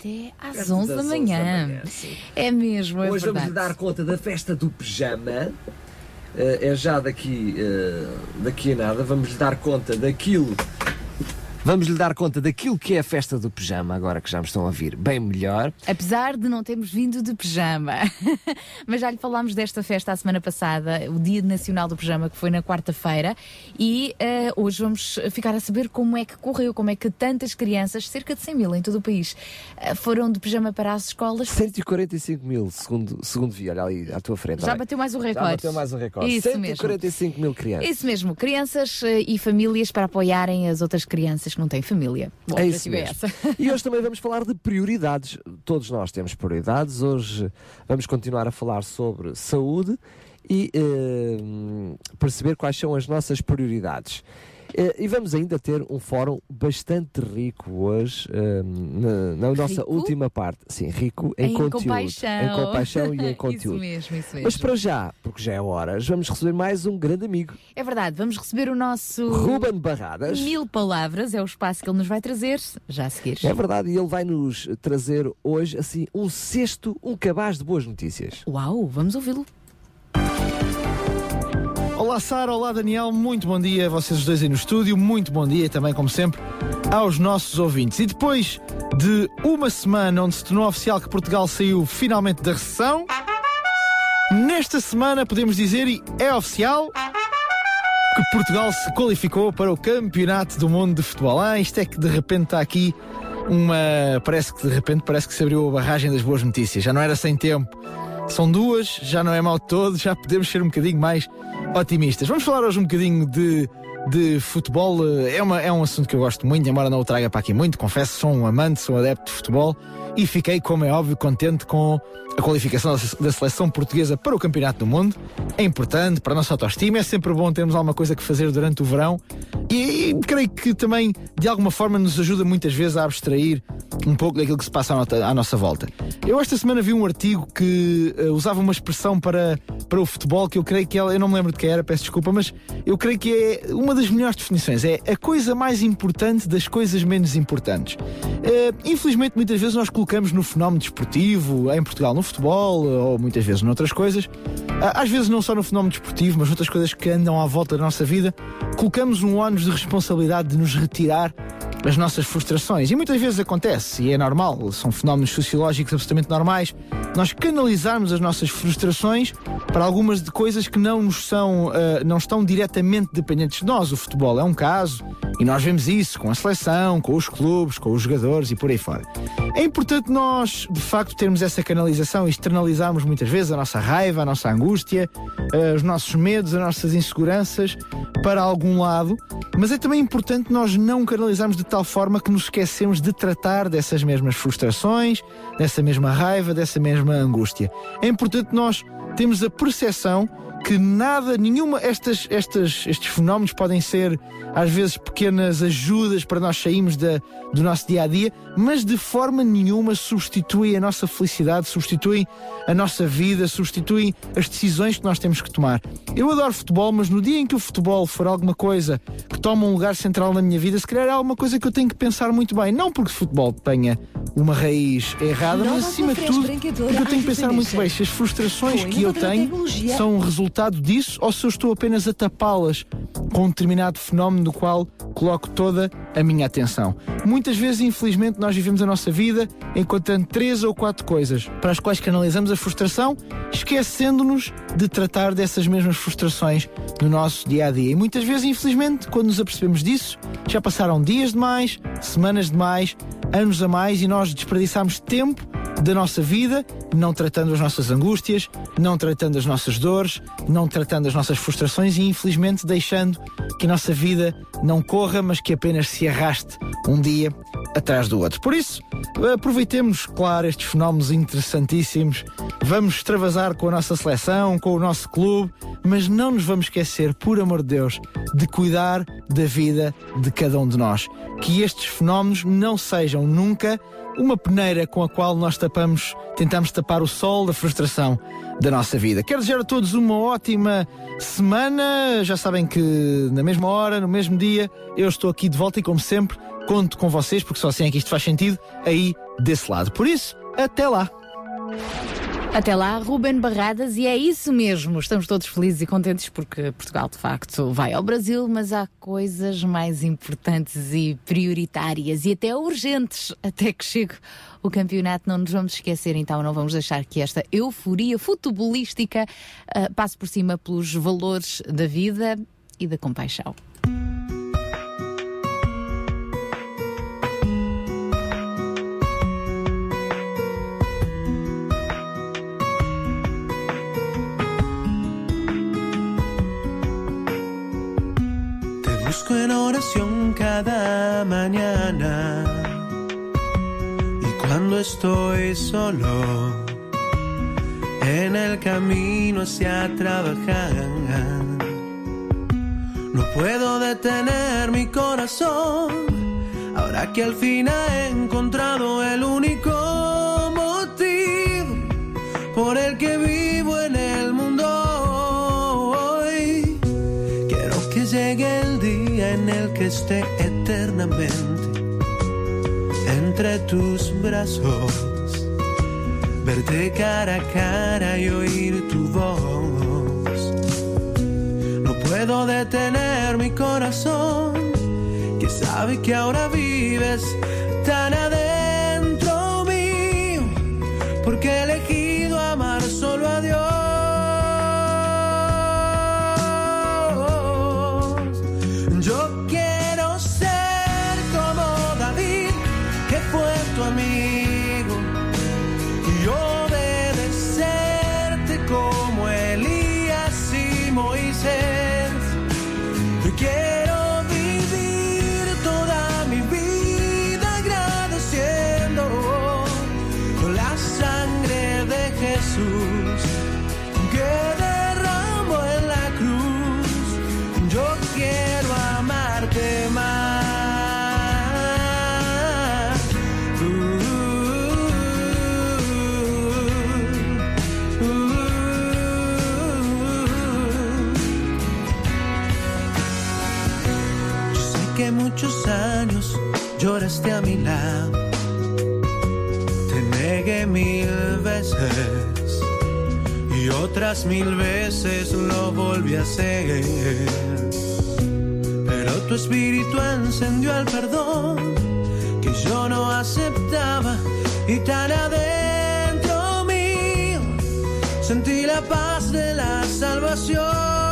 até às Perto 11 das da 11 da manhã. manhã. É mesmo, é Hoje vamos verdade. lhe dar conta da festa do pijama. Eh, é já daqui, eh, daqui a nada. Vamos lhe dar conta daquilo. Vamos lhe dar conta daquilo que é a festa do pijama, agora que já me estão a vir bem melhor. Apesar de não termos vindo de pijama. Mas já lhe falámos desta festa a semana passada, o Dia Nacional do Pijama, que foi na quarta-feira, e eh, hoje vamos ficar a saber como é que correu, como é que tantas crianças, cerca de 100 mil em todo o país, eh, foram de pijama para as escolas. 145 mil, segundo, segundo vi, olha ali à tua frente. Já olha. bateu mais um Já recorde. bateu mais um recorde. Isso mesmo. 145 mil crianças. Isso mesmo, crianças eh, e famílias para apoiarem as outras crianças que não têm família. Bom, É isso objetivo mesmo. E hoje também vamos falar de prioridades. Todos nós temos prioridades. Hoje vamos continuar a falar sobre saúde e eh, perceber quais são as nossas prioridades. Eh, e vamos ainda ter um fórum bastante rico hoje, eh, na, na nossa Rico? última parte. Sim, rico em, Em conteúdo. compaixão. Em compaixão e em Isso conteúdo. mesmo, isso mesmo. Mas para já, porque já é hora, vamos receber mais um grande amigo, É verdade, vamos receber o nosso. Ruben Barradas. Mil palavras é o espaço que ele nos vai trazer já a seguir. É verdade, e ele vai nos trazer hoje assim um cesto, um cabaz de boas notícias. Uau, vamos ouvi-lo. Olá Sara, olá Daniel, muito bom dia a vocês dois aí no estúdio, muito bom dia também, como sempre, aos nossos ouvintes. E depois de uma semana onde se tornou oficial que Portugal saiu finalmente da recessão, nesta semana podemos dizer, e é oficial, que Portugal se qualificou para o Campeonato do Mundo de Futebol. Ah, isto é que de repente está aqui uma. Parece que de repente parece que se abriu a barragem das boas notícias, já não era sem tempo. São duas, já não é mal todo, já podemos ser um bocadinho mais otimistas. Vamos falar hoje um bocadinho de, de futebol. Eh, É, uma, é um assunto que eu gosto muito, embora não o traga para aqui muito. Confesso, sou um amante, sou um adepto de futebol e fiquei, como é óbvio, contente com a qualificação da se- da seleção portuguesa para o Campeonato do Mundo. É importante para a nossa autoestima, é sempre bom termos alguma coisa que fazer durante o verão e, creio que também, de alguma forma, nos ajuda muitas vezes a abstrair um pouco daquilo que se passa à, nota- à nossa volta. Eu esta semana vi um artigo que eh, usava uma expressão para, para o futebol que eu creio que ela, eu não me lembro de quem era, peço desculpa, mas eu creio que é uma das melhores definições. É a coisa mais importante das coisas menos importantes. Eh, infelizmente, muitas vezes nós colocamos no fenómeno desportivo, em Portugal, no futebol, ou muitas vezes noutras coisas, às vezes não só no fenómeno desportivo, mas outras coisas que andam à volta da nossa vida, colocamos um ónus de responsabilidade de nos retirar as nossas frustrações. E muitas vezes acontece, e é normal, são fenómenos sociológicos absolutamente normais, nós canalizarmos as nossas frustrações para algumas de coisas que não nos são, ah, não estão diretamente dependentes de nós. O futebol é um caso, e nós vemos isso com a seleção, com os clubes, com os jogadores e por aí fora. É importante nós, de facto, termos essa canalização e externalizarmos muitas vezes a nossa raiva, a nossa angústia, eh, os nossos medos, as nossas inseguranças para algum lado, mas é também importante nós não canalizarmos de tal forma que nos esquecemos de tratar dessas mesmas frustrações, dessa mesma raiva, dessa mesma angústia. É importante nós termos a percepção que nada, nenhuma, estas, estas, estes fenómenos podem ser às vezes pequenas ajudas para nós sairmos da, do nosso dia a dia, mas de forma nenhuma substituem a nossa felicidade, substituem a nossa vida, substituem as decisões que nós temos que tomar. Eu adoro futebol, mas no dia em que o futebol for alguma coisa que toma um lugar central na minha vida, se calhar é alguma coisa que eu tenho que pensar muito bem. Não porque o futebol tenha uma raiz errada, mas acima de tudo, porque eu tenho que pensar muito bem se as frustrações que eu tenho são resultado disso ou se eu estou apenas a tapá-las com um determinado fenómeno do qual coloco toda a minha atenção. Muitas vezes, infelizmente, nós vivemos a nossa vida encontrando três ou quatro coisas para as quais canalizamos a frustração, esquecendo-nos de tratar dessas mesmas frustrações no nosso dia a dia. E muitas vezes, infelizmente, quando nos apercebemos disso, já passaram dias demais, semanas demais, anos a mais e nós desperdiçamos tempo da nossa vida, não tratando as nossas angústias, não tratando as nossas dores, não tratando as nossas frustrações e, infelizmente, deixando que a nossa vida não corra, mas que apenas se arraste um dia atrás do outro. Por isso, aproveitemos, claro, estes fenómenos interessantíssimos. Vamos extravasar com a nossa seleção, com o nosso clube, mas não nos vamos esquecer, por amor de Deus, de cuidar da vida de cada um de nós. Que estes fenómenos não sejam nunca uma peneira com a qual nós tapamos, tentamos tapar o sol da frustração da nossa vida. Quero desejar a todos uma ótima semana. Já sabem que na mesma hora, no mesmo dia, eu estou aqui de volta e, como sempre, conto com vocês, porque só assim é que isto faz sentido, aí desse lado. Por isso, até lá! Até lá, Ruben Barradas, e é isso mesmo. Estamos todos felizes e contentes porque Portugal, de facto, vai ao Brasil, mas há coisas mais importantes e prioritárias e até urgentes até que chegue o campeonato. Não nos vamos esquecer, então, não vamos deixar que esta euforia futebolística uh, passe por cima pelos valores da vida e da compaixão. Cuando estoy solo, en el camino hacia trabajar, no puedo detener mi corazón. Ahora que al fin he encontrado el único motivo por el que vivo en el mundo hoy. Quiero que llegue el día en el que esté eternamente entre tus brazos, verte cara a cara y oír tu voz. No puedo detener mi corazón, que sabe que ahora vives tan adentro otras mil veces lo volví a hacer. Pero tu espíritu encendió el perdón que yo no aceptaba y tan adentro mío sentí la paz de la salvación.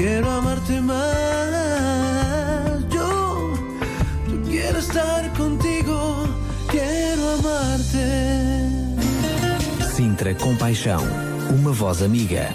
Quiero amarte más. Yo, yo quiero estar contigo. Quiero amarte. Sintra Compaixão, uma voz amiga.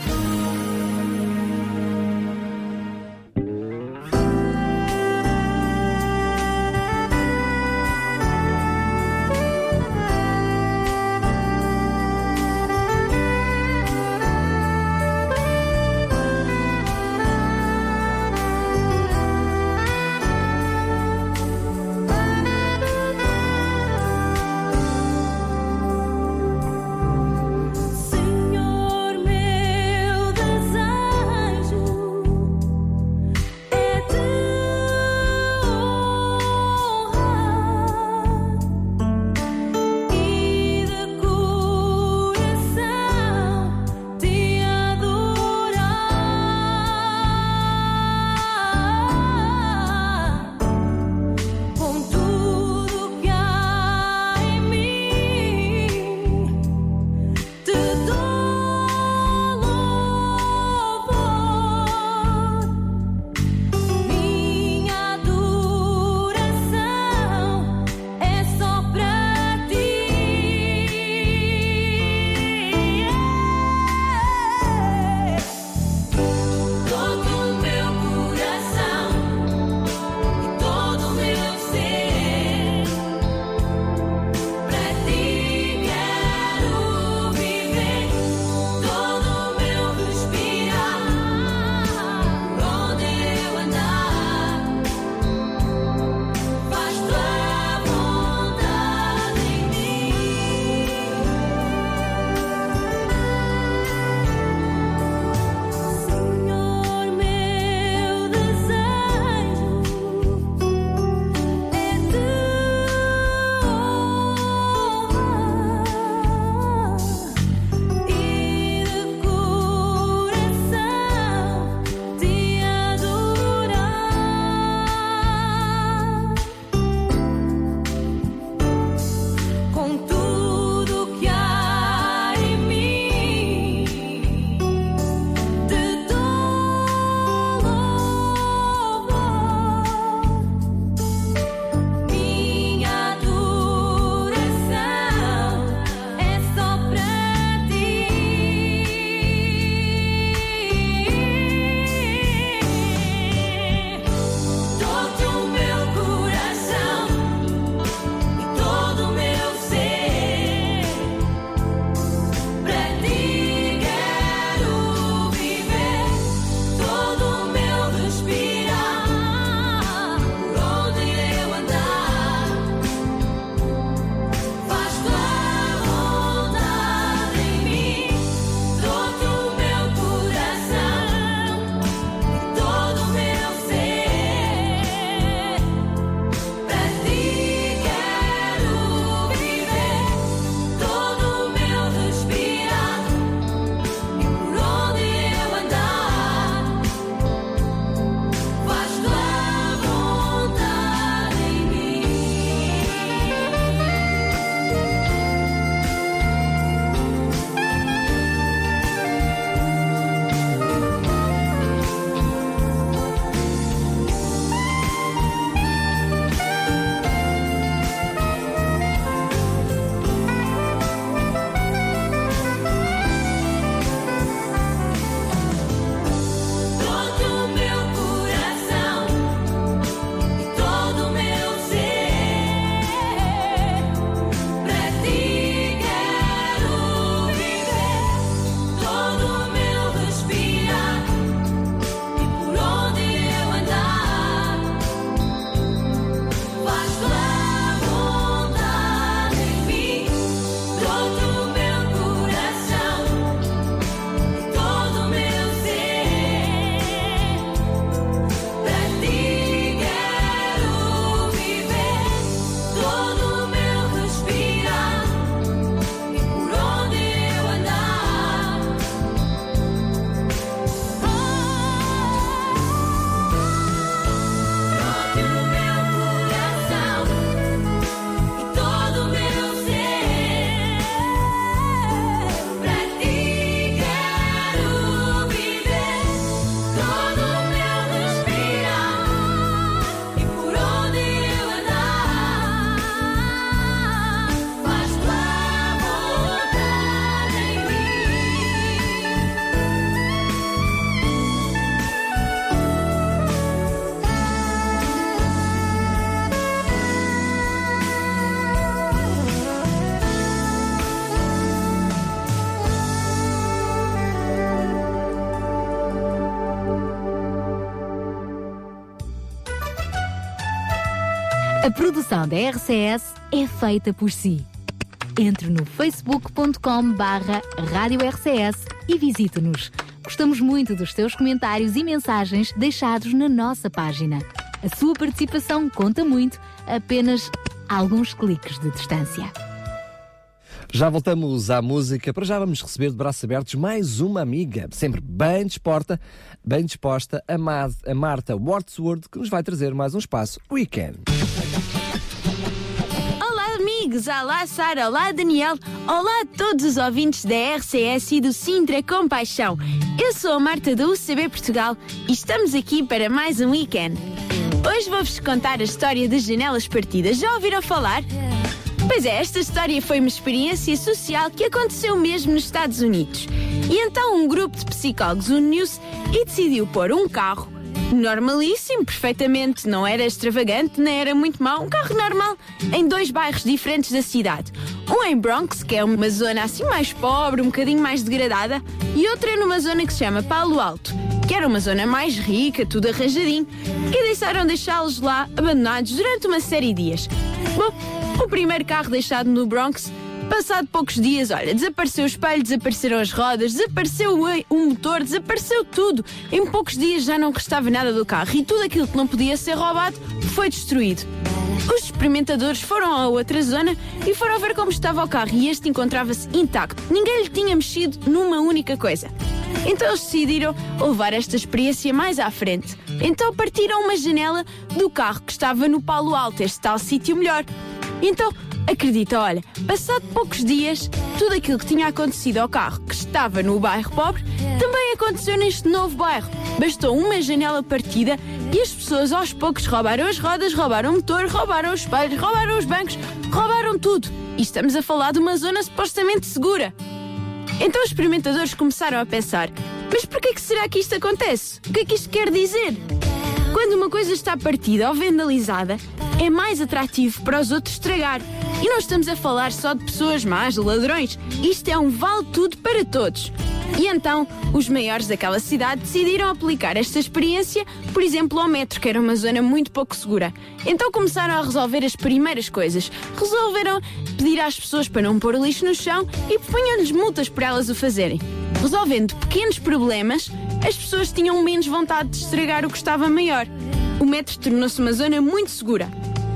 Produção da RCS é feita por si. Entre no facebook.com barra Rádio RCS e visite-nos. Gostamos muito dos teus comentários e mensagens deixados na nossa página. A sua participação conta muito, apenas alguns cliques de distância. Já voltamos à música. Para já vamos receber de braços abertos mais uma amiga, sempre bem disposta, bem disposta, a, Ma a Marta Wordsworth, que nos vai trazer mais um espaço Weekend. Amigos! Olá, Sara! Olá, Daniel! Olá a todos os ouvintes da RCS e do Sintra Compaixão. Eu sou a Marta da UCB Portugal e estamos aqui para mais um weekend. Hoje vou-vos contar a história das janelas partidas. Já ouviram falar? Pois é, esta história foi uma experiência social que aconteceu mesmo nos Estados Unidos. E então um grupo de psicólogos uniu-se e decidiu pôr um carro normalíssimo, perfeitamente, não era extravagante, nem era muito mau, um carro normal, em dois bairros diferentes da cidade. Um em Bronx, que é uma zona assim mais pobre, um bocadinho mais degradada, e outra numa zona que se chama Palo Alto, que era uma zona mais rica, tudo arranjadinho, e deixaram deixá-los lá abandonados durante uma série de dias. Bom, o primeiro carro deixado no Bronx Passado poucos dias, olha, desapareceu o espelho, desapareceram as rodas, desapareceu o, motor, desapareceu tudo. Em poucos dias já não restava nada do carro e tudo aquilo que não podia ser roubado foi destruído. Os experimentadores foram a outra zona e foram ver como estava o carro e este encontrava-se intacto. Ninguém lhe tinha mexido numa única coisa. Então eles decidiram levar esta experiência mais à frente. Então partiram uma janela do carro que estava no Palo Alto, este tal sítio melhor. Então Acredita, olha, passado poucos dias, tudo aquilo que tinha acontecido ao carro que estava no bairro pobre também aconteceu neste novo bairro. Bastou uma janela partida e as pessoas aos poucos roubaram as rodas, roubaram o motor, roubaram os espelhos, roubaram os bancos, roubaram tudo. E estamos a falar de uma zona supostamente segura. Então os experimentadores começaram a pensar: mas por que será que isto acontece? O que é que isto quer dizer? Quando uma coisa está partida ou vandalizada, é mais atrativo para os outros estragar. E não estamos a falar só de pessoas más, ladrões. Isto é um vale-tudo para todos. E então, os maiores daquela cidade decidiram aplicar esta experiência, por exemplo, ao metro, que era uma zona muito pouco segura. Então começaram a resolver as primeiras coisas. Resolveram pedir às pessoas para não pôr lixo no chão e punham-lhes multas por elas o fazerem. Resolvendo pequenos problemas, as pessoas tinham menos vontade de estragar o que estava maior. O metro tornou-se uma zona muito segura.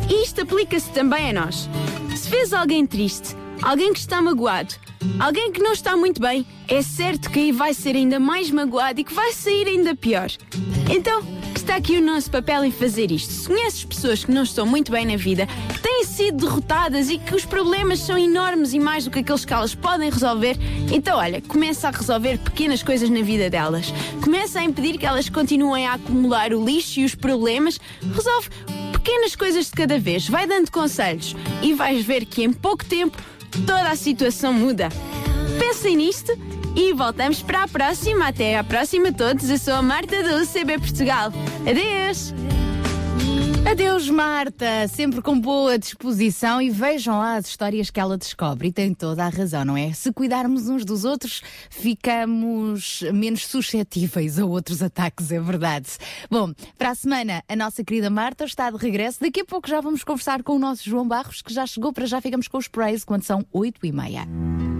E isto aplica-se também a nós. Se vês alguém triste, alguém que está magoado, alguém que não está muito bem, é certo que aí vai ser ainda mais magoado e que vai sair ainda pior. Então, está aqui o nosso papel em fazer isto. Se conheces pessoas que não estão muito bem na vida, que têm sido derrotadas e que os problemas são enormes e mais do que aqueles que elas podem resolver, então olha, começa a resolver pequenas coisas na vida delas. Começa a impedir que elas continuem a acumular o lixo e os problemas. Resolve pequenas coisas de cada vez, vai dando conselhos e vais ver que em pouco tempo toda a situação muda. Pensem nisto e voltamos para a próxima. Até à próxima todos. Eu sou a Marta do UCB Portugal. Adeus! Adeus, Marta! Sempre com boa disposição e vejam lá as histórias que ela descobre e tem toda a razão, não é? Se cuidarmos uns dos outros, ficamos menos suscetíveis a outros ataques, é verdade. Bom, para a semana, a nossa querida Marta está de regresso. Daqui a pouco já vamos conversar com o nosso João Barros, que já chegou. Para já ficamos com os praise quando são 8 e meia.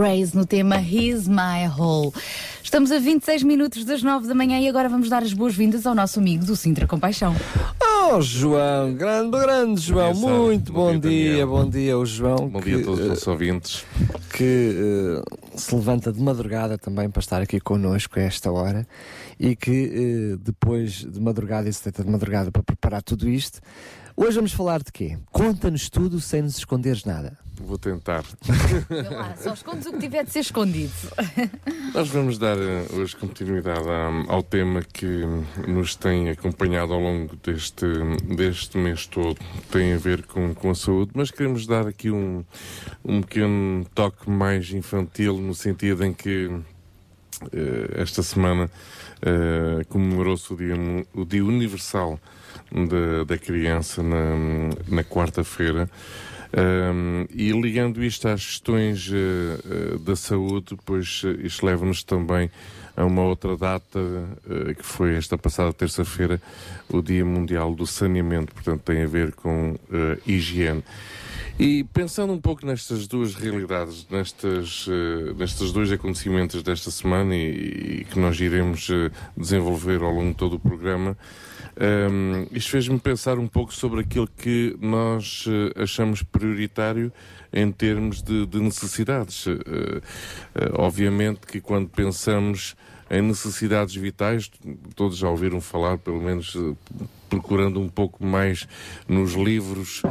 Praise no tema He's My Hole. Estamos a 26 minutos das 9 da manhã e agora vamos dar as boas-vindas ao nosso amigo do Sintra Compaixão. Oh, João, grande, grande João, Sara. muito Bom bom, dia, dia, bom dia, o João. Bom que, dia a todos os nossos ouvintes. que eh, se levanta de madrugada também para estar aqui connosco a esta hora e que eh, depois de madrugada e se deita de madrugada para preparar tudo isto. Hoje vamos falar de quê? Conta-nos tudo sem nos esconderes nada. Vou tentar. Lá, só escondes o que tiver de ser escondido. Nós vamos dar eh, hoje continuidade ao tema que nos tem acompanhado ao longo deste, deste mês todo. Tem a ver com, com a saúde, mas queremos dar aqui um, um pequeno toque mais infantil, no sentido em que eh, esta semana eh, comemorou-se o dia, o dia Universal da, da Criança na, na quarta-feira. Um, e ligando isto às questões eh, eh, da saúde, pois eh, isto leva-nos também a uma outra data, que foi esta passada terça-feira, o Dia Mundial do Saneamento, portanto tem a ver com higiene. E pensando um pouco nestas duas realidades, nestas, eh, nestes dois acontecimentos desta semana e, e que nós iremos desenvolver ao longo de todo o programa, um, isto fez-me pensar um pouco sobre aquilo que nós eh, achamos prioritário em termos de, de necessidades. Eh, eh, obviamente que quando pensamos em necessidades vitais, todos já ouviram falar, pelo menos procurando um pouco mais nos livros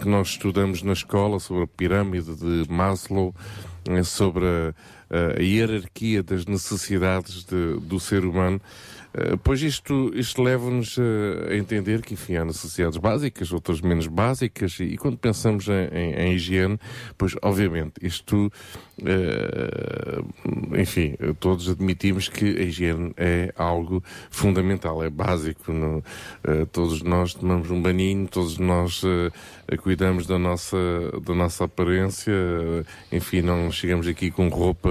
que nós estudamos na escola sobre a pirâmide de Maslow, sobre a, a hierarquia das necessidades de- do ser humano. Uh, pois isto, isto leva-nos a, entender que, enfim, há necessidades básicas, outras menos básicas, e, e quando pensamos em, em- em higiene, pois, obviamente, isto, uh, enfim, todos admitimos que a higiene é algo fundamental, é básico. no- uh, todos nós tomamos um baninho, todos nós cuidamos da nossa, da nossa aparência, uh, enfim, não chegamos aqui com roupa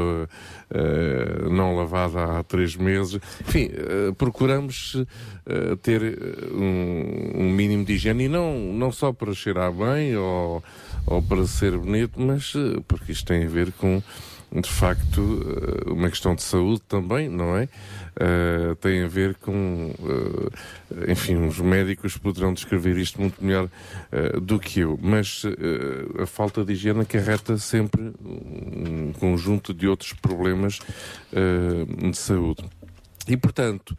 uh, não lavada há três meses. Enfim, uh, procuramos uh, ter um, um mínimo de higiene e não, não só para cheirar bem ou, ou para ser bonito, mas porque isto tem a ver com, de facto, uma questão de saúde também, não é? Uh, tem a ver com, uh, enfim, os médicos poderão descrever isto muito melhor uh, do que eu, mas a falta de higiene acarreta sempre um conjunto de outros problemas de saúde. E, portanto,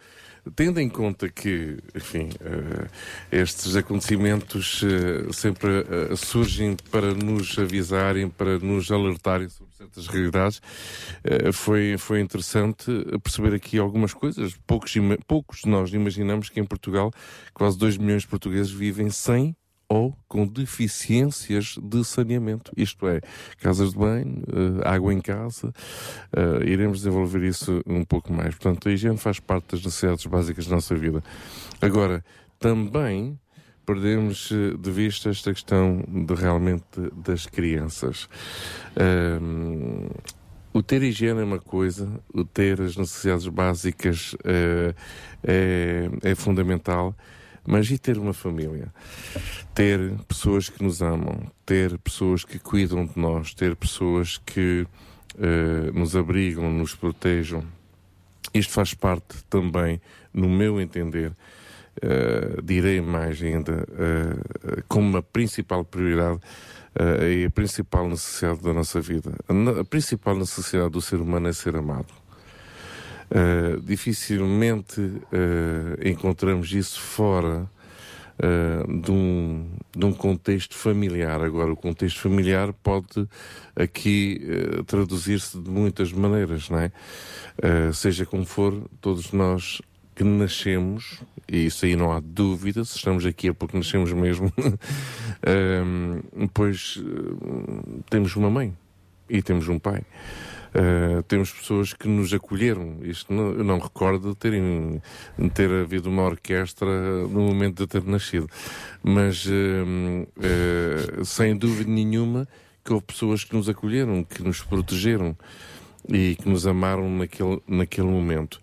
tendo em conta que, enfim, uh, estes acontecimentos uh, sempre uh, surgem para nos avisarem, para nos alertarem sobre certas realidades, foi, foi interessante perceber aqui algumas coisas. Poucos, poucos de nós imaginamos que em Portugal quase 2 milhões de portugueses vivem sem ou com deficiências de saneamento, isto é, casas de banho, eh, água em casa. eh, iremos desenvolver isso um pouco mais. Portanto, a higiene faz parte das necessidades básicas da nossa vida. Agora, também perdemos eh, de vista esta questão de realmente das crianças. Ahm, o ter higiene é uma coisa, o ter as necessidades básicas eh, é, é fundamental, mas e ter uma família? Ter pessoas que nos amam, ter pessoas que cuidam de nós, ter pessoas que eh, nos abrigam, nos protejam. Isto faz parte também, no meu entender, eh, direi mais ainda, eh, como uma principal prioridade eh, e a principal necessidade da nossa vida. A, a principal necessidade do ser humano é ser amado. Uh, dificilmente uh, encontramos isso fora uh, de, um, de um contexto familiar. Agora, o contexto familiar pode aqui uh, traduzir-se de muitas maneiras, não é? Uh, seja como for, todos nós que nascemos, e isso aí não há dúvida, se estamos aqui é porque nascemos mesmo, um, pois uh, temos uma mãe e temos um pai. Uh, temos pessoas que nos acolheram. Isto não, eu não recordo de terem, ter havido uma orquestra no momento de ter nascido. Mas, uh, uh, sem dúvida nenhuma, que houve pessoas que nos acolheram, que nos protegeram e que nos amaram naquele, naquele momento.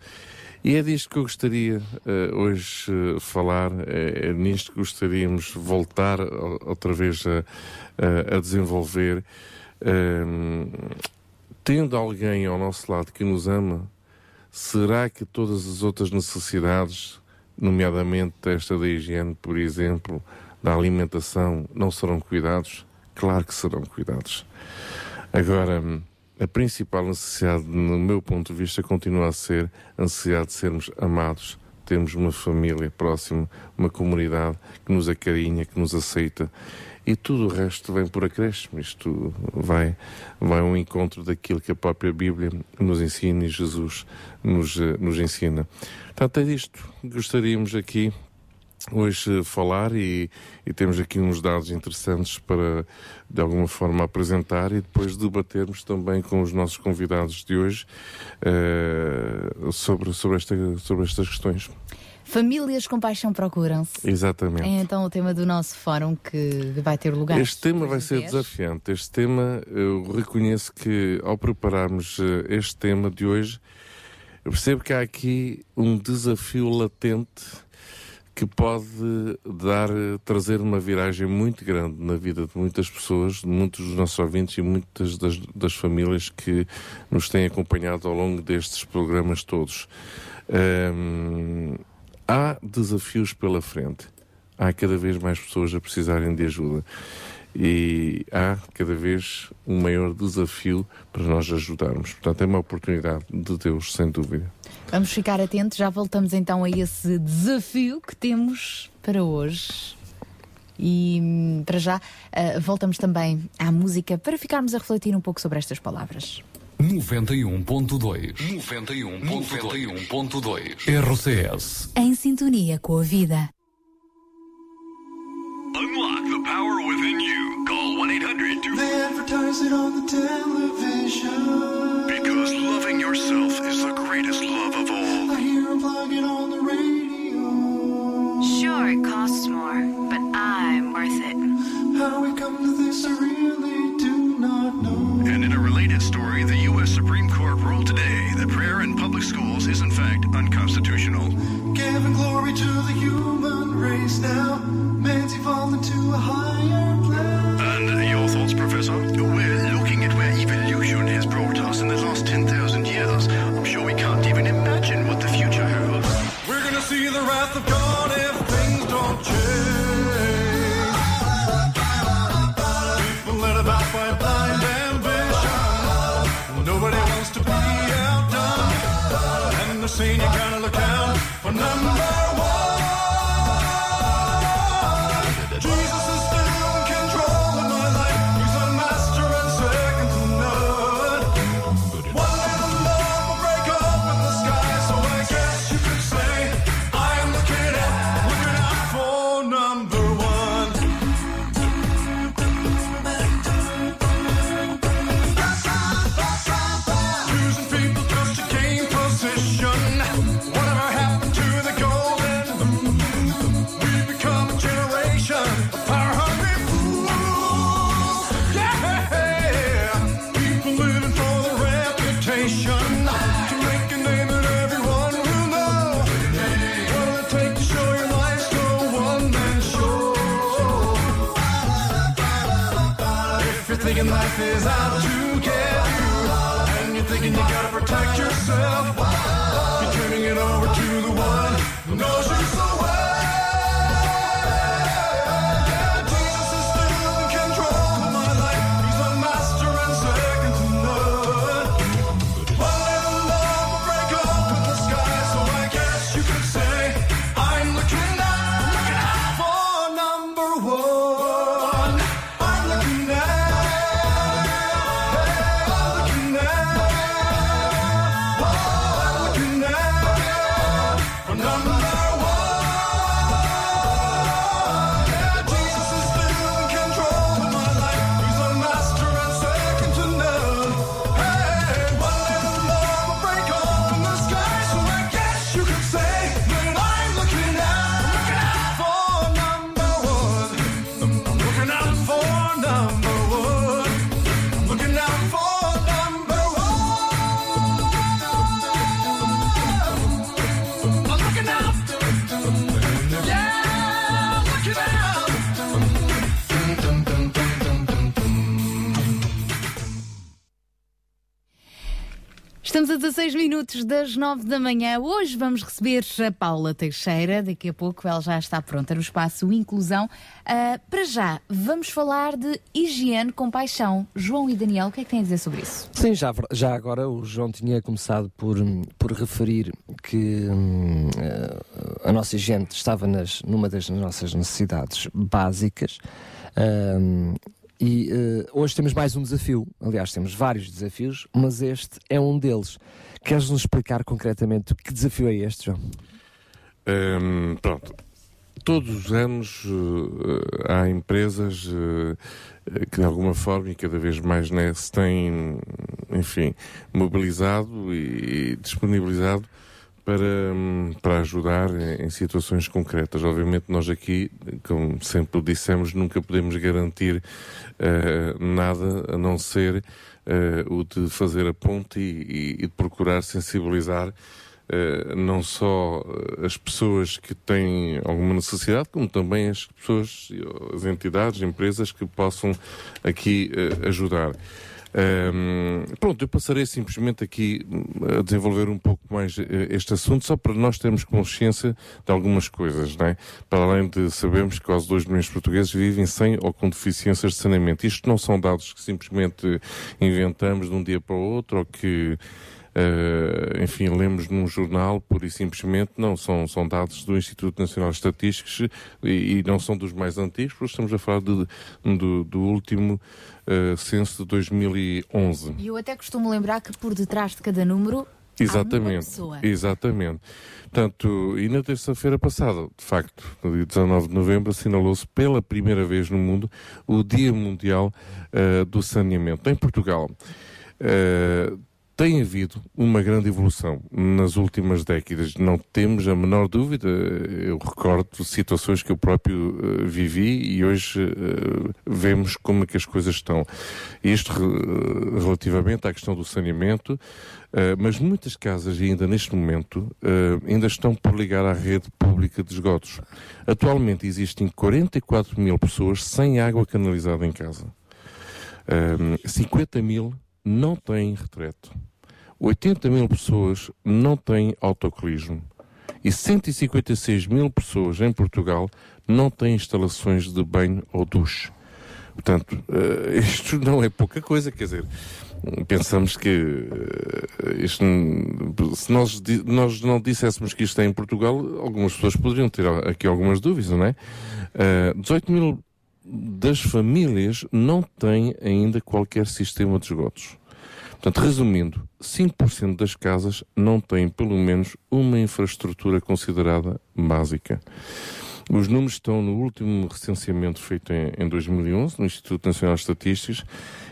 E é disto que eu gostaria uh, hoje uh, falar, é, é nisto que gostaríamos voltar outra vez a, a- desenvolver. Um, tendo alguém ao nosso lado que nos ama, será que todas as outras necessidades, nomeadamente esta da higiene, por exemplo, da alimentação, não serão cuidados? Claro que serão cuidados. Agora, a principal necessidade, no meu ponto de vista, continua a ser a necessidade de sermos amados, termos uma família próxima, uma comunidade que nos acarinha, que nos aceita. E tudo o resto vem por acréscimo. Isto vai, vai ao encontro daquilo que a própria Bíblia nos ensina e Jesus nos, eh, nos ensina. Portanto, é disto que gostaríamos aqui hoje falar e, e temos aqui uns dados interessantes para de alguma forma apresentar e depois debatermos também com os nossos convidados de hoje eh, sobre, sobre, esta, sobre estas questões. Famílias com paixão procuram-se. Exatamente. É então o tema do nosso fórum que vai ter lugar. Este tema vai ser das 10. desafiante. Este tema, eu reconheço que ao prepararmos eh, este tema de hoje, eu percebo que há aqui um desafio latente que pode dar, trazer uma viragem muito grande na vida de muitas pessoas, de muitos dos nossos ouvintes e muitas das, das famílias que nos têm acompanhado ao longo destes programas todos. Há desafios pela frente. Há cada vez mais pessoas a precisarem de ajuda. E há cada vez um maior desafio para nós ajudarmos. Portanto, é uma oportunidade de Deus, sem dúvida. Vamos ficar atentos, já voltamos então a esse desafio que temos para hoje. E hum, para já, ah, voltamos também à música para ficarmos a refletir um pouco sobre estas palavras. 91.2 91.2 RCS Em sintonia com a vida. Unlock the power within you. Call 1-800 They advertise it on the television. Because loving yourself is the greatest love of all. I hear 'em plug it on the radio. Sure, it costs more, but I'm worth it. How we come to this, I really do not know. And in a related story, the U.S. Supreme Court ruled today that prayer in public schools is in fact unconstitutional. Giving glory to the human race now. Man's evolved into a higher plane. And your thoughts, Professor? We're looking at where evolution has brought us in the last 10,000 years, I'm sure we can't even imagine what the future holds. We're gonna see the wrath of God myself. 16 minutos das 9 da manhã. Hoje vamos receber a Paula Teixeira. Daqui a pouco ela já está pronta no espaço Inclusão. Ah, para já, vamos falar de higiene com paixão. João e Daniel, o que é que têm a dizer sobre isso? Sim, já, já agora o João tinha começado por, por referir que hum, eh, a nossa gente estava nas, numa das nossas necessidades básicas. hum, e eh, hoje temos mais um desafio. Aliás, temos vários desafios, mas este é um deles. Queres-nos explicar concretamente que desafio é este, João? Hum, pronto. Todos os anos eh, há empresas eh, que de alguma forma e cada vez mais né, se têm, enfim, mobilizado e disponibilizado para, para ajudar em, situações concretas. Obviamente nós aqui, como sempre dissemos, nunca podemos garantir eh, nada a não ser eh, o de fazer a ponte e, e- procurar sensibilizar eh, não só as pessoas que têm alguma necessidade, como também as pessoas, as entidades, empresas que possam aqui ajudar. Ahm, pronto, eu passarei simplesmente aqui hum, a desenvolver um pouco mais eh, este assunto, só para nós termos consciência de algumas coisas, não é? Para além de sabermos que quase 2 milhões de portugueses vivem sem ou com deficiências de saneamento. Isto não são dados que simplesmente inventamos de um dia para o outro ou que eh, enfim, lemos num jornal, pura e simplesmente, não, são, são dados do Instituto Nacional de Estatísticas e, e não são dos mais antigos, porque estamos a falar de- do, do último eh, censo de 2011. E eu até costumo lembrar que por detrás de cada número Exatamente, exatamente. Portanto, e na terça-feira passada, de facto, no dia 19 de novembro, assinalou-se pela primeira vez no mundo o Dia Mundial eh, do Saneamento. Em Portugal, eh, tem havido uma grande evolução nas últimas décadas, não temos a menor dúvida. Eu recordo situações que eu próprio eh, vivi e hoje eh, vemos como é que as coisas estão. Isto re- relativamente à questão do saneamento, eh, mas muitas casas ainda neste momento ainda estão por ligar à rede pública de esgotos. Atualmente existem 44 mil pessoas sem água canalizada em casa. Um, 50 mil não têm retrato. 80 mil pessoas não têm autocolismo. E 156 mil pessoas em Portugal não têm instalações de banho ou duche. Portanto, eh, isto não é pouca coisa, quer dizer, pensamos que eh, isto, se nós, nós não disséssemos que isto é em Portugal, algumas pessoas poderiam ter aqui algumas dúvidas, não é? Eh, 18 mil das famílias não têm ainda qualquer sistema de esgotos. Portanto, resumindo, 5% das casas não têm pelo menos uma infraestrutura considerada básica. Os números estão no último recenseamento feito em, em 2011 no Instituto Nacional de Estatísticas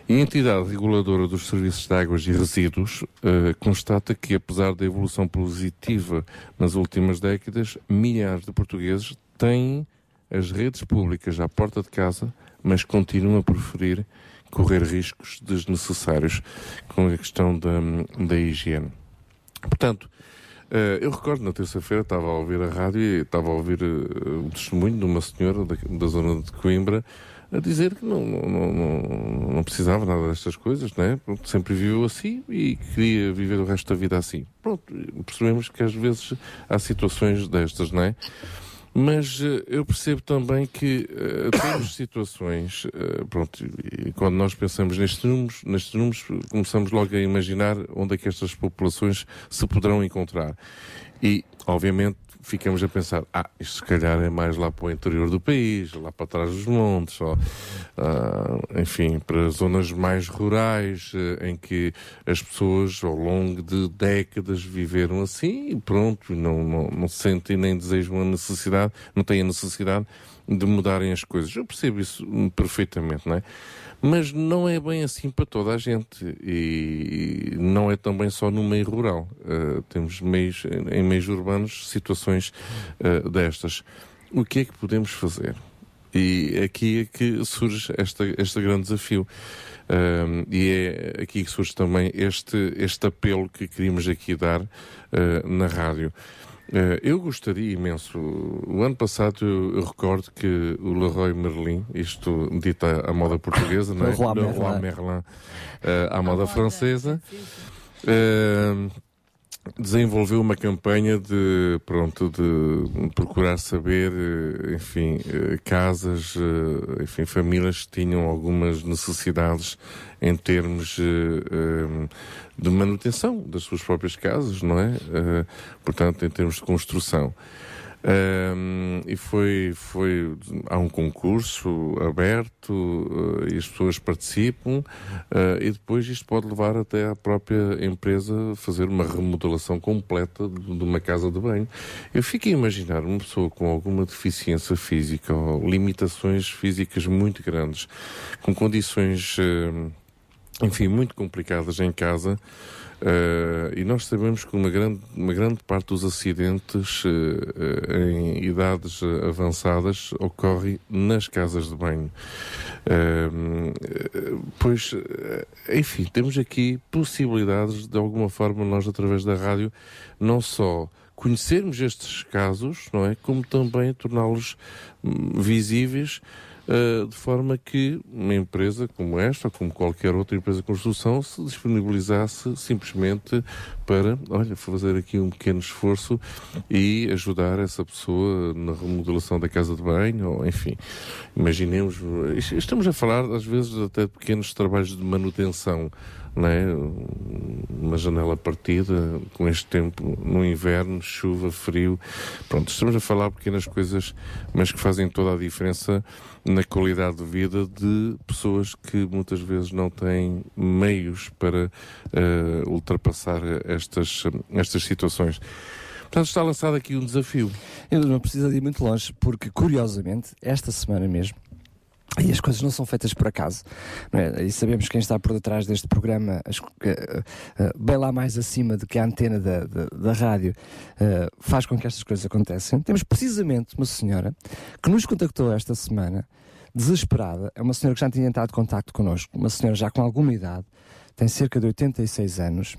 e a entidade reguladora dos serviços de águas e resíduos eh, constata que, apesar da evolução positiva nas últimas décadas, milhares de portugueses têm as redes públicas à porta de casa, mas continuam a preferir correr riscos desnecessários com a questão da, da higiene. Portanto, eh, eu recordo na terça-feira estava a ouvir a rádio e estava a ouvir eh, o testemunho de uma senhora da, da zona de Coimbra a dizer que não, não, não, não- precisava nada destas coisas, né? Pronto, sempre viveu assim e queria viver o resto da vida assim. Pronto, percebemos que às vezes há situações destas, não é? Mas eh, eu percebo também que eh, temos situações, eh, pronto, e quando nós pensamos nestes números, nestes números, começamos logo a imaginar onde é que estas populações se poderão encontrar. E, obviamente, ficamos a pensar, ah, isto se calhar é mais lá para o interior do país, lá para trás dos montes, ou, ah, enfim, para zonas mais rurais, eh, em que as pessoas ao longo de décadas viveram assim e pronto, não, não, não sentem nem desejam a necessidade, não têm a necessidade de mudarem as coisas. Eu percebo isso hum, perfeitamente, não é? Mas não é bem assim para toda a gente e não é também só no meio rural. Uh, temos meios, em meios urbanos situações uh, destas. O que é que podemos fazer? E aqui é que surge esta, este grande desafio. Um, e é aqui que surge também este, este apelo que queríamos aqui dar uh, na rádio. Uh, eu gostaria imenso. O ano passado eu, eu recordo que o Leroy Merlin, isto dita à moda portuguesa, não é? Leroy Leroy Merlin. Merlin, uh, à moda francesa, uh, desenvolveu uma campanha de pronto de procurar saber eh, enfim eh, casas eh, enfim famílias que tinham algumas necessidades em termos eh, eh, de manutenção das suas próprias casas não é Eh, portanto em termos de construção Um, e foi, foi, há um concurso aberto uh, e as pessoas participam uh, e depois isto pode levar até à própria empresa fazer uma remodelação completa de, de uma casa de banho. Eu fico a imaginar uma pessoa com alguma deficiência física ou limitações físicas muito grandes, com condições, uh, enfim, muito complicadas em casa, Uh, e nós sabemos que uma grande, uma grande parte dos acidentes uh, em idades avançadas ocorre nas casas de banho. Uh, pois, enfim, temos aqui possibilidades de alguma forma nós através da rádio não só conhecermos estes casos, não é, como também torná-los hum, visíveis Uh, de forma que uma empresa como esta, ou como qualquer outra empresa de construção, se disponibilizasse simplesmente para, olha, fazer aqui um pequeno esforço e ajudar essa pessoa na remodelação da casa de banho, ou enfim, imaginemos, estamos a falar às vezes até de pequenos trabalhos de manutenção, não é? Uma janela partida, com este tempo no inverno, chuva, frio. Pronto, estamos a falar pequenas coisas, mas que fazem toda a diferença na qualidade de vida de pessoas que muitas vezes não têm meios para uh, ultrapassar estas, estas situações. Portanto, está lançado aqui um desafio. Eu não preciso de ir muito longe, porque curiosamente, esta semana mesmo, e as coisas não são feitas por acaso. É? E sabemos quem está por detrás deste programa, uh, bem lá mais acima do que a antena da, da, da rádio, uh, faz com que estas coisas aconteçam. Temos precisamente uma senhora que nos contactou esta semana, desesperada. É uma senhora que já tinha entrado em contato connosco, uma senhora já com alguma idade, tem cerca de 86 anos,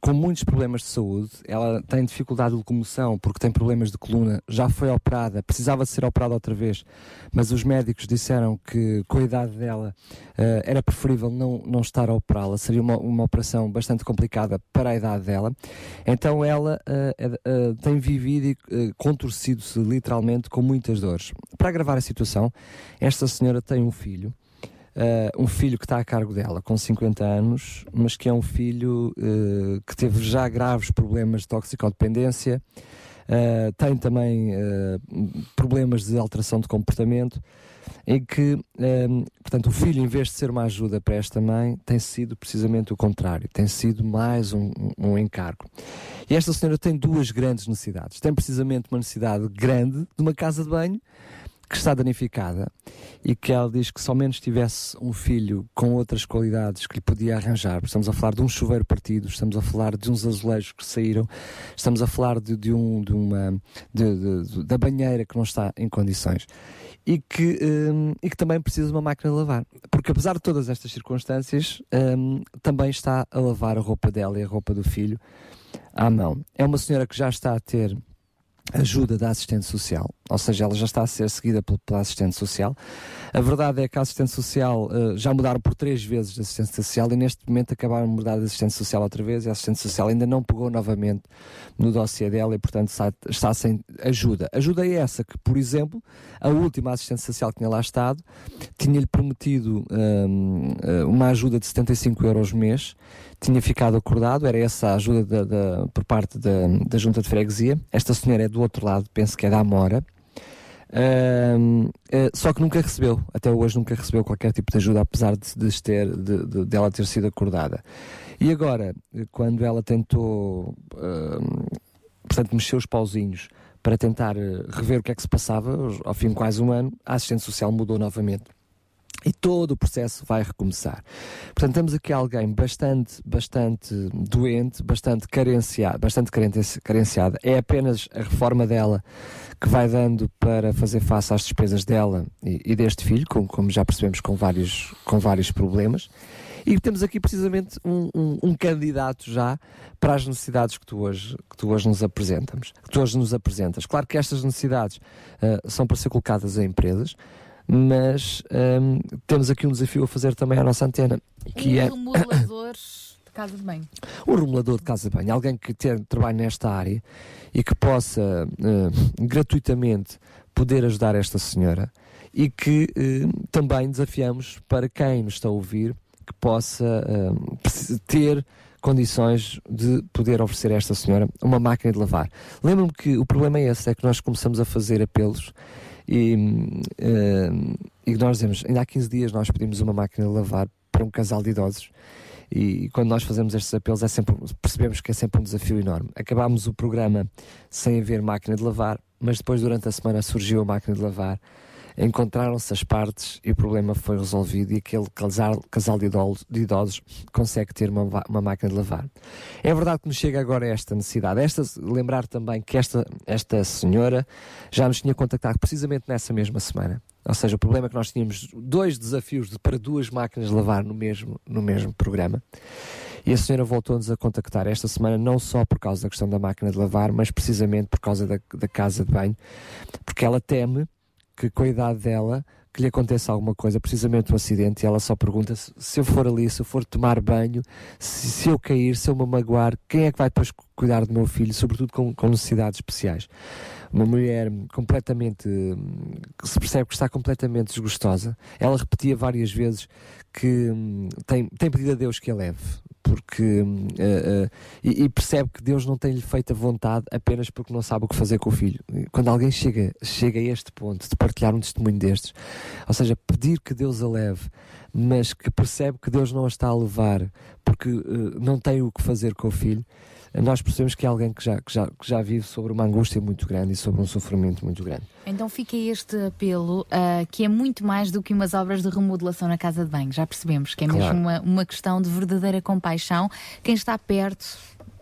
com muitos problemas de saúde. Ela tem dificuldade de locomoção porque tem problemas de coluna, já foi operada, precisava de ser operada outra vez, mas os médicos disseram que com a idade dela uh, era preferível não, não estar a operá-la, seria uma, uma operação bastante complicada para a idade dela. Então ela uh, uh, tem vivido e contorcido-se literalmente com muitas dores. Para agravar a situação, esta senhora tem um filho. Uh, um filho que está a cargo dela com 50 anos, mas que é um filho uh, que teve já graves problemas de toxicodependência, uh, tem também problemas de alteração de comportamento, em que, portanto, o filho, em vez de ser uma ajuda para esta mãe, tem sido precisamente o contrário, tem sido mais um, um encargo. E esta senhora tem duas grandes necessidades. Tem precisamente uma necessidade grande de uma casa de banho que está danificada e que ela diz que somente tivesse um filho com outras qualidades que lhe podia arranjar. Estamos a falar de um chuveiro partido, estamos a falar de uns azulejos que saíram, estamos a falar de, de um, de uma, de, de, da banheira que não está em condições e que, um, e que também precisa de uma máquina de lavar. Porque apesar de todas estas circunstâncias, um, também está a lavar a roupa dela e a roupa do filho à mão. É uma senhora que já está a ter ajuda da assistente social. ou seja, ela já está a ser seguida pela, assistente social. A verdade é que a assistente social eh, já mudaram por três vezes de assistente social e neste momento acabaram de mudar de assistente social outra vez e a assistente social ainda não pegou novamente no dossiê dela e, portanto, está, está sem ajuda. Ajuda é essa que, por exemplo, a última assistente social que tinha lá estado tinha-lhe prometido hum, eh, uma ajuda de 75 euros mês, tinha ficado acordado, era essa a ajuda da- da- por parte da, junta de freguesia. Esta senhora é do outro lado, penso que é da Amora. Hum, eh, só que nunca recebeu, até hoje nunca recebeu qualquer tipo de ajuda, apesar de, de ter, de, de- dela ter sido acordada. E agora, eh, quando ela tentou, hum, portanto, mexer os pauzinhos para tentar eh, rever o que é que se passava, ao fim de quase um ano, a assistente social mudou novamente. E todo o processo vai recomeçar. Portanto, temos aqui alguém bastante, bastante doente, bastante carenciado, bastante carenciada. É apenas a reforma dela que vai dando para fazer face às despesas dela e, e deste filho, com- como já percebemos, com vários, com vários problemas. E temos aqui precisamente um, um- um candidato já para as necessidades que tu hoje, que tu hoje nos apresentamos, que tu hoje nos apresentas. Claro que estas necessidades ah, são para ser colocadas a empresas, mas ahm, temos aqui um desafio a fazer também à nossa antena, que um é remodelador de casa de banho. um remodelador de casa de banho, alguém que tenha trabalho nesta área e que possa eh, gratuitamente poder ajudar esta senhora e que eh, também desafiamos para quem nos está a ouvir que possa preci- ter condições de poder oferecer a esta senhora uma máquina de lavar. Lembro-me que o problema é esse, é que nós começamos a fazer apelos e, eh, e nós dizemos, ainda há 15 dias nós pedimos uma máquina de lavar para um casal de idosos e quando nós fazemos estes apelos é sempre, percebemos que é sempre um desafio enorme. Acabámos o programa sem haver máquina de lavar, mas depois durante a semana surgiu a máquina de lavar, encontraram-se as partes e o problema foi resolvido e aquele casal, casal de, idosos, de idosos consegue ter uma, uma máquina de lavar. É verdade que nos chega agora esta necessidade. Esta, lembrar também que esta, esta senhora já nos tinha contactado precisamente nessa mesma semana. Ou seja, o problema é que nós tínhamos dois desafios de, para duas máquinas de lavar no mesmo, no mesmo programa. E a senhora voltou-nos a contactar esta semana, não só por causa da questão da máquina de lavar, mas precisamente por causa da, da casa de banho, porque ela teme que com a idade dela que lhe aconteça alguma coisa, precisamente um acidente, e ela só pergunta se, se eu for ali, se eu for tomar banho, se, se eu cair, se eu me magoar, quem é que vai depois cu- cuidar do meu filho, sobretudo com, com necessidades especiais. Uma mulher completamente, que se percebe que está completamente desgostosa. Ela repetia várias vezes que hum, tem, tem pedido a Deus que a leve, porque eh, eh, e, e percebe que Deus não tem-lhe feito a vontade apenas porque não sabe o que fazer com o filho. Quando alguém chega, chega a este ponto de partilhar um testemunho destes, ou seja, pedir que Deus a leve, mas que percebe que Deus não a está a levar porque eh, não tem o que fazer com o filho, nós percebemos que é alguém que já, que, já, que já vive sobre uma angústia muito grande e sobre um sofrimento muito grande. Então fica este apelo, ah, que é muito mais do que umas obras de remodelação na casa de banho. Já percebemos que é Claro. mesmo uma, uma questão de verdadeira compaixão. Quem está perto,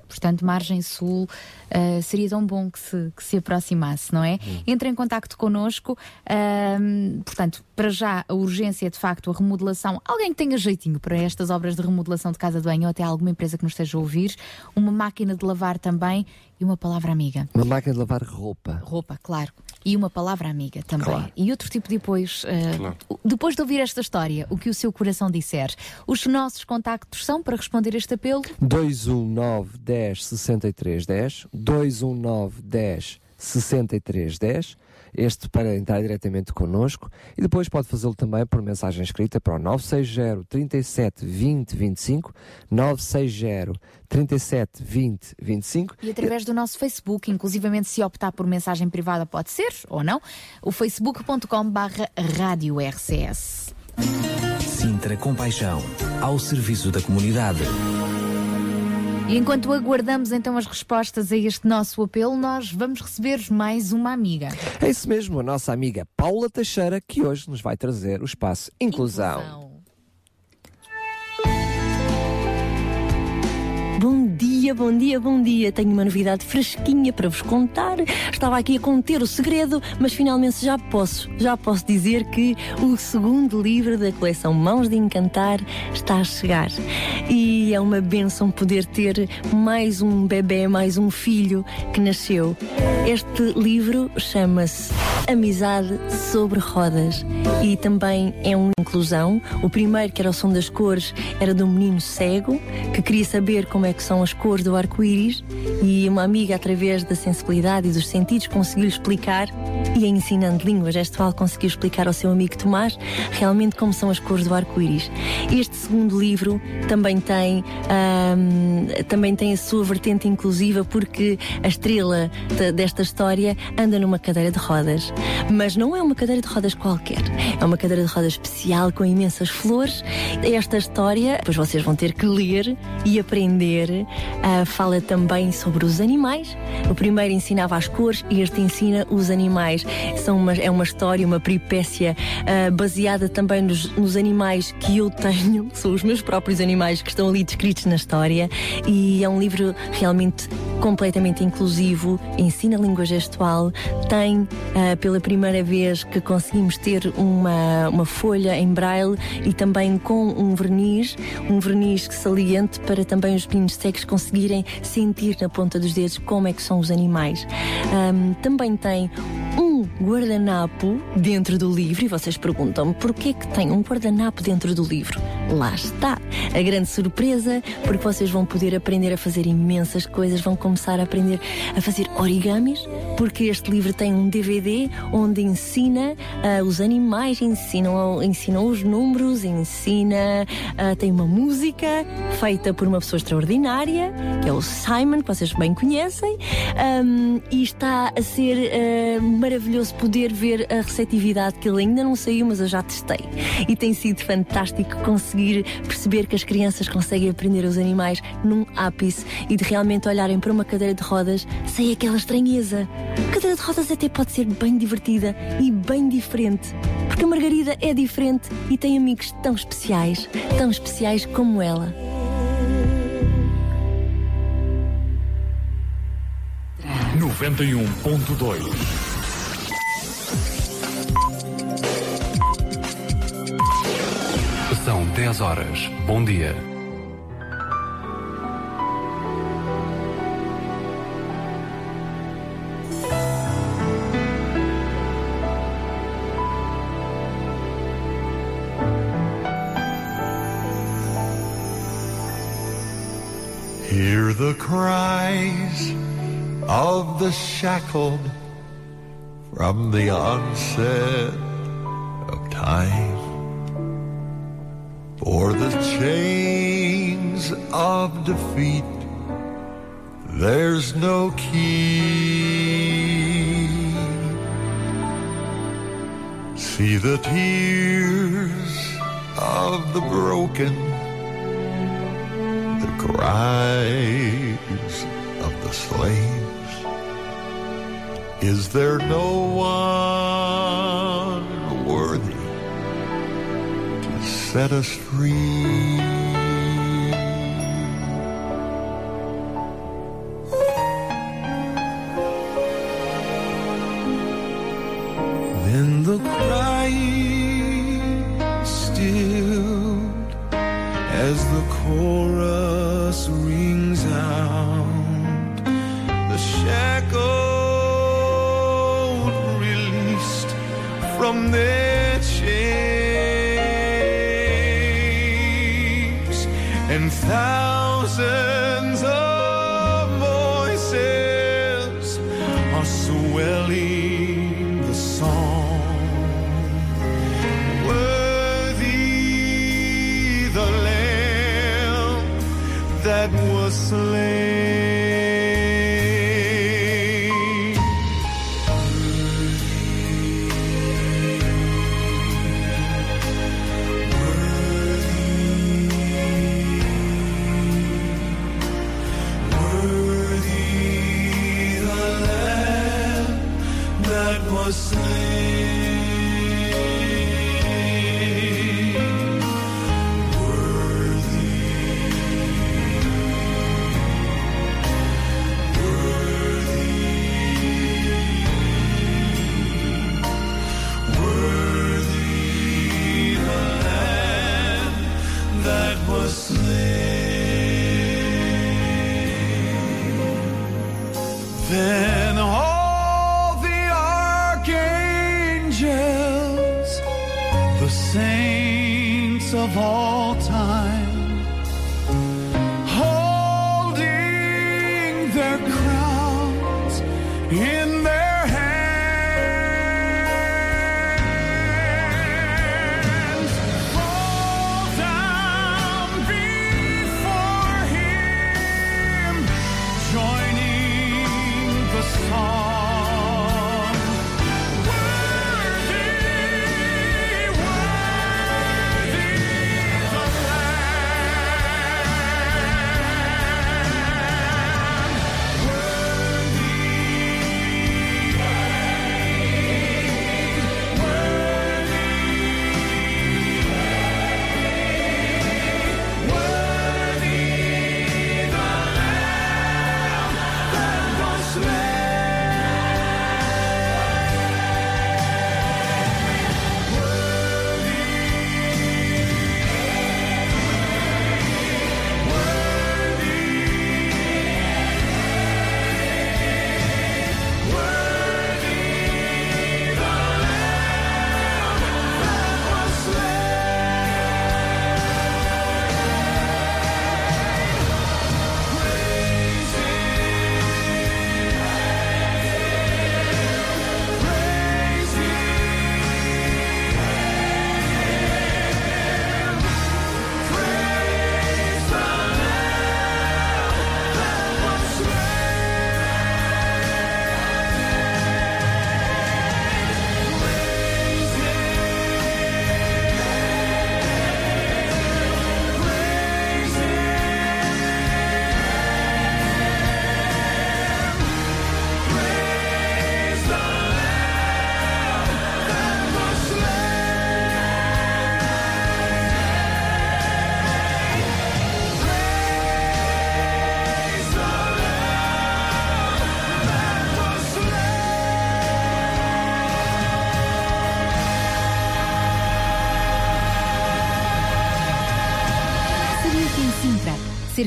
portanto, margem sul, ah, seria tão bom que se, que se aproximasse, não é? Entre em contacto connosco. ahm, portanto, para já, a urgência é de facto a remodelação. Alguém que tenha jeitinho para estas obras de remodelação de casa de banho ou até alguma empresa que nos esteja a ouvir. Uma máquina de lavar também e uma palavra amiga. Uma máquina de lavar roupa. Roupa, claro. E uma palavra amiga também. Claro. E outro tipo de depois. eh, Claro. Depois de ouvir esta história, o que o seu coração disser, os nossos contactos são para responder este apelo? 219 10 63 10 219 10 63 10 este para entrar diretamente connosco e depois pode fazê-lo também por mensagem escrita para o 960 37 20 25 960 37 20 25 E através do nosso Facebook, inclusivamente se optar por mensagem privada pode ser ou não, o facebook.com barra rádio RCS. Sintra Compaixão, ao serviço da comunidade. E enquanto aguardamos então as respostas a este nosso apelo, nós vamos receber mais uma amiga. É isso mesmo, a nossa amiga Paula Teixeira que hoje nos vai trazer o espaço Inclusão. Bom dia, bom dia, bom dia. Tenho uma novidade fresquinha para vos contar. Estava aqui a conter o segredo, mas finalmente já posso, já posso dizer que o segundo livro da coleção Mãos de Encantar está a chegar. E é uma benção poder ter mais um bebê, mais um filho que nasceu. Este livro chama-se Amizade sobre Rodas. E também é uma inclusão. O primeiro, que era o som das cores, era de um menino cego que queria saber como é que são as cores do arco-íris e uma amiga, através da sensibilidade e dos sentidos, conseguiu explicar e ensinando língua gestual conseguiu explicar ao seu amigo Tomás realmente como são as cores do arco-íris. Este segundo livro também tem, também tem a sua vertente inclusiva porque a estrela de- desta história anda numa cadeira de rodas. Mas não é uma cadeira de rodas qualquer, é uma cadeira de rodas especial com imensas flores. Esta história, pois vocês vão ter que ler e aprender. Fala também sobre os animais. O primeiro ensinava as cores e este ensina os animais. São uma, é uma história, uma peripécia ah, baseada também nos, nos animais que eu tenho, são os meus próprios animais que estão ali descritos na história. E é um livro realmente completamente inclusivo, ensina língua gestual, tem ah, pela primeira vez que conseguimos ter uma, uma folha em braille e também com um verniz, um verniz saliente para também os meninos cegos conseguirem sentir na ponta dos dedos como é que são os animais. Ahm, também tem um guardanapo dentro do livro e vocês perguntam-me porquê que tem um guardanapo dentro do livro? Lá está! A grande surpresa, porque vocês vão poder aprender a fazer imensas coisas, vão começar a aprender a fazer origamis, porque este livro tem um DVD onde ensina ah, os animais, ensinam, ensinam os números, ensina, ah, tem uma música feita por uma pessoa extraordinária, que é o Simon, que vocês bem conhecem, ahm, e está a ser ah, maravilhoso poder ver a receptividade que ele ainda não saiu, mas eu já testei. E tem sido fantástico conseguir perceber que as crianças conseguem aprender os animais num ápice e de realmente olharem para uma cadeira de rodas sem aquela estranheza. A cadeira de rodas até pode ser bem divertida e bem diferente. Porque a Margarida é diferente e tem amigos tão especiais, tão especiais como ela. Noventa e um ponto dois. São 10 horas. Bom dia. Hear the cries of the shackled from the onset of time. For the chains of defeat, there's no key. See the tears of the broken the cries of the slaves. Is there no one worthy to set us free?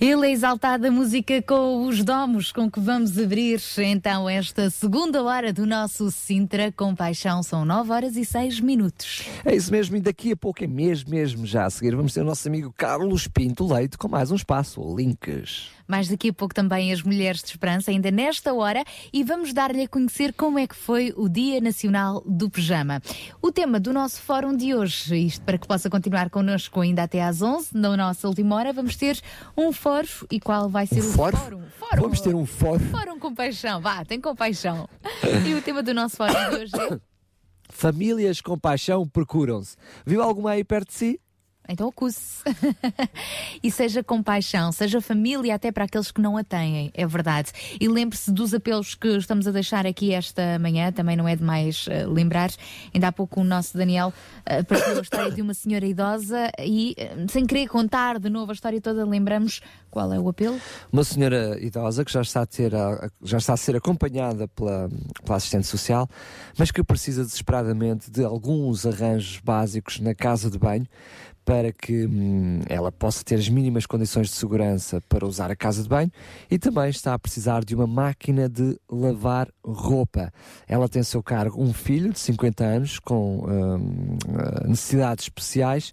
Ele é exaltado a música com os domos com que vamos abrir então esta segunda hora do nosso Sintra Compaixão. São 9 horas e 6 minutos. É isso mesmo, e daqui a pouco é mesmo, mesmo já a seguir, vamos ter o nosso amigo Carlos Pinto Leite com mais um espaço, Links. Mais daqui a pouco também as Mulheres de Esperança, ainda nesta hora, e vamos dar-lhe a conhecer como é que foi o Dia Nacional do Pijama. O tema do nosso fórum de hoje, isto para que possa continuar connosco ainda até às 11, na nossa última hora, vamos ter um fórum. E qual vai ser o fórum? fórum? Fórum. Vamos ter um fórum. Fórum Compaixão, vá, tem compaixão. e o tema do nosso fórum de hoje é. Famílias com paixão procuram-se. Viu alguma aí perto de si? Então acuse-se. e seja compaixão, seja família até para aqueles que não a têm, é verdade. E lembre-se dos apelos que estamos a deixar aqui esta manhã, também não é demais uh, lembrar. Ainda há pouco o nosso Daniel uh, partilhou a história de uma senhora idosa e, uh, sem querer contar de novo a história toda, lembramos qual é o apelo? Uma senhora idosa que já está a, ter a, já está a ser acompanhada pela, pela assistente social, mas que precisa desesperadamente de alguns arranjos básicos na casa de banho para que hum, ela possa ter as mínimas condições de segurança para usar a casa de banho e também está a precisar de uma máquina de lavar roupa. Ela tem a seu cargo um filho de 50 anos com hum, necessidades especiais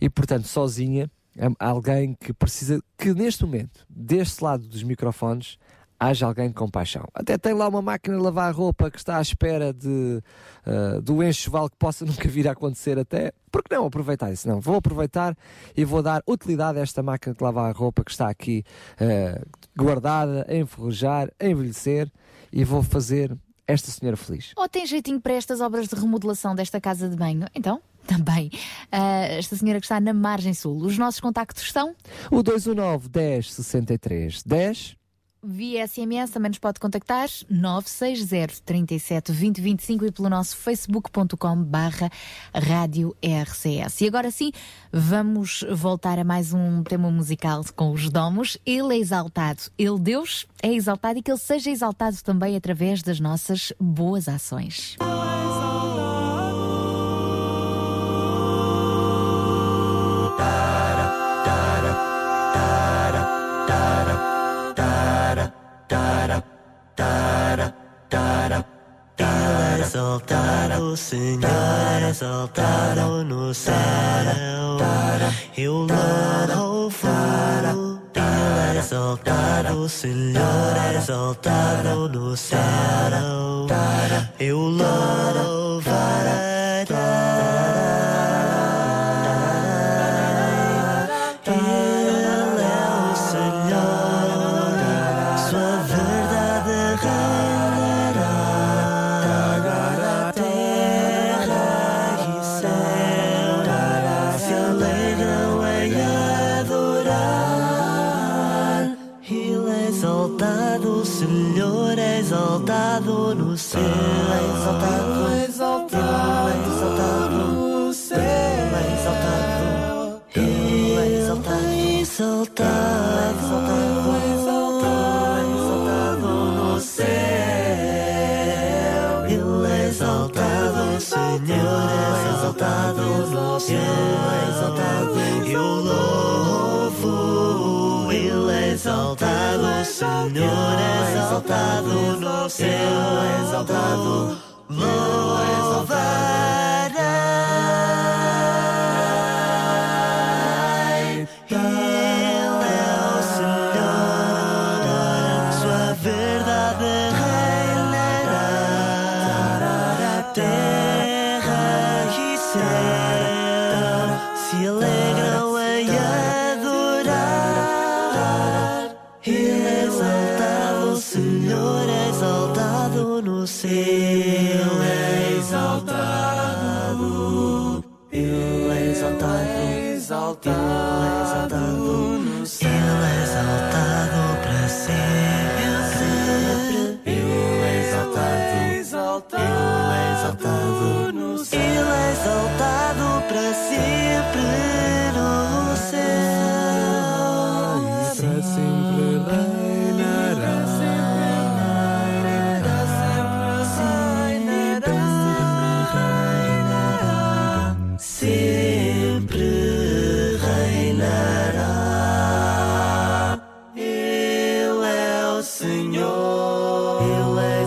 e, portanto, sozinha, alguém que precisa que neste momento, deste lado dos microfones, haja alguém com paixão. Até tem lá uma máquina de lavar roupa que está à espera de, uh, do enxoval que possa nunca vir a acontecer até. Por que não aproveitar isso? Não, vou aproveitar e vou dar utilidade a esta máquina de lavar roupa que está aqui uh, guardada, a enferrujar, a envelhecer e vou fazer esta senhora feliz. Ou tem jeitinho para estas obras de remodelação desta casa de banho? Então, também. Uh, esta senhora que está na margem sul. Os nossos contactos estão? O 219 10 63 10 Via SMS também nos pode contactar 960 37 20 25 e pelo nosso facebook.com barra rádio RCS. E agora sim, vamos voltar a mais um tema musical com os domos. Ele é exaltado, ele Deus é exaltado e que ele seja exaltado também através das nossas boas ações. Exaltado, Senhor, exaltado no céu. Eu louvo. É exaltado, Senhor, exaltado no céu. Eu Ele Senhor é exaltado no céu. é exaltado,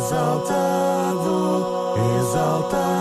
exaltado, exaltado.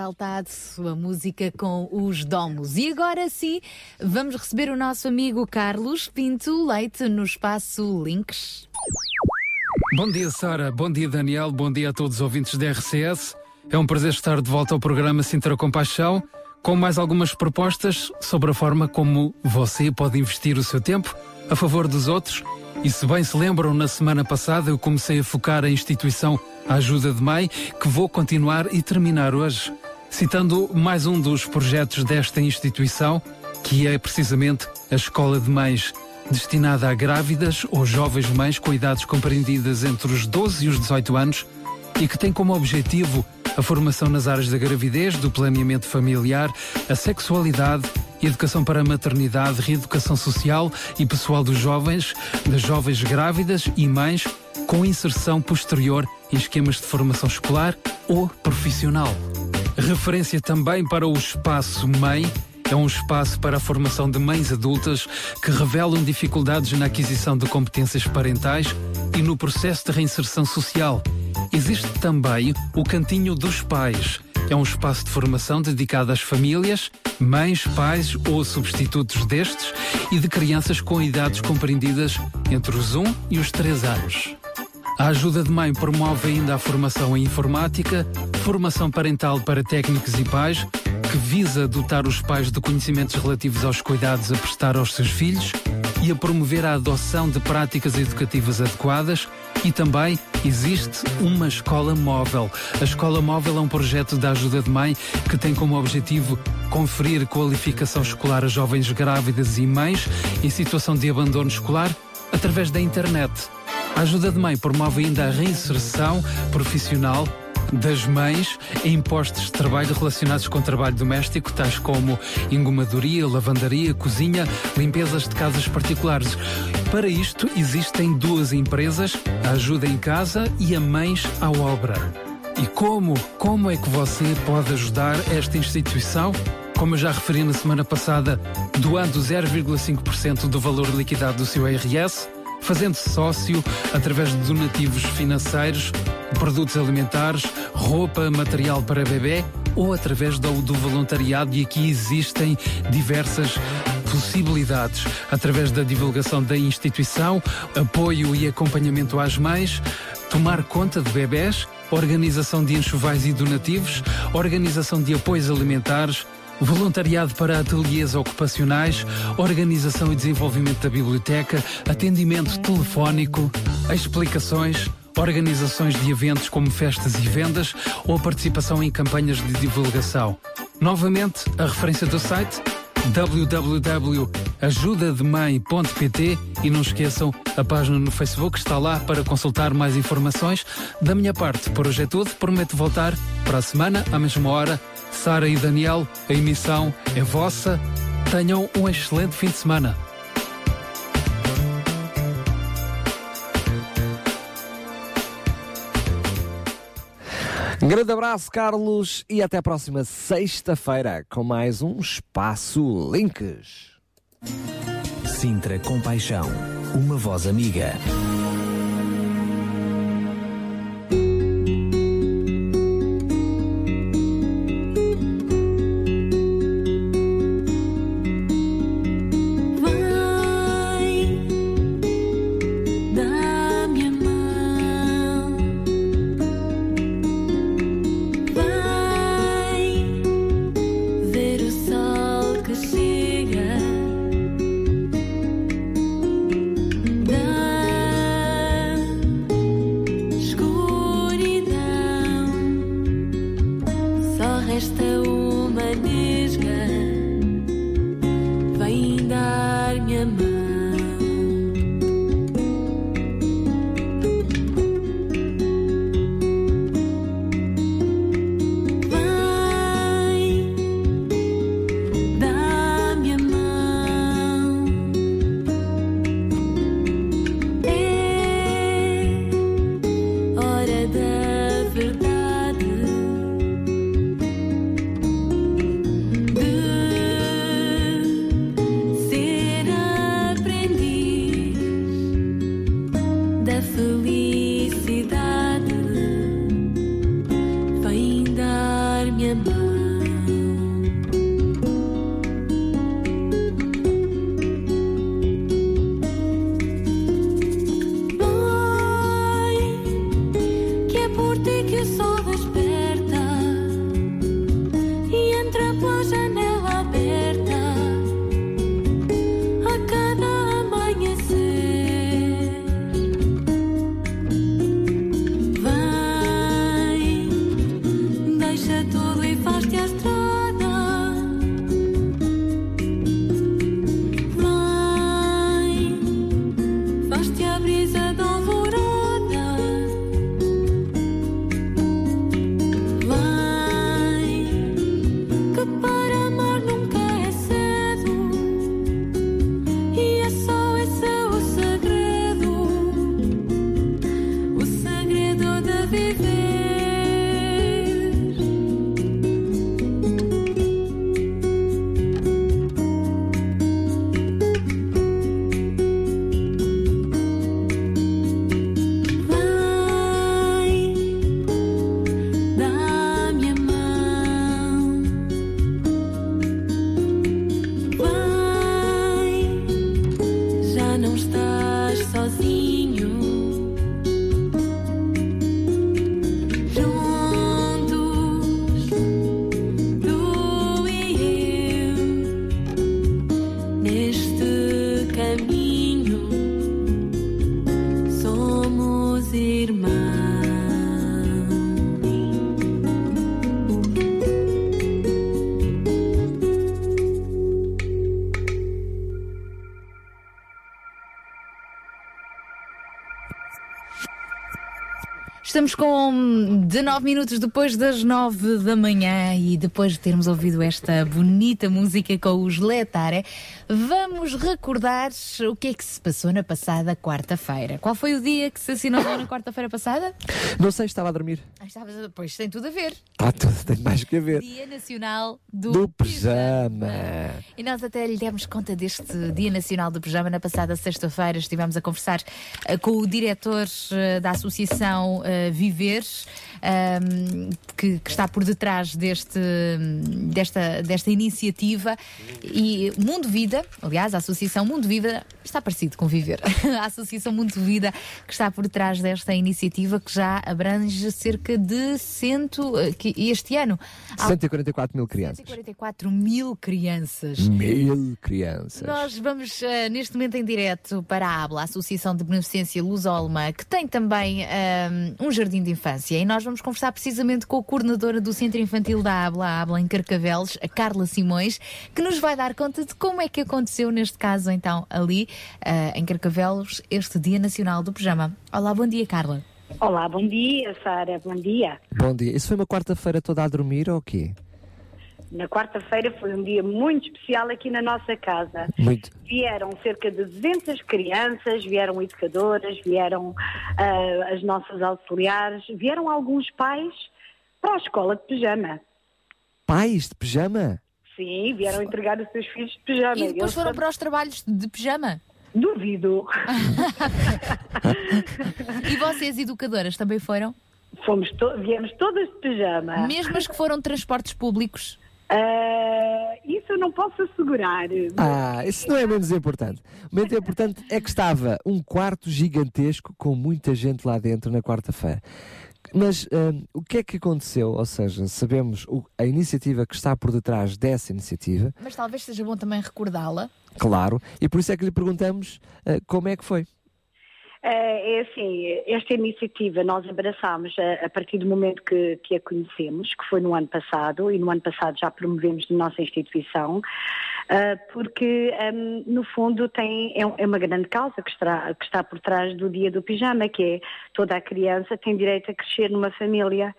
Exaltado, sua música com os domos. E agora sim, vamos receber o nosso amigo Carlos Pinto Leite no espaço Links. Bom dia, Sara. Bom dia, Daniel. Bom dia a todos os ouvintes da RCS. É um prazer estar de volta ao programa Sintra Compaixão com mais algumas propostas sobre a forma como você pode investir o seu tempo a favor dos outros. E se bem se lembram, na semana passada eu comecei a focar a instituição A Ajuda de Mai, que vou continuar e terminar hoje, citando mais um dos projetos desta instituição, que é precisamente a Escola de Mães, destinada a grávidas ou jovens mães com idades compreendidas entre os 12 e os 18 anos e que tem como objetivo a formação nas áreas da gravidez, do planeamento familiar, a sexualidade educação para a maternidade, reeducação social e pessoal dos jovens, das jovens grávidas e mães, com inserção posterior em esquemas de formação escolar ou profissional. Referência também para o Espaço Mãe, é um espaço para a formação de mães adultas que revelam dificuldades na aquisição de competências parentais e no processo de reinserção social. Existe também o Cantinho dos Pais. É um espaço de formação dedicado às famílias, mães, pais ou substitutos destes e de crianças com idades compreendidas entre os 1 e os 3 anos. A ajuda de mãe promove ainda a formação em informática, formação parental para técnicos e pais, que visa dotar os pais de conhecimentos relativos aos cuidados a prestar aos seus filhos e a promover a adoção de práticas educativas adequadas. E também existe uma escola móvel. A escola móvel é um projeto da ajuda de mãe que tem como objetivo conferir qualificação escolar a jovens grávidas e mães em situação de abandono escolar através da internet. A ajuda de mãe promove ainda a reinserção profissional das mães em postos de trabalho relacionados com trabalho doméstico, tais como engomadoria, lavandaria, cozinha, limpezas de casas particulares. Para isto existem duas empresas, a Ajuda em Casa e a Mães à Obra. E como? Como é que você pode ajudar esta instituição? Como eu já referi na semana passada, doando 0,5% do valor liquidado do seu IRS, fazendo-se sócio através de donativos financeiros, produtos alimentares, roupa, material para bebê ou através do, do voluntariado. E aqui existem diversas possibilidades através da divulgação da instituição, apoio e acompanhamento às mães, tomar conta de bebés, organização de enxovais e donativos, organização de apoios alimentares, voluntariado para ateliês ocupacionais, organização e desenvolvimento da biblioteca, atendimento telefónico, explicações, organizações de eventos como festas e vendas ou participação em campanhas de divulgação. Novamente, a referência do site www.ajudademãe.pt e não esqueçam a página no Facebook está lá para consultar mais informações. Da minha parte, por hoje é tudo. Prometo voltar para a semana, à mesma hora. Sara e Daniel, a emissão é vossa. Tenham um excelente fim de semana. Grande abraço, Carlos, e até a próxima sexta-feira com mais um Espaço Links. Sintra Compaixão, uma voz amiga. Estamos com 19 minutos depois das 9 da manhã e depois de termos ouvido esta bonita música com os Letare, vamos recordar o que é que se passou na passada quarta-feira. Qual foi o dia que se assinalou na quarta-feira passada? Não sei, estava a dormir. Ah, estava- Pois tem tudo a ver. Está tudo, tem mais que a ver. Dia Nacional do, Do pijama. E nós até lhe demos conta deste Dia Nacional do Pijama na passada sexta-feira. Estivemos a conversar eh, com o diretor eh, da Associação eh, Viver, ehm, que, que está por detrás deste, desta, desta iniciativa. E Mundo Vida, aliás, a Associação Mundo Vida está parecido com Viver. a Associação Mundo Vida que está por trás desta iniciativa que já abrange cerca de cento, eh, que este ano há 144 mil crianças. 144 mil crianças. Mil crianças. Nós vamos eh, neste momento em direto para a ABLA, a Associação de Beneficência Lusolma, que tem também ehm, um jardim de infância. E nós vamos conversar precisamente com a coordenadora do Centro Infantil da ABLA, a ABLA em Carcavelos, a Carla Simões, que nos vai dar conta de como é que aconteceu neste caso, então, ali eh, em Carcavelos, este Dia Nacional do Pijama. Olá, bom dia, Carla. Olá, bom dia, Sara, bom dia. Bom dia. Isso foi uma quarta-feira toda a dormir ou o quê? Na quarta-feira foi um dia muito especial aqui na nossa casa. Muito. Vieram cerca de 200 crianças, vieram educadoras, vieram ah, as nossas auxiliares, vieram alguns pais para a escola de pijama. Pais de pijama? Sim, vieram entregar os seus filhos de pijama. E depois foram para os trabalhos de pijama? Duvido. E vocês, educadoras, também foram? Fomos to- viemos todas de pijama. Mesmo as que foram de transportes públicos? Ah, isso eu não posso assegurar. Ah, isso não é menos importante. O menos importante é que estava um quarto gigantesco com muita gente lá dentro na quarta-feira. Mas hum, o que é que aconteceu? Ou seja, sabemos o- a iniciativa que está por detrás dessa iniciativa, Mas talvez seja bom também recordá-la. claro, e por isso é que lhe perguntamos ah, como é que foi. É é assim, esta iniciativa nós abraçámos a, a partir do momento que, que a conhecemos, que foi no ano passado, e no ano passado já promovemos na nossa instituição, porque hum, no fundo tem, é, um- é uma grande causa que está, que está por trás do dia do pijama, que é toda a criança tem direito a crescer numa família.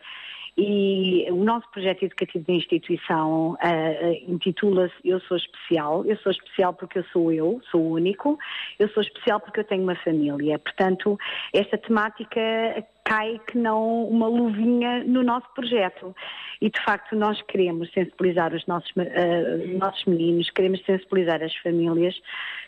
E o nosso projeto educativo da instituição ah, ah, intitula-se Eu Sou Especial. Eu sou especial porque eu sou eu, sou único. Eu sou especial porque eu tenho uma família. Portanto, esta temática cai que não uma luvinha no nosso projeto. E de facto nós queremos sensibilizar os nossos, ah, nossos meninos, queremos sensibilizar as famílias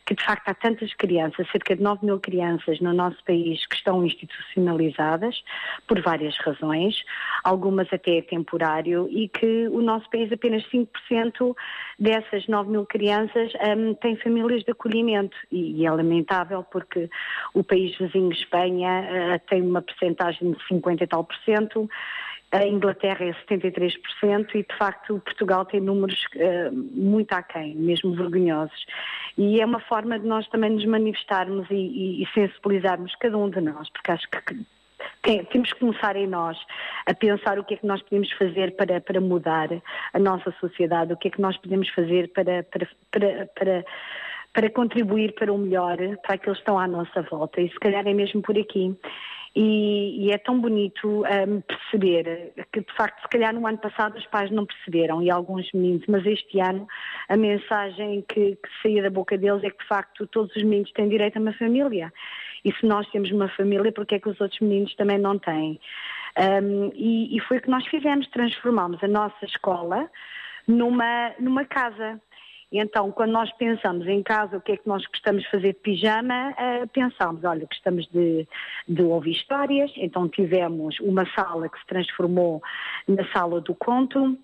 que de facto há tantas crianças, cerca de 9 mil crianças no nosso país que estão institucionalizadas por várias razões, algumas até é temporário, e que o nosso país apenas 5% dessas 9 mil crianças hum, têm famílias de acolhimento. E, e é lamentável porque o país vizinho, Espanha, ah, tem uma percentagem de 50 e tal por cento, a Inglaterra é 73% e, de facto, Portugal tem números eh, muito aquém, mesmo vergonhosos. E é uma forma de nós também nos manifestarmos e, e- e sensibilizarmos cada um de nós, porque acho que que tem- temos que começar em nós a pensar o que é que nós podemos fazer para, para mudar a nossa sociedade, o que é que nós podemos fazer para, para, para, para, para contribuir para o melhor, para aqueles que estão à nossa volta. E se calhar é mesmo por aqui. E, e é tão bonito hum, perceber que, de facto, se calhar no ano passado os pais não perceberam e alguns meninos, mas este ano a mensagem que, que saía da boca deles é que, de facto, todos os meninos têm direito a uma família. E se nós temos uma família, porque é que os outros meninos também não têm? Hum, e, e foi o que nós fizemos, transformamos a nossa escola numa, numa casa. E então, quando nós pensamos em casa, o que é que nós gostamos de fazer de pijama, eh, pensamos, olha, gostamos de, de ouvir histórias, então tivemos uma sala que se transformou na sala do conto,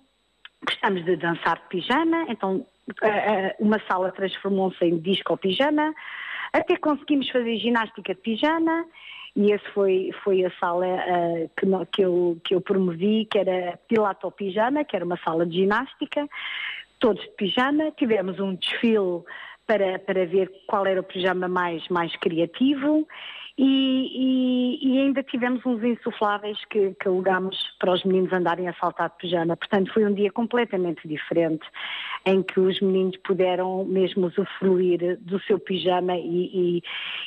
gostamos de dançar de pijama, então eh, eh, uma sala transformou-se em disco pijama, até conseguimos fazer ginástica de pijama, e esse foi, foi a sala eh, que, no- que eu, que eu promovi, que era Pilato Pijama, que era uma sala de ginástica, todos de pijama, tivemos um desfile para, para ver qual era o pijama mais, mais criativo E, e- e ainda tivemos uns insufláveis que, que alugámos para os meninos andarem a saltar de pijama. Portanto, foi um dia completamente diferente, em que os meninos puderam mesmo usufruir do seu pijama e,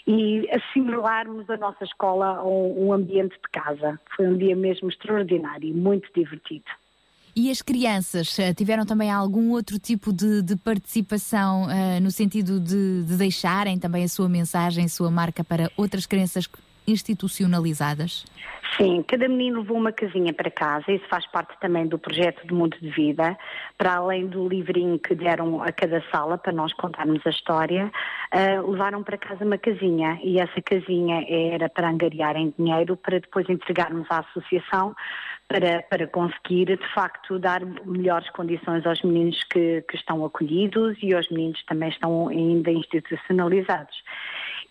e, e assimilarmos a nossa escola a um, um ambiente de casa. Foi um dia mesmo extraordinário e muito divertido. E as crianças eh, tiveram também algum outro tipo de, de participação eh, no sentido de, de deixarem também a sua mensagem, a sua marca para outras crianças institucionalizadas? Sim, cada menino levou uma casinha para casa, isso faz parte também do projeto do Mundo de Vida, para além do livrinho que deram a cada sala para nós contarmos a história, ah, levaram para casa uma casinha e essa casinha era para angariarem dinheiro para depois entregarmos à associação para, para conseguir de facto dar melhores condições aos meninos que, que estão acolhidos e aos meninos que também estão ainda institucionalizados.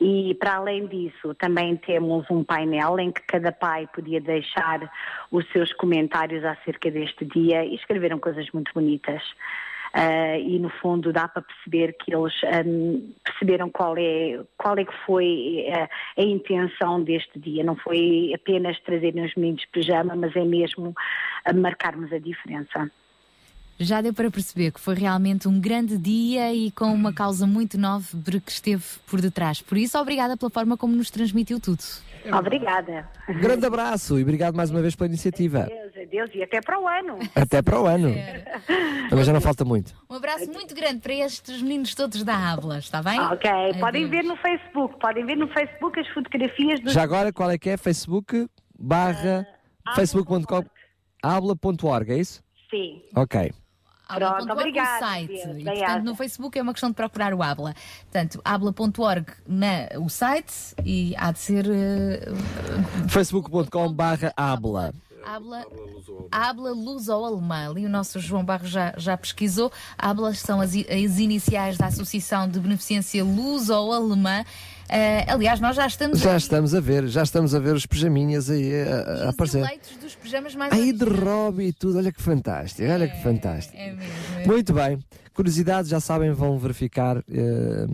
E para além disso, também temos um painel em que cada pai podia deixar os seus comentários acerca deste dia e escreveram coisas muito bonitas. Ah, e no fundo dá para perceber que eles ahm, perceberam qual é, qual é que foi ah, a intenção deste dia. Não foi apenas trazerem os meninos de pijama, mas é mesmo ah, marcarmos a diferença. Já deu para perceber que foi realmente um grande dia e com uma causa muito nobre que esteve por detrás. Por isso, obrigada pela forma como nos transmitiu tudo. Obrigada. Um grande abraço e obrigado mais uma vez pela iniciativa. Adeus, adeus e até para o ano. Até para o ano. Também já não falta muito. Um abraço muito grande para estes meninos todos da Habla, está bem? Ok, podem ver no Facebook, podem ver no Facebook as fotografias dos Já agora, qual é que é? Facebook barra facebook.com habla.org, é isso? Sim. Ok. Pronto, obrigada, o site. Deus, E, portanto, no Facebook é uma questão de procurar o Habla. Portanto, habla.org na o site e há de ser eh, facebook.com barra habla. Habla, Habla Luso-Alemã. Ali o nosso João Barros já, já pesquisou. Habla são as, as iniciais da Associação de Beneficência Luso-Alemã. Eh, aliás, nós já estamos Já aí, estamos a ver, já estamos a ver os pijaminhas aí a, a aparecer. eleitos dos pijamas mais Aí de Robbie e tudo, olha que fantástico, olha que fantástico. É mesmo. Muito bem. Curiosidades, já sabem, vão verificar eh,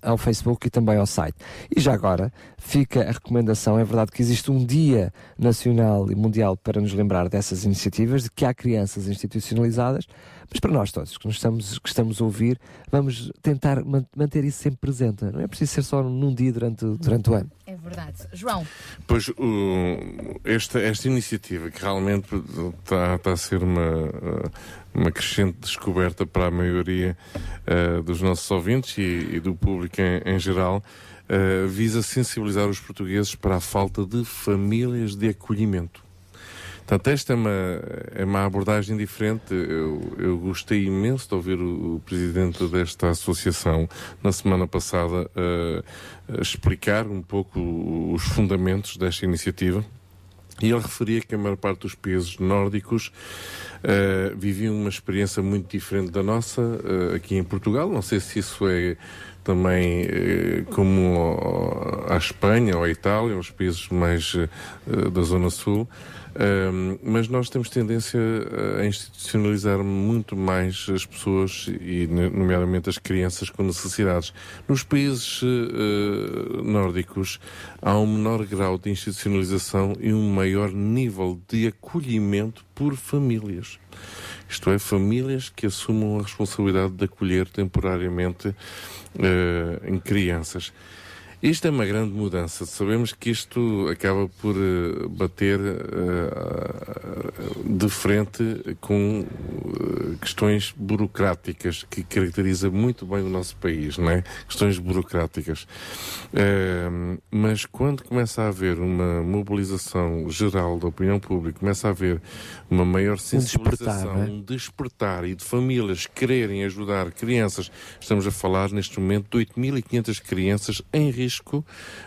ao Facebook e também ao site. E já agora, fica a recomendação, é verdade que existe um dia nacional e mundial para nos lembrar dessas iniciativas, de que há crianças institucionalizadas, mas para nós todos que nos estamos, que estamos a ouvir, vamos tentar man- manter isso sempre presente. Não é preciso ser só num dia durante, durante o ano. É verdade. João, Pois o- esta, esta iniciativa que realmente está, está a ser uma, uma crescente descoberta para a maioria eh, dos nossos ouvintes e, e do público em, em geral, eh, visa sensibilizar os portugueses para a falta de famílias de acolhimento. Portanto, esta é uma, é uma abordagem diferente. Eu, eu gostei imenso de ouvir o, o presidente desta associação na semana passada eh, explicar um pouco os fundamentos desta iniciativa. E ele referia que a maior parte dos países nórdicos eh, viviam uma experiência muito diferente da nossa eh, aqui em Portugal. Não sei se isso é também como à Espanha ou à Itália, os países mais da Zona Sul. Um, mas nós temos tendência a institucionalizar muito mais as pessoas e, nomeadamente, as crianças com necessidades. Nos países eh, nórdicos há um menor grau de institucionalização e um maior nível de acolhimento por famílias. Isto é, famílias que assumam a responsabilidade de acolher temporariamente eh, em crianças. Isto é uma grande mudança. Sabemos que isto acaba por eh, bater eh, de frente com eh, questões burocráticas que caracteriza muito bem o nosso país, não é? Questões burocráticas. Mas quando começa a haver uma mobilização geral da opinião pública, começa a haver uma maior despertar, sensibilização, não é? um despertar e de famílias quererem ajudar crianças. Estamos a falar neste momento de 8.500 crianças em risco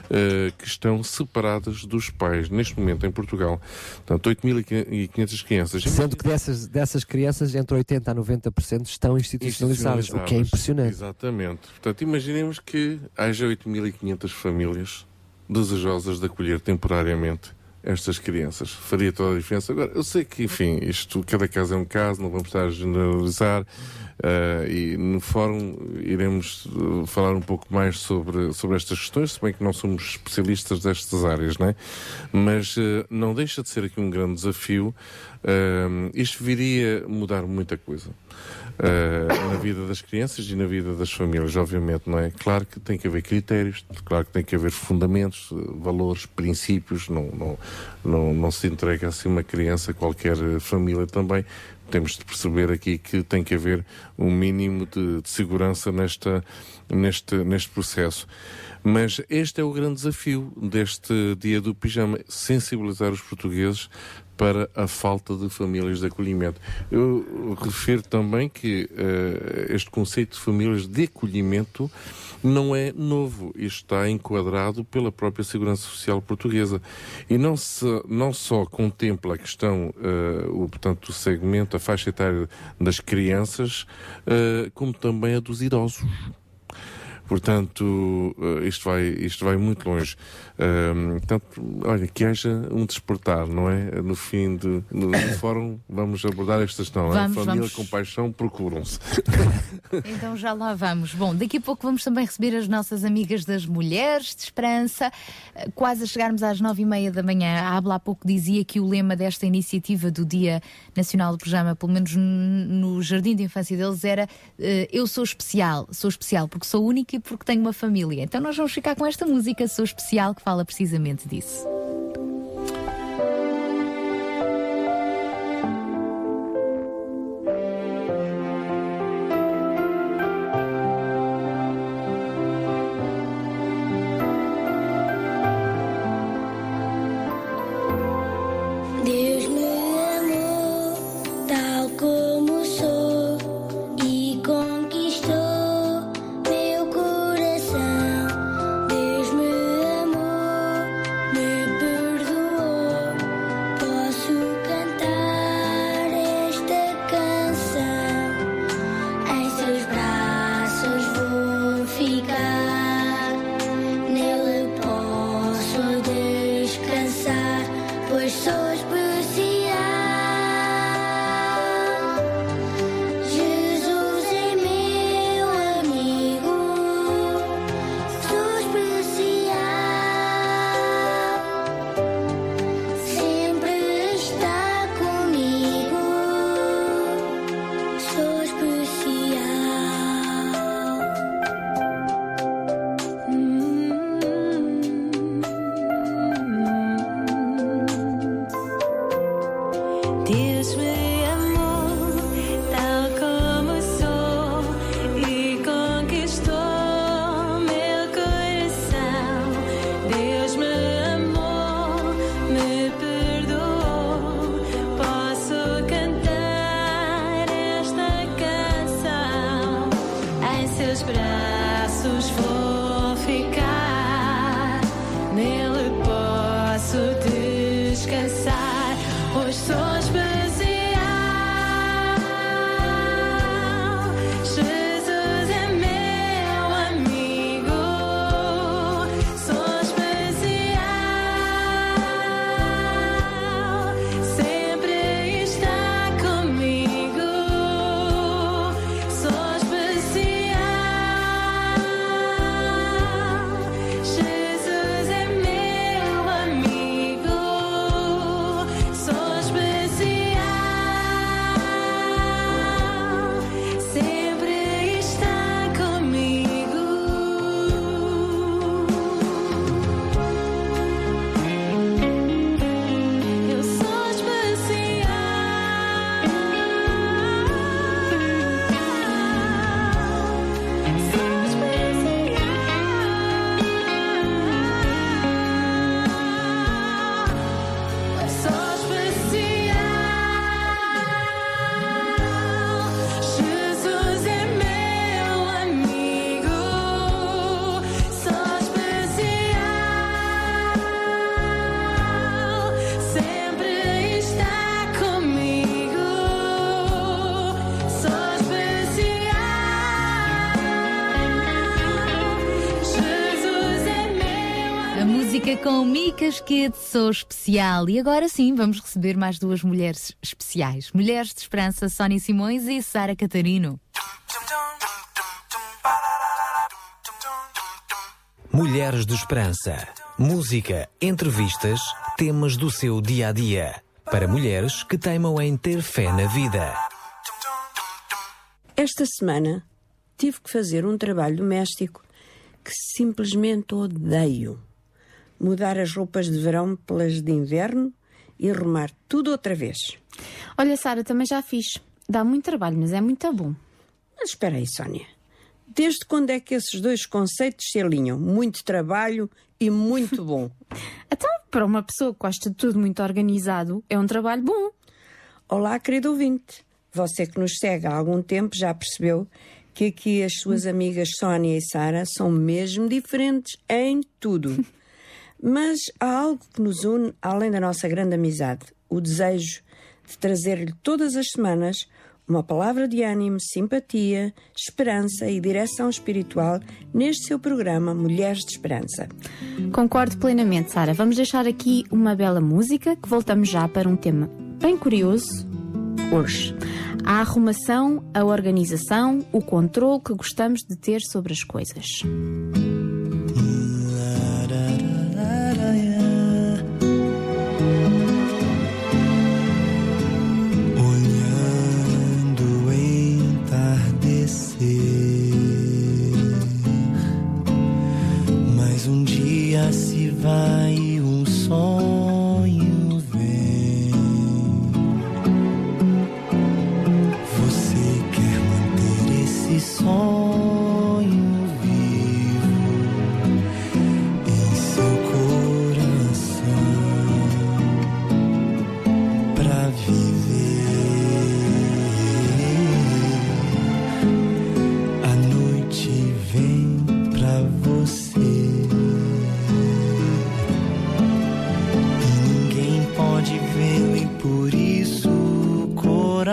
eh, que estão separadas dos pais, neste momento em Portugal. Portanto, 8.500 crianças. Sendo que dessas, dessas crianças, entre 80% a 90% estão institucionalizadas, o que é impressionante. Exatamente. Portanto, imaginemos que haja 8.500 famílias desejosas de acolher temporariamente estas crianças. Faria toda a diferença. Agora, eu sei que, enfim, isto, cada caso é um caso, não vamos estar a generalizar. eh, e no fórum iremos eh, falar um pouco mais sobre, sobre estas questões, se bem que não somos especialistas destas áreas, não é? Mas eh, não deixa de ser aqui um grande desafio. Isto viria mudar muita coisa. Eh, na vida das crianças e na vida das famílias, obviamente, não é? Claro que tem que haver critérios, claro que tem que haver fundamentos, valores, princípios, não, não, não, não se entrega assim uma criança a qualquer família também. Temos de perceber aqui que tem que haver um mínimo de, de segurança nesta, neste, neste processo. Mas este é o grande desafio deste dia do pijama, sensibilizar os portugueses para a falta de famílias de acolhimento. Eu refiro também que eh, este conceito de famílias de acolhimento não é novo. Está enquadrado pela própria Segurança Social portuguesa. E não, se, não só contempla a questão, eh, o, portanto, o segmento, a faixa etária das crianças, eh, como também a dos idosos. Portanto, eh, isto vai, isto vai muito longe. Ahm, portanto, olha, que haja um despertar, não é? No fim de, no, fórum vamos abordar esta questão. é? Vamos, Família vamos. com paixão procuram-se. Então já lá vamos. Bom, daqui a pouco vamos também receber as nossas amigas das Mulheres de Esperança. Eh, Quase a chegarmos às nove e meia da manhã. A Abla há pouco dizia que o lema desta iniciativa do Dia Nacional do Pijama, pelo menos no jardim de infância deles, era eh, Eu sou especial. Sou especial porque sou única e porque tenho uma família. Então nós vamos ficar com esta música, Sou Especial, que fala precisamente disso. Kid, sou especial. E agora sim, vamos receber mais duas mulheres especiais. Mulheres de Esperança, Sónia Simões e Sara Catarino. Mulheres de Esperança. Música, entrevistas, temas do seu dia a dia. Para mulheres que teimam em ter fé na vida. Esta semana tive que fazer um trabalho doméstico que simplesmente odeio. Mudar as roupas de verão pelas de inverno e arrumar tudo outra vez. Olha, Sara, também já fiz. Dá muito trabalho, mas é muito bom. Mas espera aí, Sónia. Desde quando é que esses dois conceitos se alinham? Muito trabalho e muito bom. Então, para uma pessoa que gosta de tudo muito organizado, é um trabalho bom. Olá, querido ouvinte. Você que nos segue há algum tempo já percebeu que aqui as suas amigas Sónia e Sara são mesmo diferentes em tudo. Mas há algo que nos une além da nossa grande amizade: o desejo de trazer-lhe todas as semanas uma palavra de ânimo, simpatia, esperança e direção espiritual neste seu programa Mulheres de Esperança. Concordo plenamente, Sara. Vamos deixar aqui uma bela música que voltamos já para um tema bem curioso hoje. A arrumação, a organização, o controle que gostamos de ter sobre as coisas. Dia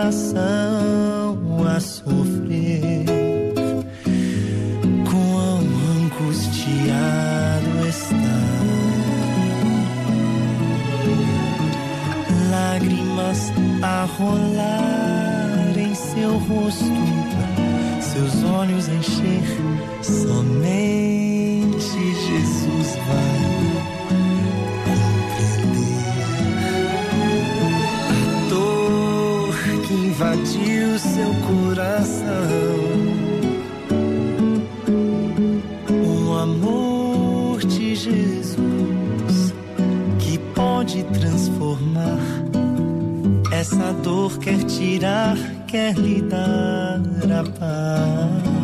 coração Essa dor quer tirar, quer lhe dar a paz.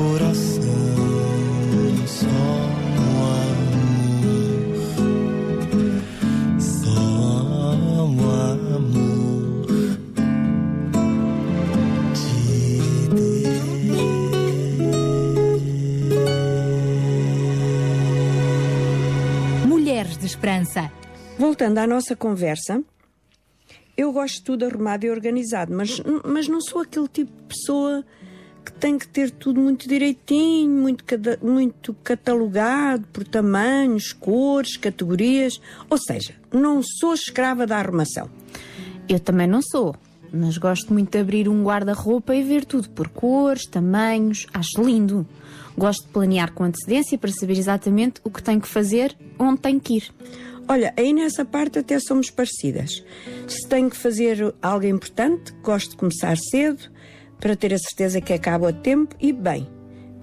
Coração. Só o amor, só o amor de Mulheres de Esperança. Voltando à nossa conversa, eu gosto de tudo arrumado e organizado, mas, mas não sou aquele tipo de pessoa que tem que ter tudo muito direitinho, muito, muito catalogado por tamanhos, cores, categorias. Ou seja, não sou escrava da arrumação. Eu também não sou, mas gosto muito de abrir um guarda-roupa e ver tudo por cores, tamanhos. Acho lindo. Gosto de planear com antecedência para saber exatamente o que tenho que fazer, onde tenho que ir. Olha, aí nessa parte até somos parecidas. Se tenho que fazer algo importante, gosto de começar cedo para ter a certeza que acabo a tempo e bem.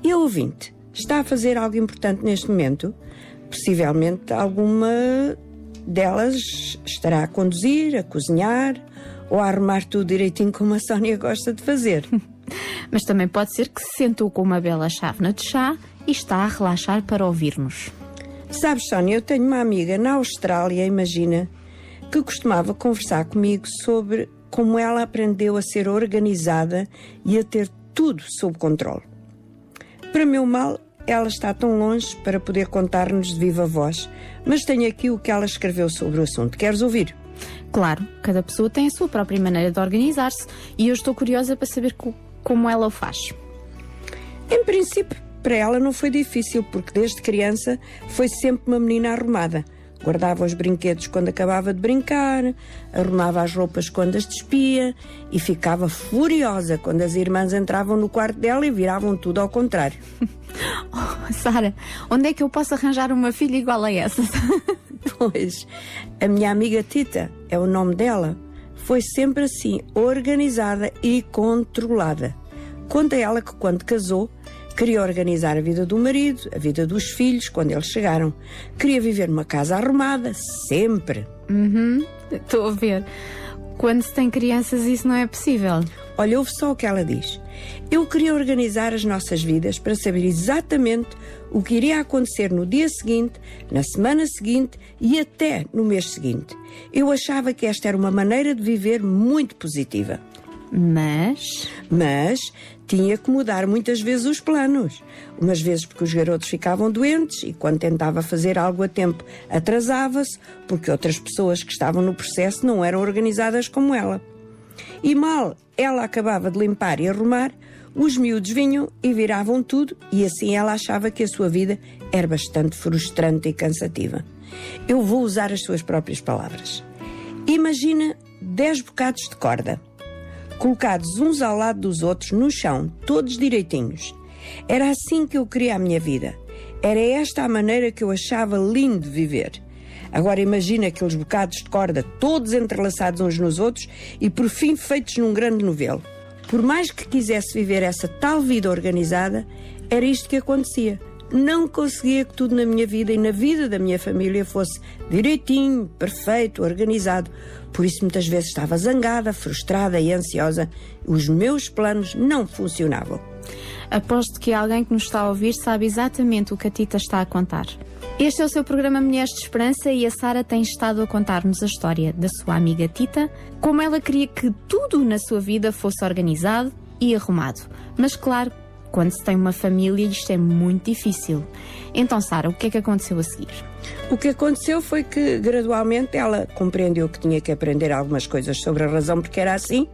E a ouvinte, está a fazer algo importante neste momento? Possivelmente alguma delas estará a conduzir, a cozinhar ou a arrumar tudo direitinho como a Sónia gosta de fazer. Mas também pode ser que se sentou com uma bela chávena de chá e está a relaxar para ouvir-nos. Sabes, Sónia, eu tenho uma amiga na Austrália, imagina, que costumava conversar comigo sobre como ela aprendeu a ser organizada e a ter tudo sob controle. Para meu mal, ela está tão longe para poder contar-nos de viva voz, mas tenho aqui o que ela escreveu sobre o assunto. Queres ouvir? Claro, cada pessoa tem a sua própria maneira de organizar-se e eu estou curiosa para saber co- como ela o faz. Em princípio, para ela não foi difícil, porque desde criança foi sempre uma menina arrumada. Guardava os brinquedos quando acabava de brincar, arrumava as roupas quando as despia e ficava furiosa quando as irmãs entravam no quarto dela e viravam tudo ao contrário. Sara, onde é que eu posso arranjar uma filha igual a essa? Pois, a minha amiga Tita, é o nome dela, foi sempre assim, organizada e controlada. Conta ela que quando casou, queria organizar a vida do marido, a vida dos filhos, quando eles chegaram. Queria viver numa casa arrumada, sempre. Uhum, estou a ver. Quando se tem crianças, isso não é possível. Olha, ouve só o que ela diz. Eu queria organizar as nossas vidas para saber exatamente o que iria acontecer no dia seguinte, na semana seguinte e até no mês seguinte. Eu achava que esta era uma maneira de viver muito positiva. Mas. Mas tinha que mudar muitas vezes os planos. Umas vezes porque os garotos ficavam doentes e quando tentava fazer algo a tempo atrasava-se, porque outras pessoas que estavam no processo não eram organizadas como ela. E mal ela acabava de limpar e arrumar, os miúdos vinham e viravam tudo, e assim ela achava que a sua vida era bastante frustrante e cansativa. Eu vou usar as suas próprias palavras. Imagina 10 bocados de corda, colocados uns ao lado dos outros no chão, todos direitinhos. Era assim que eu queria a minha vida. Era esta a maneira que eu achava lindo de viver. Agora imagina aqueles bocados de corda todos entrelaçados uns nos outros e por fim feitos num grande novelo. Por mais que quisesse viver essa tal vida organizada, era isto que acontecia. Não conseguia que tudo na minha vida e na vida da minha família fosse direitinho, perfeito, organizado. Por isso muitas vezes estava zangada, frustrada e ansiosa. Os meus planos não funcionavam. Aposto que alguém que nos está a ouvir sabe exatamente o que a Tita está a contar. Este é o seu programa Mulheres de Esperança e a Sara tem estado a contar-nos a história da sua amiga Tita, como ela queria que tudo na sua vida fosse organizado e arrumado. Mas claro, quando se tem uma família isto é muito difícil. Então, Sara, o que é que aconteceu a seguir? O que aconteceu foi que gradualmente ela compreendeu que tinha que aprender algumas coisas sobre a razão porque era assim,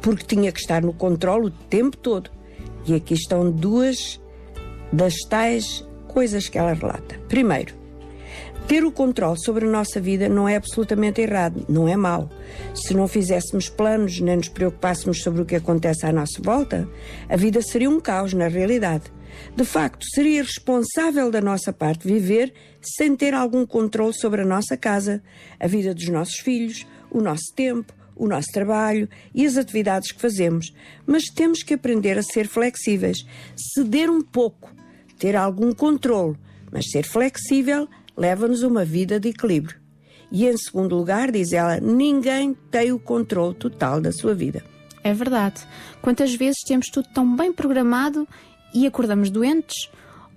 porque tinha que estar no controle o tempo todo. E aqui estão duas das tais coisas que ela relata. Primeiro, ter o controle sobre a nossa vida não é absolutamente errado, não é mau. Se não fizéssemos planos nem nos preocupássemos sobre o que acontece à nossa volta, a vida seria um caos na realidade. De facto, seria responsável da nossa parte viver sem ter algum controle sobre a nossa casa, a vida dos nossos filhos, o nosso tempo, o nosso trabalho e as atividades que fazemos. Mas temos que aprender a ser flexíveis, ceder um pouco, ter algum controle, mas ser flexível leva-nos uma vida de equilíbrio. E em segundo lugar, diz ela, ninguém tem o controle total da sua vida. É verdade. Quantas vezes temos tudo tão bem programado e acordamos doentes?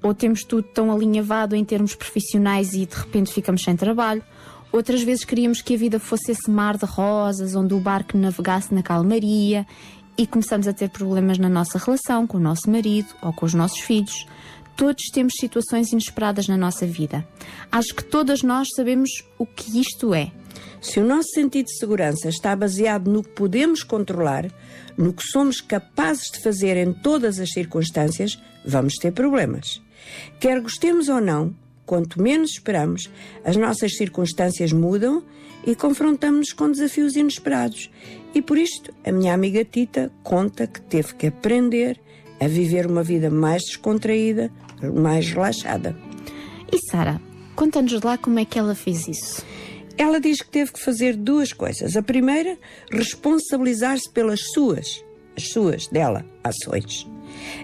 Ou temos tudo tão alinhavado em termos profissionais e de repente ficamos sem trabalho? Outras vezes queríamos que a vida fosse esse mar de rosas onde o barco navegasse na calmaria e começamos a ter problemas na nossa relação com o nosso marido ou com os nossos filhos. Todos temos situações inesperadas na nossa vida. Acho que todas nós sabemos o que isto é. Se o nosso sentido de segurança está baseado no que podemos controlar, no que somos capazes de fazer em todas as circunstâncias, vamos ter problemas. Quer gostemos ou não, quanto menos esperamos, as nossas circunstâncias mudam e confrontamos-nos com desafios inesperados. E por isto, a minha amiga Tita conta que teve que aprender a viver uma vida mais descontraída, mais relaxada. E Sara, Conta-nos lá como é que ela fez isso. Ela diz que teve que fazer duas coisas. A primeira, responsabilizar-se pelas suas, as suas, dela, ações.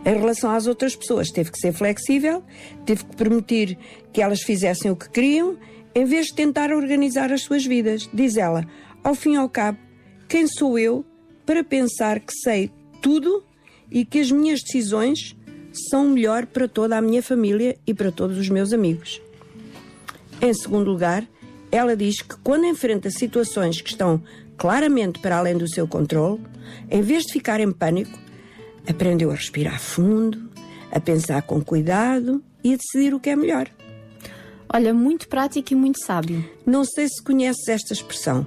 Em relação às outras pessoas, teve que ser flexível, teve que permitir que elas fizessem o que queriam, em vez de tentar organizar as suas vidas. Diz ela, ao fim e ao cabo, quem sou eu para pensar que sei tudo e que as minhas decisões são melhor para toda a minha família e para todos os meus amigos? Em segundo lugar, ela diz que quando enfrenta situações que estão claramente para além do seu controle, em vez de ficar em pânico, aprendeu a respirar fundo, a pensar com cuidado e a decidir o que é melhor. Olha, muito prático e muito sábio. Não sei se conheces esta expressão.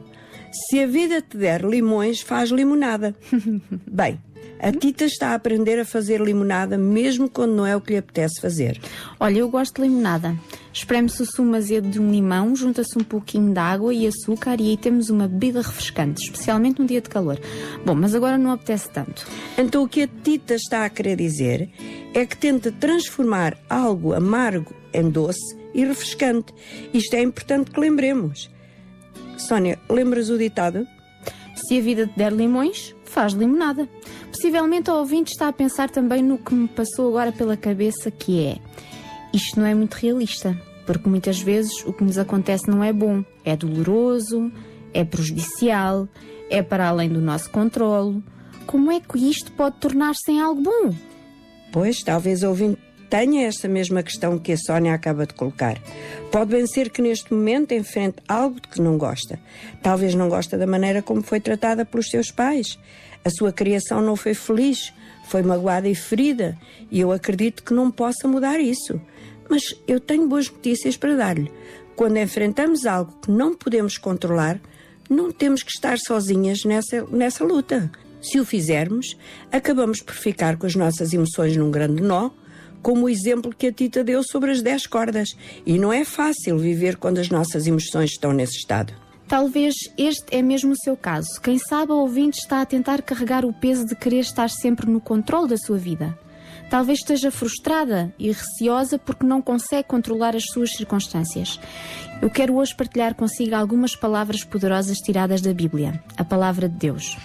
Se a vida te der limões, faz limonada. Bem, a Tita está a aprender a fazer limonada mesmo quando não é o que lhe apetece fazer. Olha, eu gosto de limonada. Espreme-se o sumo azedo de um limão, junta-se um pouquinho de água e açúcar e aí temos uma bebida refrescante, especialmente num dia de calor. Bom, mas agora não apetece tanto. Então o que a Tita está a querer dizer é que tenta transformar algo amargo em doce e refrescante. Isto é importante que lembremos. Sónia, lembras o ditado? Se a vida te der limões, faz limonada. Possivelmente o ouvinte está a pensar também no que me passou agora pela cabeça, que é isto não é muito realista, porque muitas vezes o que nos acontece não é bom, é doloroso, é prejudicial, é para além do nosso controlo. Como é que isto pode tornar-se em algo bom? Pois, talvez o ouvinte tenha esta mesma questão que a Sónia acaba de colocar. Pode bem ser que neste momento enfrente algo de que não gosta. Talvez não gosta da maneira como foi tratada pelos seus pais. A sua criação não foi feliz, foi magoada e ferida, e eu acredito que não possa mudar isso. Mas eu tenho boas notícias para dar-lhe. Quando enfrentamos algo que não podemos controlar, não temos que estar sozinhas nessa, nessa luta. Se o fizermos, acabamos por ficar com as nossas emoções num grande nó, como o exemplo que a Tita deu sobre as 10 cordas. E não é fácil viver quando as nossas emoções estão nesse estado. Talvez este é mesmo o seu caso. Quem sabe o ouvinte está a tentar carregar o peso de querer estar sempre no controle da sua vida. Talvez esteja frustrada e receosa porque não consegue controlar as suas circunstâncias. Eu quero hoje partilhar consigo algumas palavras poderosas tiradas da Bíblia, a palavra de Deus.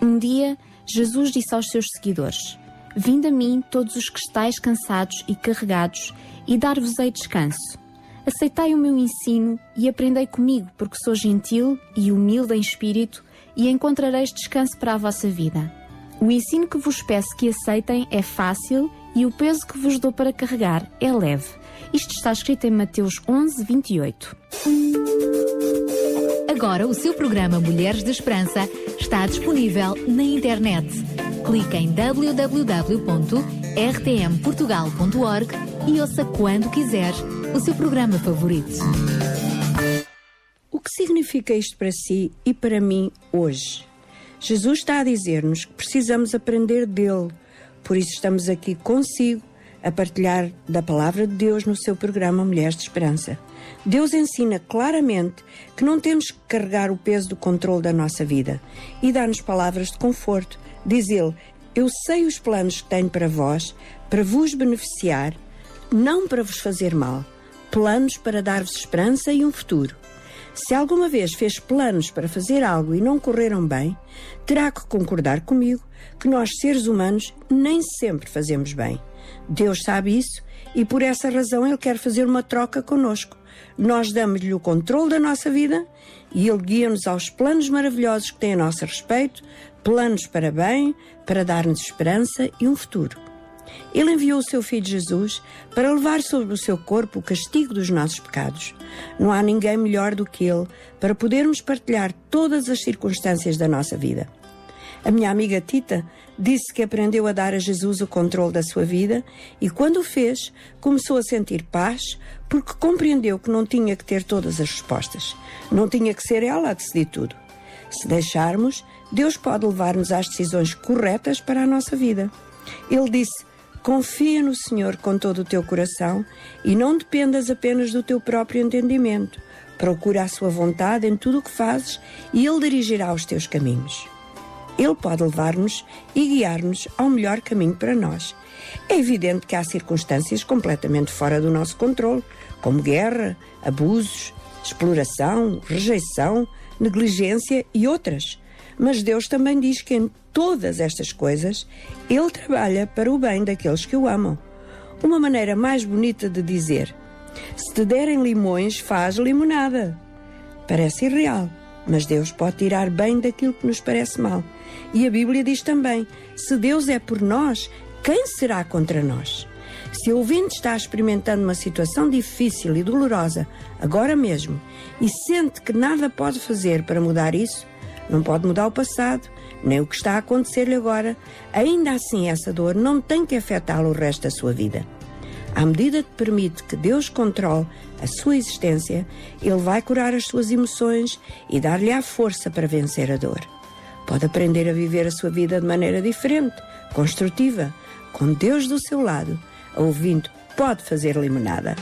Um dia, Jesus disse aos seus seguidores: Vinde a mim, todos os que estáis cansados e carregados, e dar-vos-ei descanso. Aceitai o meu ensino e aprendei comigo, porque sou gentil e humilde em espírito, e encontrareis descanso para a vossa vida. O ensino que vos peço que aceitem é fácil e o peso que vos dou para carregar é leve. Isto está escrito em Mateus 11, 28. Agora o seu programa Mulheres de Esperança está disponível na internet. Clique em www.rtmportugal.org e ouça quando quiser o seu programa favorito. O que significa isto para si e para mim hoje? Jesus está a dizer-nos que precisamos aprender dele, por isso estamos aqui consigo a partilhar da palavra de Deus no seu programa Mulheres de Esperança. Deus ensina claramente que não temos que carregar o peso do controle da nossa vida e dá-nos palavras de conforto. Diz ele: Eu sei os planos que tenho para vós, para vos beneficiar, não para vos fazer mal, planos para dar-vos esperança e um futuro. Se alguma vez fez planos para fazer algo e não correram bem, terá que concordar comigo que nós, seres humanos, nem sempre fazemos bem. Deus sabe isso e por essa razão Ele quer fazer uma troca conosco. Nós damos-lhe o controle da nossa vida e Ele guia-nos aos planos maravilhosos que tem a nosso respeito, planos para bem, para dar-nos esperança e um futuro. Ele enviou o seu Filho Jesus para levar sobre o seu corpo o castigo dos nossos pecados. Não há ninguém melhor do que Ele para podermos partilhar todas as circunstâncias da nossa vida. A minha amiga Tita disse que aprendeu a dar a Jesus o controle da sua vida e, quando o fez, começou a sentir paz porque compreendeu que não tinha que ter todas as respostas. Não tinha que ser ela a decidir tudo. Se deixarmos, Deus pode levar-nos às decisões corretas para a nossa vida. Ele disse: Confia no Senhor com todo o teu coração e não dependas apenas do teu próprio entendimento. Procura a sua vontade em tudo o que fazes e Ele dirigirá os teus caminhos. Ele pode levar-nos e guiar-nos ao melhor caminho para nós. É evidente que há circunstâncias completamente fora do nosso controle, como guerra, abusos, exploração, rejeição, negligência e outras. Mas Deus também diz que em todas estas coisas Ele trabalha para o bem daqueles que o amam. Uma maneira mais bonita de dizer: se te derem limões, faz limonada. Parece irreal, mas Deus pode tirar bem daquilo que nos parece mal. E a Bíblia diz também: se Deus é por nós, quem será contra nós? Se o ouvinte está experimentando uma situação difícil e dolorosa agora mesmo e sente que nada pode fazer para mudar isso, não pode mudar o passado, nem o que está a acontecer-lhe agora, ainda assim essa dor não tem que afetá-lo o resto da sua vida. À medida que permite que Deus controle a sua existência, Ele vai curar as suas emoções e dar-lhe a força para vencer a dor. Pode aprender a viver a sua vida de maneira diferente, construtiva, com Deus do seu lado. Ouvindo, pode fazer limonada.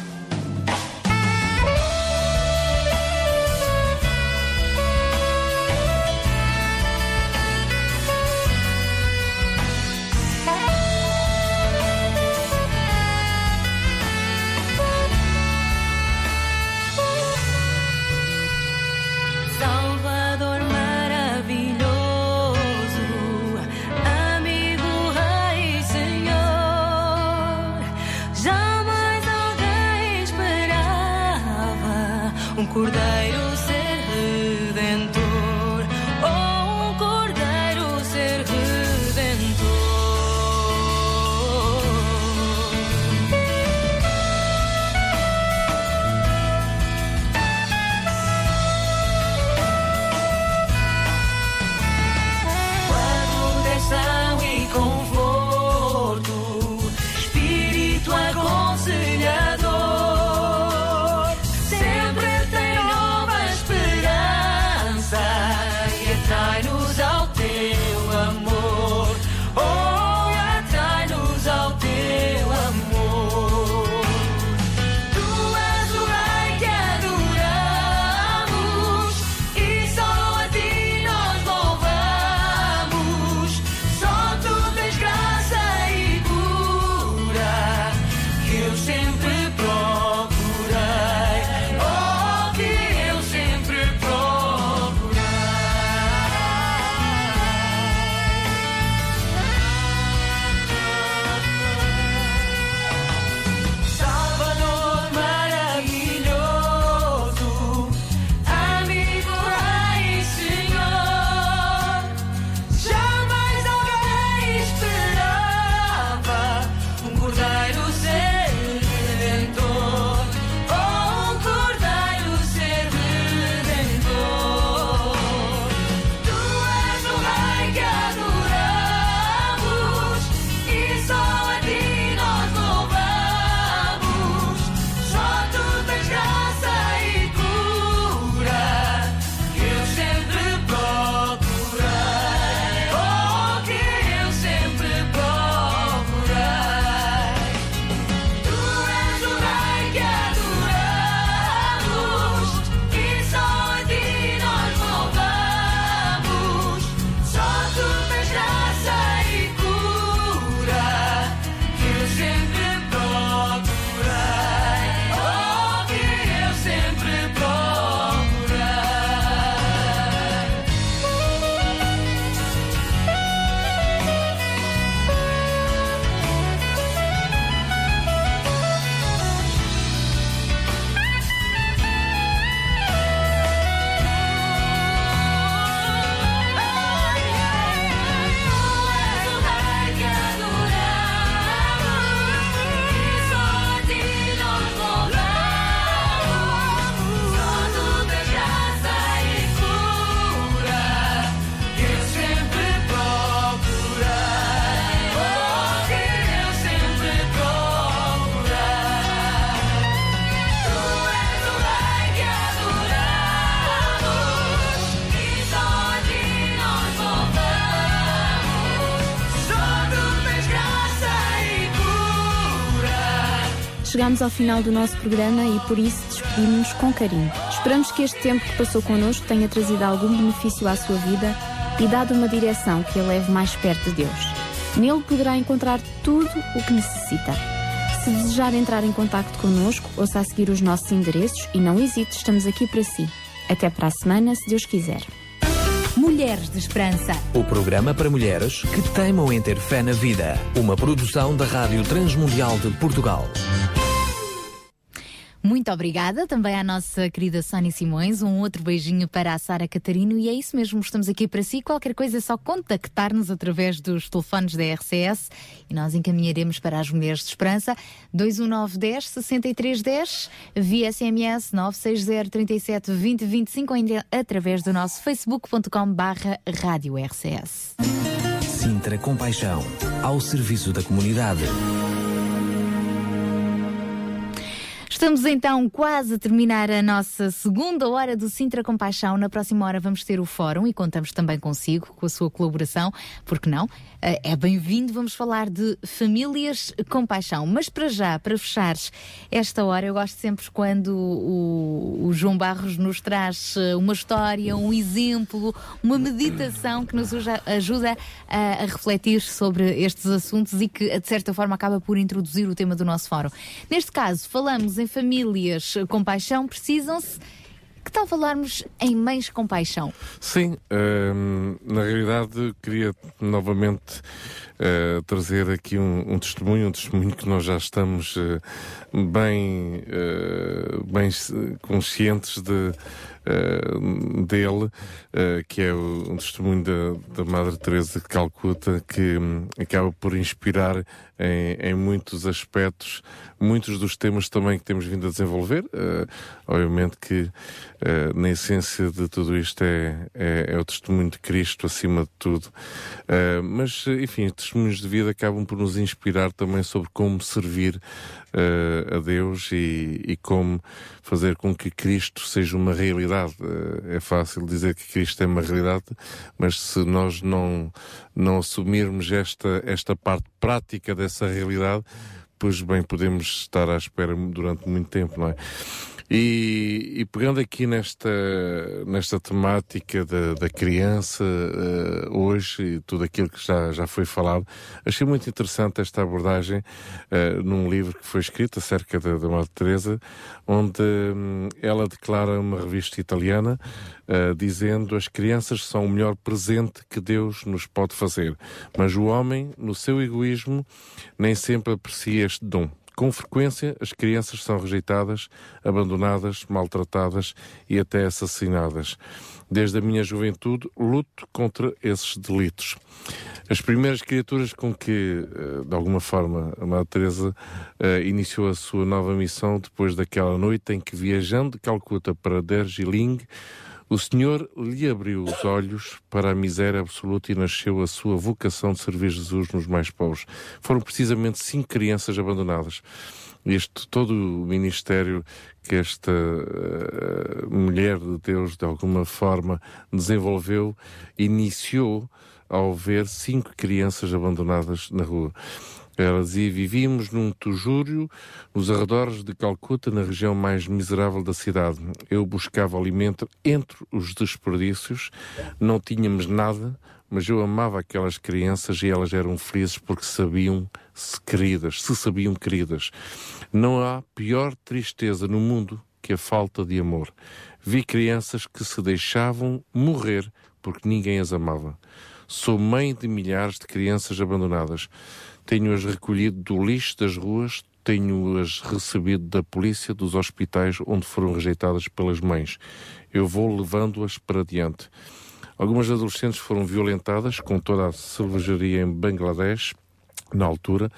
Chegamos ao final do nosso programa e por isso despedimos-nos com carinho. Esperamos que este tempo que passou connosco tenha trazido algum benefício à sua vida, e dá-lhe uma direção que a leve mais perto de Deus. Nele poderá encontrar tudo o que necessita. Se desejar entrar em contato connosco, ouça a seguir os nossos endereços e não hesite, estamos aqui para si. Até para a semana, se Deus quiser. Mulheres de Esperança. O programa para mulheres que teimam em ter fé na vida. Uma produção da Rádio Transmundial de Portugal. Muito obrigada também à nossa querida Sónia Simões. Um outro beijinho para a Sara Catarino. E é isso mesmo, estamos aqui para si. Qualquer coisa é só contactar-nos através dos telefones da RCS e nós encaminharemos para as Mulheres de Esperança 21910 6310 via SMS 960 37 20 25 ou ainda através do nosso facebook.com barra rádio RCS. Sintra Compaixão. Ao serviço da comunidade. Estamos então quase a terminar a nossa segunda hora do Sintra Compaixão. Na próxima hora vamos ter o fórum e contamos também consigo, com a sua colaboração, porque não? Eh, É bem-vindo, vamos falar de famílias com paixão. Mas para já, para fechares esta hora, eu gosto sempre quando o, o João Barros nos traz eh, uma história, um exemplo, uma meditação que nos ajuda a, a refletir sobre estes assuntos e que, de certa forma, acaba por introduzir o tema do nosso fórum. Neste caso, falamos em famílias com paixão, precisam-se. Que tal falarmos em mães com paixão? Sim, hum, na realidade queria novamente eh, trazer aqui um, um testemunho, um testemunho que nós já estamos eh, bem, eh, bem conscientes de, dele, que é um testemunho da, da Madre Teresa de Calcuta, que hum, acaba por inspirar em, em muitos aspectos, muitos dos temas também que temos vindo a desenvolver. Obviamente que na essência de tudo isto é, é, é o testemunho de Cristo acima de tudo. Mas, enfim, testemunhos de vida acabam por nos inspirar também sobre como servir eh, a Deus e, e como fazer com que Cristo seja uma realidade. Eh, é fácil dizer que Cristo é uma realidade, mas se nós não, não assumirmos esta, esta parte prática dessa realidade, pois bem, podemos estar à espera durante muito tempo, não é? E, e pegando aqui nesta, nesta temática da, da criança eh, hoje e tudo aquilo que já, já foi falado, achei muito interessante esta abordagem eh, num livro que foi escrito acerca da, da Madre Teresa, onde hum, ela declara uma revista italiana eh, dizendo as crianças são o melhor presente que Deus nos pode fazer, mas o homem, no seu egoísmo, nem sempre aprecia este dom. Com frequência, as crianças são rejeitadas, abandonadas, maltratadas e até assassinadas. Desde a minha juventude, luto contra esses delitos. As primeiras criaturas com que, eh, de alguma forma, a Madre Teresa eh, iniciou a sua nova missão depois daquela noite em que, viajando de Calcuta para Darjeeling, o Senhor lhe abriu os olhos para a miséria absoluta e nasceu a sua vocação de servir Jesus nos mais pobres. Foram precisamente cinco crianças abandonadas. Este todo o ministério que esta eh, mulher de Deus de alguma forma desenvolveu iniciou ao ver cinco crianças abandonadas na rua. Ela dizia: Vivíamos num tujúrio nos arredores de Calcuta, na região mais miserável da cidade. Eu buscava alimento entre os desperdícios, não tínhamos nada, mas eu amava aquelas crianças e elas eram felizes porque sabiam-se queridas, se sabiam queridas. Não há pior tristeza no mundo que a falta de amor. Vi crianças que se deixavam morrer porque ninguém as amava. Sou mãe de milhares de crianças abandonadas. Tenho-as recolhido do lixo das ruas, tenho-as recebido da polícia, dos hospitais onde foram rejeitadas pelas mães. Eu vou levando-as para diante. Algumas adolescentes foram violentadas com toda a selvageria em Bangladesh, na altura.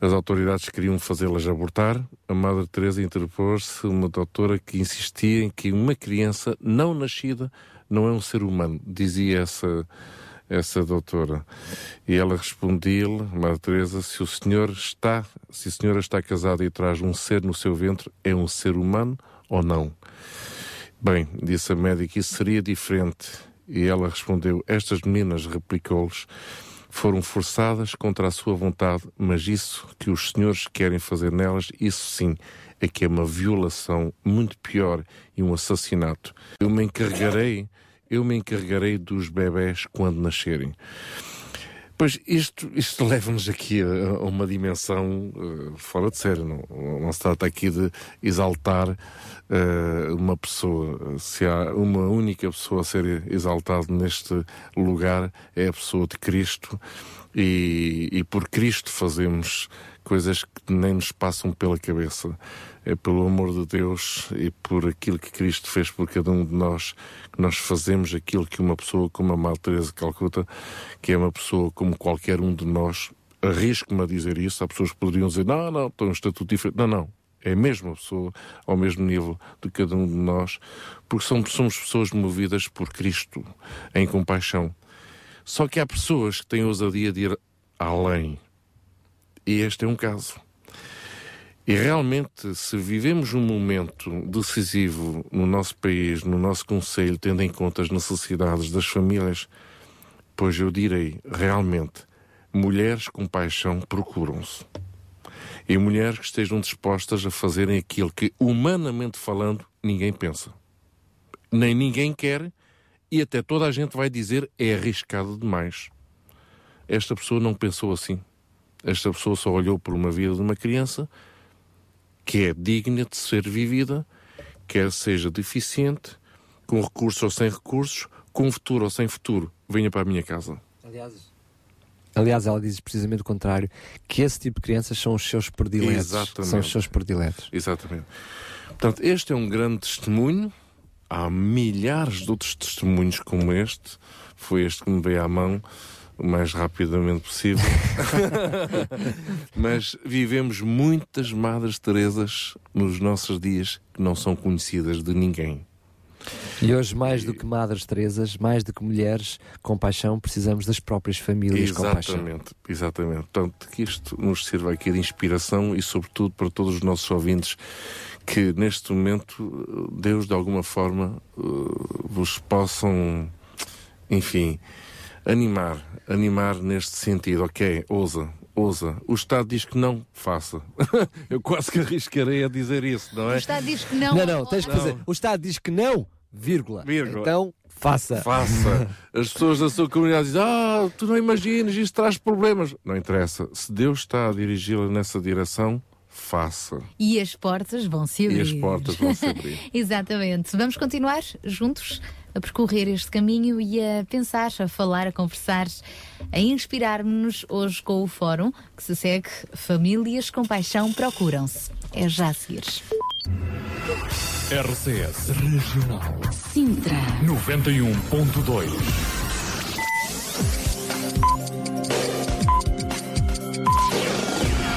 As autoridades queriam fazê-las abortar. A Madre Teresa interpôs-se uma doutora que insistia em que uma criança não nascida não é um ser humano, dizia essa essa doutora. E ela respondia-lhe, Madre Teresa, se o senhor está, se a senhora está casada e traz um ser no seu ventre, é um ser humano ou não? Bem, disse a médica, isso seria diferente. E ela respondeu, estas meninas, replicou-lhes, foram forçadas contra a sua vontade, mas isso que os senhores querem fazer nelas, isso sim, é que é uma violação muito pior e um assassinato. Eu me encarregarei eu me encarregarei dos bebés quando nascerem. Pois isto, isto leva-nos aqui a, a uma dimensão eh, fora de sério. Não, não se trata aqui de exaltar eh, uma pessoa. Se há uma única pessoa a ser exaltada neste lugar, é a pessoa de Cristo. E, e por Cristo fazemos coisas que nem nos passam pela cabeça. É pelo amor de Deus e por aquilo que Cristo fez por cada um de nós que nós fazemos aquilo que uma pessoa como a Madre Teresa de Calcuta, que é uma pessoa como qualquer um de nós, arrisco-me a dizer isso. Há pessoas que poderiam dizer, não, não, tem um estatuto diferente. Não, não. É a mesma pessoa, ao mesmo nível de cada um de nós, porque somos, somos pessoas movidas por Cristo, em compaixão. Só que há pessoas que têm ousadia de ir além. E este é um caso. E realmente, se vivemos um momento decisivo no nosso país, no nosso Conselho, tendo em conta as necessidades das famílias, pois eu direi, realmente, mulheres com paixão procuram-se. E mulheres que estejam dispostas a fazerem aquilo que, humanamente falando, ninguém pensa. Nem ninguém quer, e até toda a gente vai dizer é arriscado demais. Esta pessoa não pensou assim. Esta pessoa só olhou por uma vida de uma criança que é digna de ser vivida, quer seja deficiente, com recursos ou sem recursos, com futuro ou sem futuro. Venha para a minha casa. Aliás, aliás, ela diz precisamente o contrário, que esse tipo de crianças são os seus prediletos. Exatamente. São os seus prediletos. Exatamente. Portanto, este é um grande testemunho. Há milhares de outros testemunhos como este. Foi este que me veio à mão o mais rapidamente possível. Mas vivemos muitas Madres Teresas nos nossos dias que não são conhecidas de ninguém. E hoje, mais do que Madres Teresas, mais do que mulheres com paixão, precisamos das próprias famílias com paixão. Exatamente, exatamente. Portanto, que isto nos sirva aqui de inspiração e, sobretudo, para todos os nossos ouvintes que, neste momento, Deus, de alguma forma, eh, vos possam, enfim, animar, animar neste sentido. Ok, ousa, ousa. O Estado diz que não, faça. Eu quase que arriscarei a dizer isso, não O é? Estado diz que não. Não, não, tens que fazer. O Estado diz que não, vírgula. Vírgula. Então, faça. Faça. As pessoas da sua comunidade dizem: Ah, tu não imaginas, isso traz problemas. Não interessa. Se Deus está a dirigi-la nessa direção, faça. E as portas vão se abrir. E as portas vão se abrir. Exatamente. Vamos continuar juntos a percorrer este caminho e a pensar, a falar, a conversar, a inspirar-nos hoje com o fórum que se segue Famílias com Paixão Procuram-se. É já a seguir. RCS Regional Sintra 91.2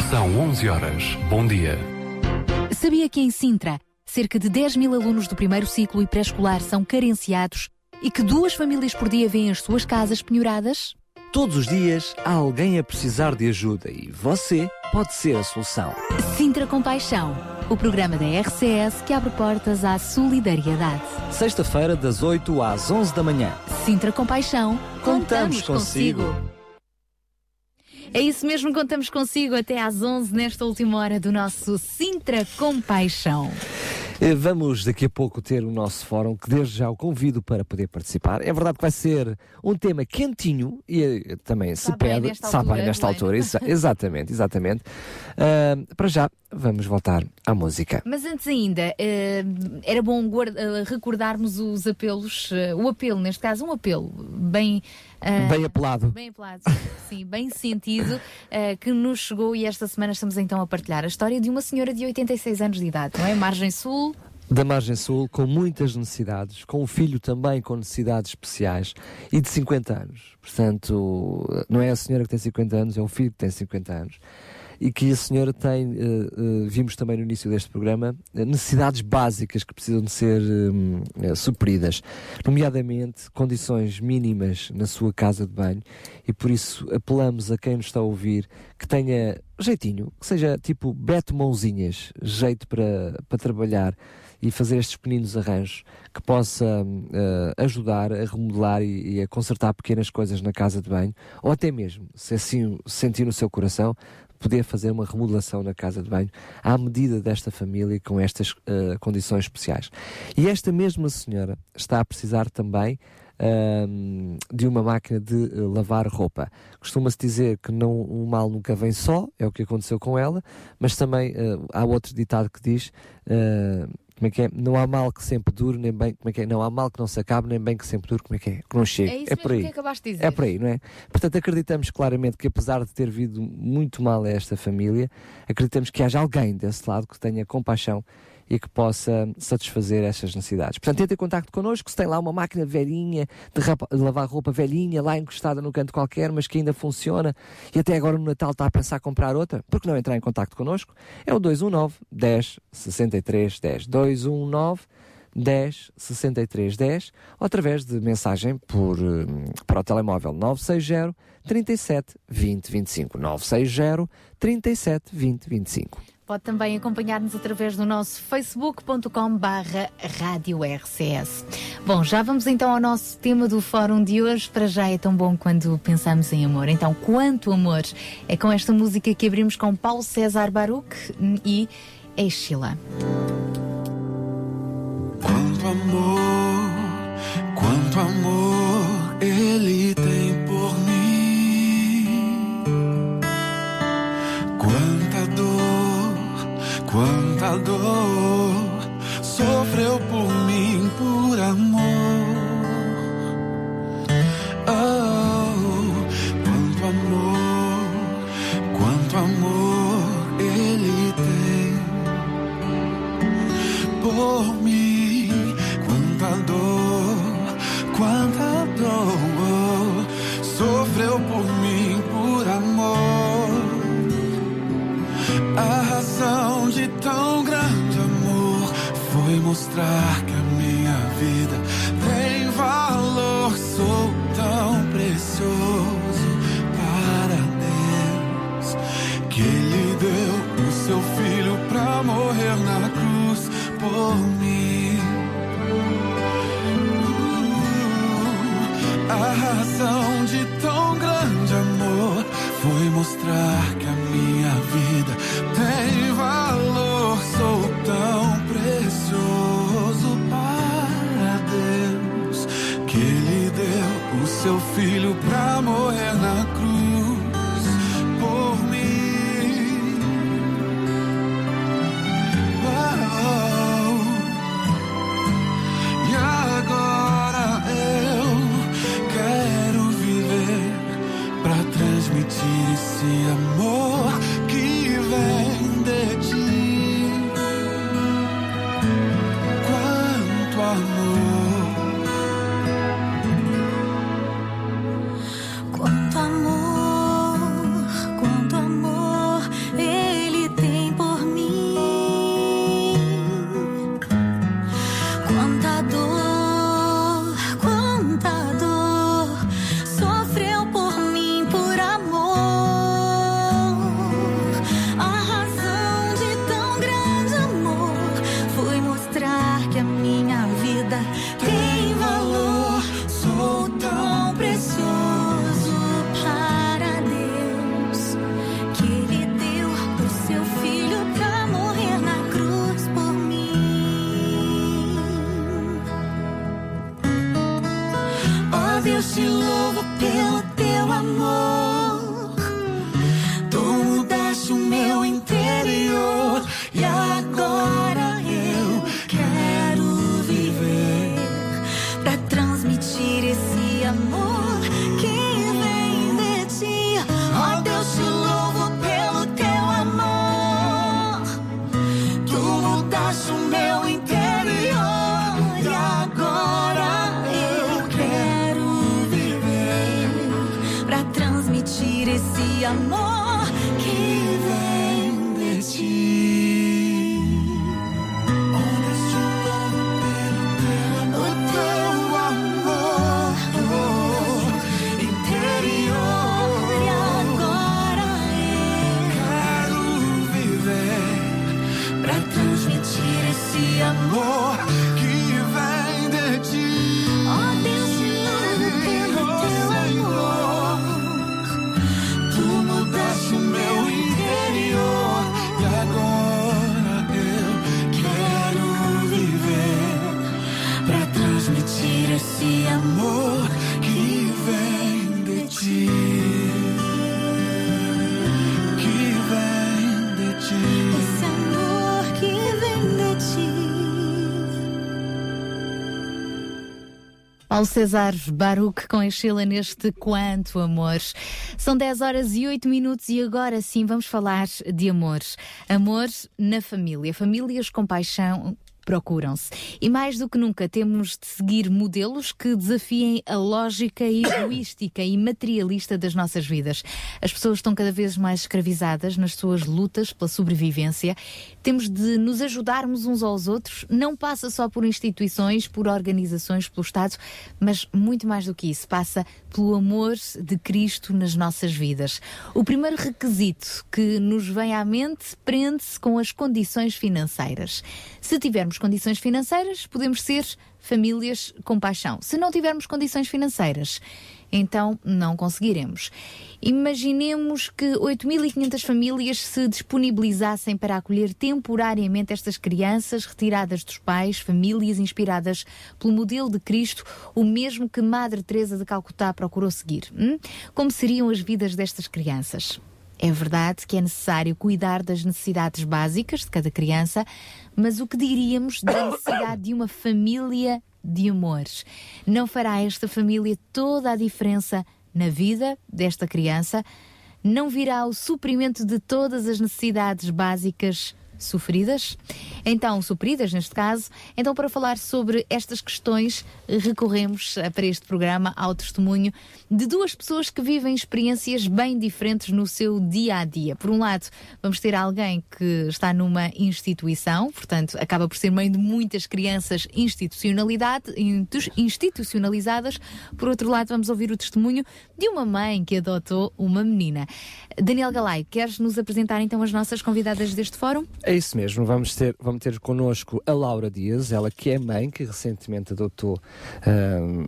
São 11 horas. Bom dia. Sabia que em Sintra, cerca de 10 mil alunos do primeiro ciclo e pré-escolar são carenciados e que duas famílias por dia vêm as suas casas penhoradas? Todos os dias há alguém a precisar de ajuda e você pode ser a solução. Sintra Compaixão, o programa da RCS que abre portas à solidariedade. Sexta-feira, das 8 às 11 da manhã. Sintra Compaixão, Contamos consigo. É isso mesmo, contamos consigo até às 11 nesta última hora do nosso Sintra Compaixão. Eh, Vamos daqui a pouco ter o nosso fórum, que desde já o convido para poder participar. É verdade que vai ser um tema quentinho e eh, também se Sabe bem pede, nesta sabe bem altura, nesta é? altura. Exa- exatamente, exatamente. Ah, para já, vamos voltar à música. Mas antes ainda, eh, era bom guarda- eh, recordarmos os apelos, o apelo, neste caso, um apelo bem. Eh, Bem apelado. Bem apelado, sim, bem sentido, eh, que nos chegou e esta semana estamos então a partilhar a história de uma senhora de 86 anos de idade, não é? Margem Sul. Da Margem Sul, com muitas necessidades, com um filho também com necessidades especiais e de 50 anos. Portanto, não é a senhora que tem 50 anos, é o filho que tem 50 anos. E que a senhora tem, eh, eh, vimos também no início deste programa, eh, necessidades básicas que precisam de ser eh, supridas, nomeadamente condições mínimas na sua casa de banho, e por isso apelamos a quem nos está a ouvir que tenha jeitinho, que seja tipo Beto Mãozinhas, jeito para, para trabalhar e fazer estes pequeninos arranjos que possa eh, ajudar a remodelar e, e a consertar pequenas coisas na casa de banho, ou até mesmo, se assim sentir no seu coração, poder fazer uma remodelação na casa de banho à medida desta família com estas eh, condições especiais. E esta mesma senhora está a precisar também ahm, de uma máquina de eh, lavar roupa. Costuma-se dizer que não, o mal nunca vem só, é o que aconteceu com ela, mas também eh, há outro ditado que diz. Como é que é? Não há mal que sempre dure, nem bem, como é que é? Não há mal que não se acabe, nem bem que sempre dure, como é que é? Que não chegue. É isso por mesmo aí. que acabaste de dizer. É por aí, não é? Portanto, acreditamos claramente que, apesar de ter vindo muito mal a esta família, acreditamos que haja alguém desse lado que tenha compaixão e que possa satisfazer estas necessidades. Portanto, entre em contacto connosco, se tem lá uma máquina velhinha de, de lavar roupa velhinha, lá encostada no canto qualquer, mas que ainda funciona, e até agora no Natal está a pensar comprar outra, por que não entrar em contacto connosco? É o 219 10 63 10. 219 10 63 10 ou através de mensagem por, hum, para o telemóvel 960 37 20 25 960 37 20 25 Pode também acompanhar-nos através do nosso facebook.com barra rádio RCS. Bom, já vamos então ao nosso tema do fórum de hoje. Para já é tão bom quando pensamos em amor. Então, quanto amor? É com esta música que abrimos com Paulo César Baruch e Sheila. Quanto amor, quanto amor ele tem quanta dor sofreu por mim por amor. Oh, quanto amor, quanto amor ele tem por mim. Mostrar que a minha vida tem valor. Sou tão precioso para Deus que Ele deu o seu filho pra morrer na cruz por mim. Uh, a razão de tão grande amor foi mostrar que a minha vida tem valor. Sou tão que Ele deu o seu filho pra morrer na cruz Ao César Baruch com a Sheila neste Quanto Amor. São 10 horas e 8 minutos e agora sim vamos falar de amor. Amor na família. Famílias com paixão procuram-se. E mais do que nunca temos de seguir modelos que desafiem a lógica egoística e materialista das nossas vidas. As pessoas estão cada vez mais escravizadas nas suas lutas pela sobrevivência. Temos de nos ajudarmos uns aos outros. Não passa só por instituições, por organizações, pelo Estado, mas muito mais do que isso. Passa pelo amor de Cristo nas nossas vidas. O primeiro requisito que nos vem à mente prende-se com as condições financeiras. Se tivermos condições financeiras, podemos ser famílias com paixão. Se não tivermos condições financeiras, então não conseguiremos. Imaginemos que 8.500 famílias se disponibilizassem para acolher temporariamente estas crianças retiradas dos pais, famílias inspiradas pelo modelo de Cristo, o mesmo que Madre Teresa de Calcutá procurou seguir. hum? Como seriam as vidas destas crianças? É verdade que é necessário cuidar das necessidades básicas de cada criança, mas o que diríamos da necessidade de uma família de amores? Não fará esta família toda a diferença na vida desta criança? Não virá o suprimento de todas as necessidades básicas sofridas? Então, supridas neste caso. Então, para falar sobre estas questões, recorremos para este programa ao testemunho de duas pessoas que vivem experiências bem diferentes no seu dia a dia. Por um lado, vamos ter alguém que está numa instituição, portanto, acaba por ser mãe de muitas crianças institucionalidade, institucionalizadas. Por outro lado, vamos ouvir o testemunho de uma mãe que adotou uma menina. Daniel Galay, queres nos apresentar então as nossas convidadas deste fórum? É isso mesmo, vamos ter, vamos ter connosco a Laura Dias, ela que é mãe, que recentemente adotou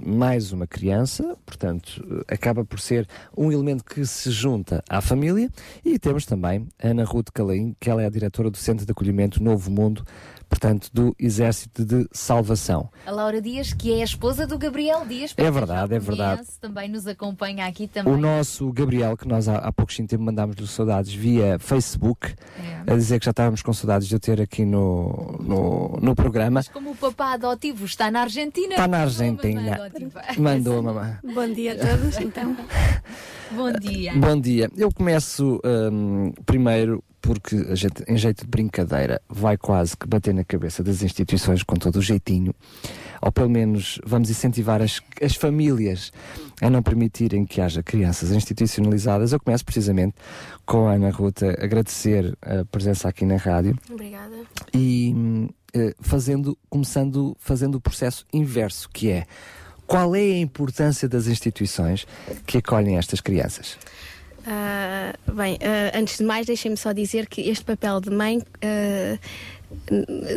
mais uma criança, portanto, acaba por ser um elemento que se junta à família. E temos também Ana Ruth Calaim, que ela é a diretora do Centro de Acolhimento Novo Mundo, portanto, do Exército de Salvação. A Laura Dias, que é a esposa do Gabriel Dias. É verdade, é verdade. Também nos acompanha aqui também. O nosso Gabriel, que nós há, há pouco tempo mandámos-lhe saudades via Facebook, É. a dizer que já estávamos com saudades de eu ter aqui no, no, no programa. Como o papá adotivo está na Argentina. Está na Argentina. Mandou a mamãe. Bom dia a todos, então. Bom dia. Bom dia. Eu começo hum, primeiro porque a gente, em jeito de brincadeira, vai quase que bater na cabeça das instituições com todo o jeitinho, ou pelo menos vamos incentivar as, as famílias a não permitirem que haja crianças institucionalizadas. Eu começo precisamente com a Ana Ruta agradecer a presença aqui na rádio Obrigada. e eh, fazendo, começando fazendo o processo inverso, que é qual é a importância das instituições que acolhem estas crianças? Ah, bem, ah, antes de mais, deixem-me só dizer que este papel de mãe. ah,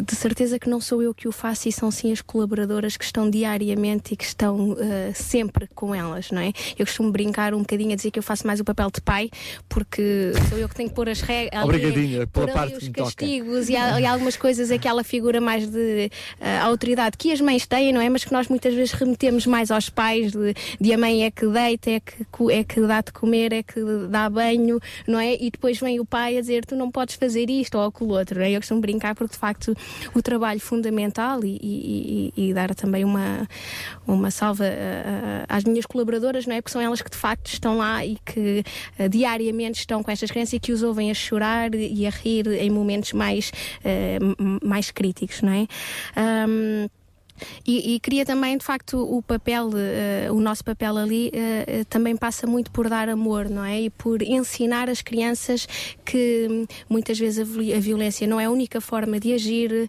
de certeza que não sou eu que o faço e são sim as colaboradoras que estão diariamente e que estão ah, sempre com elas, não é? Eu costumo brincar um bocadinho a dizer que eu faço mais o papel de pai, porque sou eu que tenho que pôr as regras, Obrigadinha, pela parte os castigos e, há- e algumas coisas aquela figura mais de ah, autoridade que as mães têm, não é? Mas que nós muitas vezes remetemos mais aos pais de, de a mãe é que deita, é que, é que dá de comer, é que dá banho, não é? E depois vem o pai a dizer tu não podes fazer isto ou aquilo outro, não é? Eu costumo brincar porque de facto o trabalho fundamental e, e- e- dar também uma, uma salva ah, ah, às minhas colaboradoras, não é? Porque são elas que de facto estão lá e que ah, diariamente estão com estas crianças e que os ouvem a chorar e a rir em momentos mais, mais críticos, não é? Ahm, e, e queria também, de facto, o papel, eh, o nosso papel ali eh, também passa muito por dar amor, não é? E por ensinar as crianças que hum, muitas vezes a, vi- a violência não é a única forma de agir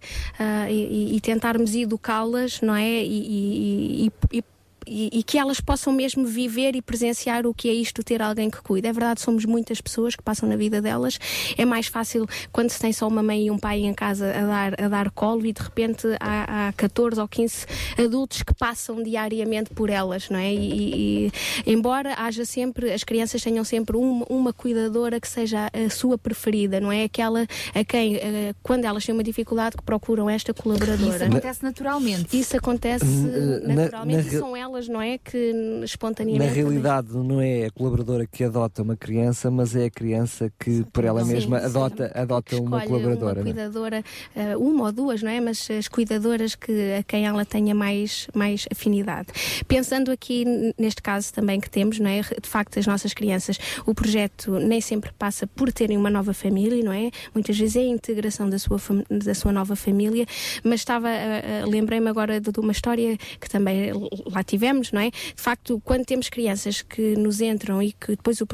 e, e- e tentarmos educá-las, não é? E, e- e- que elas possam mesmo viver e presenciar o que é isto ter alguém que cuida. É verdade, somos muitas pessoas que passam na vida delas. É mais fácil quando se tem só uma mãe e um pai em casa a dar, a dar colo e de repente há, há 14 ou 15 adultos que passam diariamente por elas, não é? E, e- embora haja sempre, as crianças tenham sempre uma, uma cuidadora que seja a sua preferida, não é? Aquela a quem, eh, quando elas têm uma dificuldade, que procuram esta colaboradora. Isso acontece naturalmente. Isso acontece N- na- naturalmente na e são elas pessoas, não é? Que espontaneamente. Na realidade, não é a colaboradora que adota uma criança, mas é a criança que, por ela Sim, mesma, sim. adota, adota uma colaboradora. Uma é? cuidadora, eh, uma ou duas, não é? Mas as cuidadoras que, a quem ela tenha mais, mais afinidade. Pensando aqui neste caso também que temos, não é? De facto, as nossas crianças, o projeto nem sempre passa por terem uma nova família, não é? Muitas vezes é a integração da sua, da sua nova família, mas estava, a- a- lembrei-me agora de, de uma história que também lá tivemos, não é? De facto, quando temos crianças que nos entram e que depois o,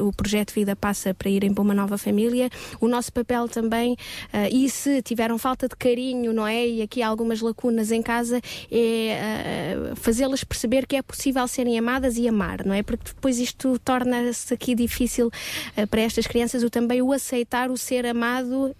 o projeto vida passa para irem para uma nova família, o nosso papel também, ah, e se tiveram falta de carinho, não é? E aqui há algumas lacunas em casa, é ah, fazê-las perceber que é possível serem amadas e amar, não é? Porque depois isto torna-se aqui difícil ah, para estas crianças o também o aceitar, o ser amado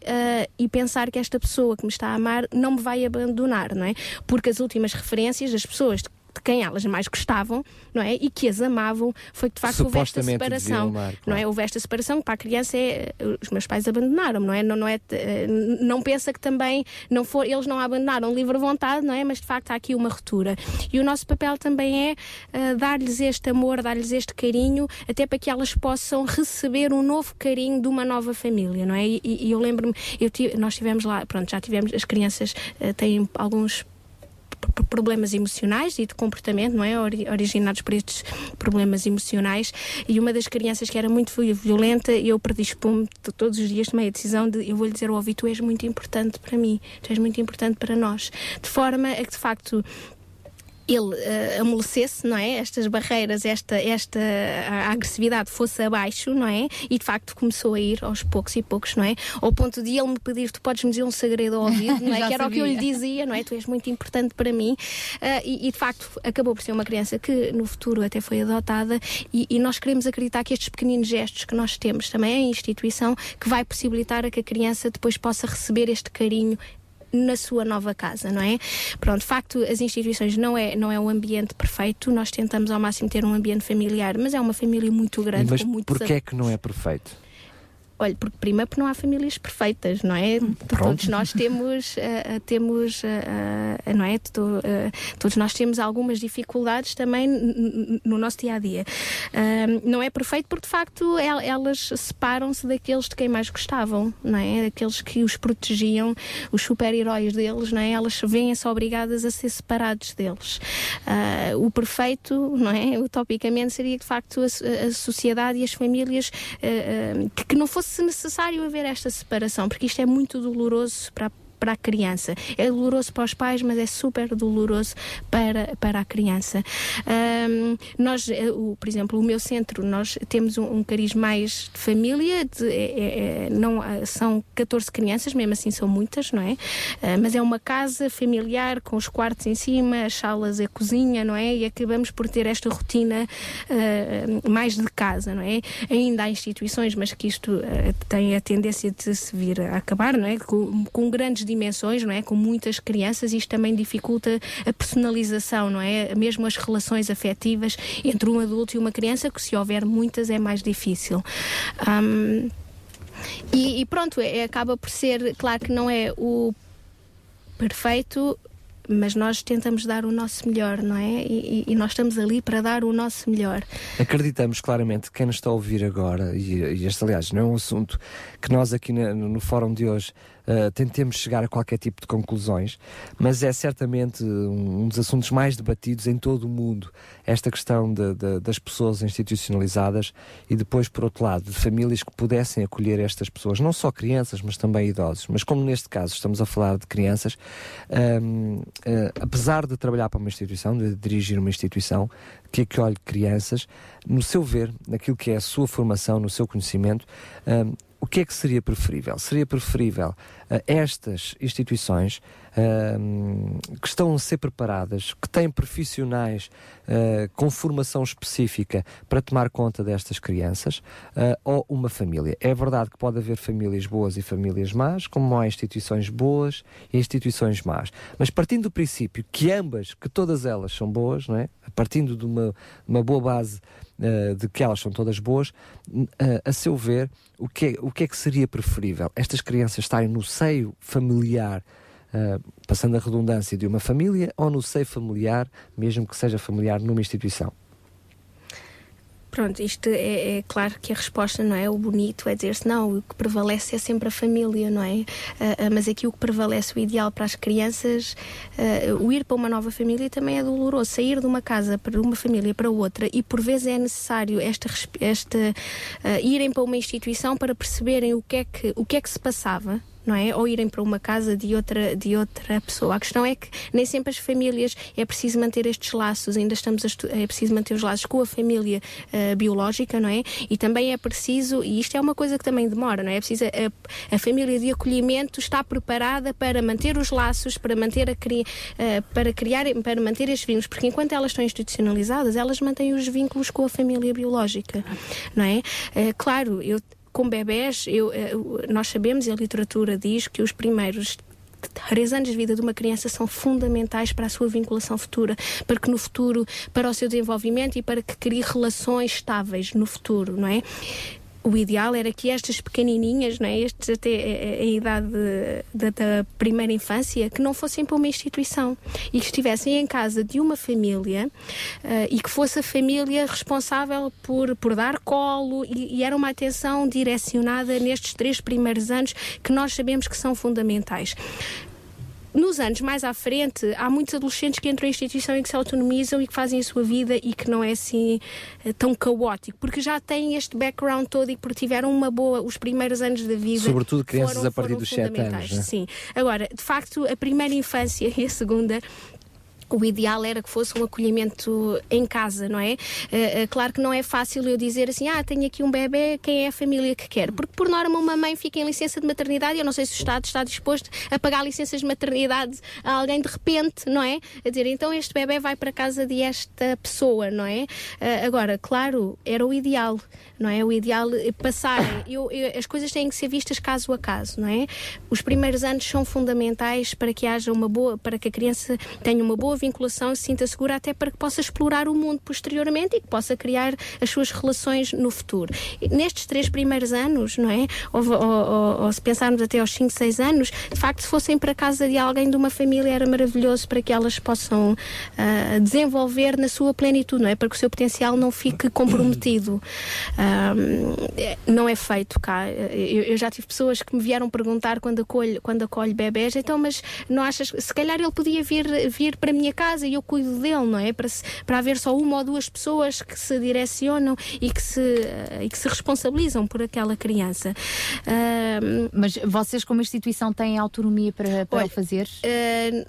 e pensar que esta pessoa que me está a amar não me vai abandonar, não é? Porque as últimas referências das pessoas de quem elas mais gostavam, não é? E que as amavam, foi que de facto houve esta separação, amar, não é? Houve esta separação, para a criança é, eh, os meus pais abandonaram, não é? Não, não é, eh, não pensa que também não for, eles não a abandonaram livre vontade, não é? Mas de facto há aqui uma ruptura. E o nosso papel também é eh, dar-lhes este amor, dar-lhes este carinho, até para que elas possam receber um novo carinho de uma nova família, não é? E, e eu lembro-me, eu tive- nós tivemos lá, pronto, já tivemos, as crianças eh, têm alguns problemas emocionais e de comportamento, não é? Ori- Originados por estes problemas emocionais. E uma das crianças que era muito vi- violenta, eu predisponho-me t- todos os dias, tomei a decisão de eu vou-lhe dizer ao ouvido: tu és muito importante para mim, tu és muito importante para nós. De forma a que, de facto, ele eh, amolecesse, não é? Estas barreiras, esta, esta agressividade fosse abaixo, não é? E de facto começou a ir aos poucos e poucos, não é? Ao ponto de ele me pedir, tu podes me dizer um segredo ao ouvido, não é? Que era o que eu lhe sabia. dizia, não é? Tu és muito importante para mim. Ah, e, e, de facto acabou por ser uma criança que no futuro até foi adotada e, e nós queremos acreditar que estes pequeninos gestos que nós temos também é a instituição que vai possibilitar a que a criança depois possa receber este carinho na sua nova casa, não é? Pronto, de facto, as instituições não é, não é um ambiente perfeito, nós tentamos ao máximo ter um ambiente familiar, mas é uma família muito grande, Mas com muitos porquê é que não é perfeito? Olha, porque primeiro porque não há famílias perfeitas, não é? Todos nós temos, eh, temos eh, não é? Eh, todos nós temos algumas dificuldades também no nosso dia a dia. Não é perfeito porque de facto el- elas separam-se daqueles de quem mais gostavam, não é? Daqueles que os protegiam, os super-heróis deles, não é? Elas veem-se obrigadas a ser separados deles. Ah, o perfeito, não é? Utopicamente seria de facto a, a sociedade e as famílias que, que não fosse necessário haver esta separação, porque isto é muito doloroso para a para a criança. É doloroso para os pais, mas é super doloroso para, para a criança. Ahm, nós, eh, o, por exemplo, o meu centro, nós temos um, um cariz mais de família, de- é- é- é- não, ah, são 14 crianças, mesmo assim são muitas, não é? Ah, mas é uma casa familiar com os quartos em cima, as salas, a cozinha, não é? E acabamos por ter esta rotina ah, mais de casa, não é? Ainda há instituições, mas que isto ah, tem a tendência de se vir a acabar, não é? Com, com grandes dimensões, não é? Com muitas crianças, isto também dificulta a personalização, não é? Mesmo as relações afetivas entre um adulto e uma criança, que se houver muitas é mais difícil. Ahm, e, e pronto, é, acaba por ser, claro que não é o perfeito, mas nós tentamos dar o nosso melhor, não é? E, e- nós estamos ali para dar o nosso melhor. Acreditamos claramente que quem nos está a ouvir agora, e, e este, aliás, não é um assunto que nós aqui no, no fórum de hoje eh, tentemos chegar a qualquer tipo de conclusões, mas é certamente um, um dos assuntos mais debatidos em todo o mundo, esta questão de- de- das pessoas institucionalizadas e depois, por outro lado, de famílias que pudessem acolher estas pessoas, não só crianças, mas também idosos. Mas como neste caso estamos a falar de crianças, hum, eh, apesar de trabalhar para uma instituição, de dirigir uma instituição que acolhe crianças, no seu ver, naquilo que é a sua formação, no seu conhecimento, hum, o que é que seria preferível? Seria preferível eh, estas instituições hum, que estão a ser preparadas, que têm profissionais eh, com formação específica para tomar conta destas crianças, eh, ou uma família. É verdade que pode haver famílias boas e famílias más, como há instituições boas e instituições más. Mas partindo do princípio que ambas, que todas elas são boas, não é? partindo de uma, uma boa base eh, de que elas são todas boas, eh, a seu ver, o que, é, o que é que seria preferível? Estas crianças estarem no seio familiar ah, passando a redundância, de uma família ou no seio familiar, mesmo que seja familiar numa instituição? Pronto, isto é, é claro que a resposta não é o bonito, é dizer-se não, o que prevalece é sempre a família, não é? Ah, mas aqui o que prevalece, o ideal para as crianças, ah, o ir para uma nova família também é doloroso. Sair de uma casa para uma família para outra e por vezes é necessário esta, esta ah, irem para uma instituição para perceberem o que é que, o que, é que se passava não é? Ou irem para uma casa de outra, de outra pessoa. A questão é que nem sempre as famílias é preciso manter estes laços, ainda estamos é preciso manter os laços com a família ah, biológica, não é? E também é preciso, e isto é uma coisa que também demora, não é? É preciso a, a família de acolhimento está preparada para manter os laços, para manter a cri, ah, para criar, para manter estes vínculos, porque enquanto elas estão institucionalizadas, elas mantêm os vínculos com a família biológica, não é? Ah, claro, eu com bebés, eu, eh, nós sabemos e a literatura diz que os primeiros três anos de vida de uma criança são fundamentais para a sua vinculação futura, para que no futuro, para o seu desenvolvimento e para que crie relações estáveis no futuro, não é? O ideal era que estas pequenininhas, não é? estes até a, a idade da, da primeira infância, que não fossem para uma instituição e que estivessem em casa de uma família eh, e que fosse a família responsável por, por dar colo e, e era uma atenção direcionada nestes três primeiros anos que nós sabemos que são fundamentais. Nos anos mais à frente, há muitos adolescentes que entram em instituição e que se autonomizam e que fazem a sua vida e que não é assim eh, tão caótico, porque já têm este background todo e porque tiveram uma boa, os primeiros anos da vida. Sobretudo crianças foram- a partir dos sete fundamentais. anos, né? Sim. Agora, de facto, a primeira infância e a segunda. O ideal era que fosse um acolhimento em casa, não é? Eh, eh, claro que não é fácil eu dizer assim, ah, tenho aqui um bebê, quem é a família que quer? Porque, por norma, uma mãe fica em licença de maternidade e eu não sei se o Estado está disposto a pagar licenças de maternidade a alguém de repente, não é? A dizer, então este bebê vai para casa de esta pessoa, não é? Eh, agora, claro, era o ideal, não é? O ideal é passarem. Eu, eu- as coisas têm que ser vistas caso a caso, não é? Os primeiros anos são fundamentais para que haja uma boa, para que a criança tenha uma boa vinculação, se sinta segura, até para que possa explorar o mundo posteriormente e que possa criar as suas relações no futuro. Nestes três primeiros anos, não é? Ou, ou- ou- se pensarmos até aos 5, 6 anos, de facto, se fossem para casa de alguém de uma família, era maravilhoso para que elas possam ah, desenvolver na sua plenitude, não é? Para que o seu potencial não fique comprometido. Não é feito cá. Eu, eu já tive pessoas que me vieram perguntar quando acolho, quando acolho bebés, então, mas não achas, se calhar ele podia vir, vir para a minha casa e eu cuido dele, não é? Para, se- para haver só uma ou duas pessoas que se direcionam e que se, eh, e que se responsabilizam por aquela criança. Ahm, Mas vocês, como instituição, têm autonomia para, para o fazer? eh,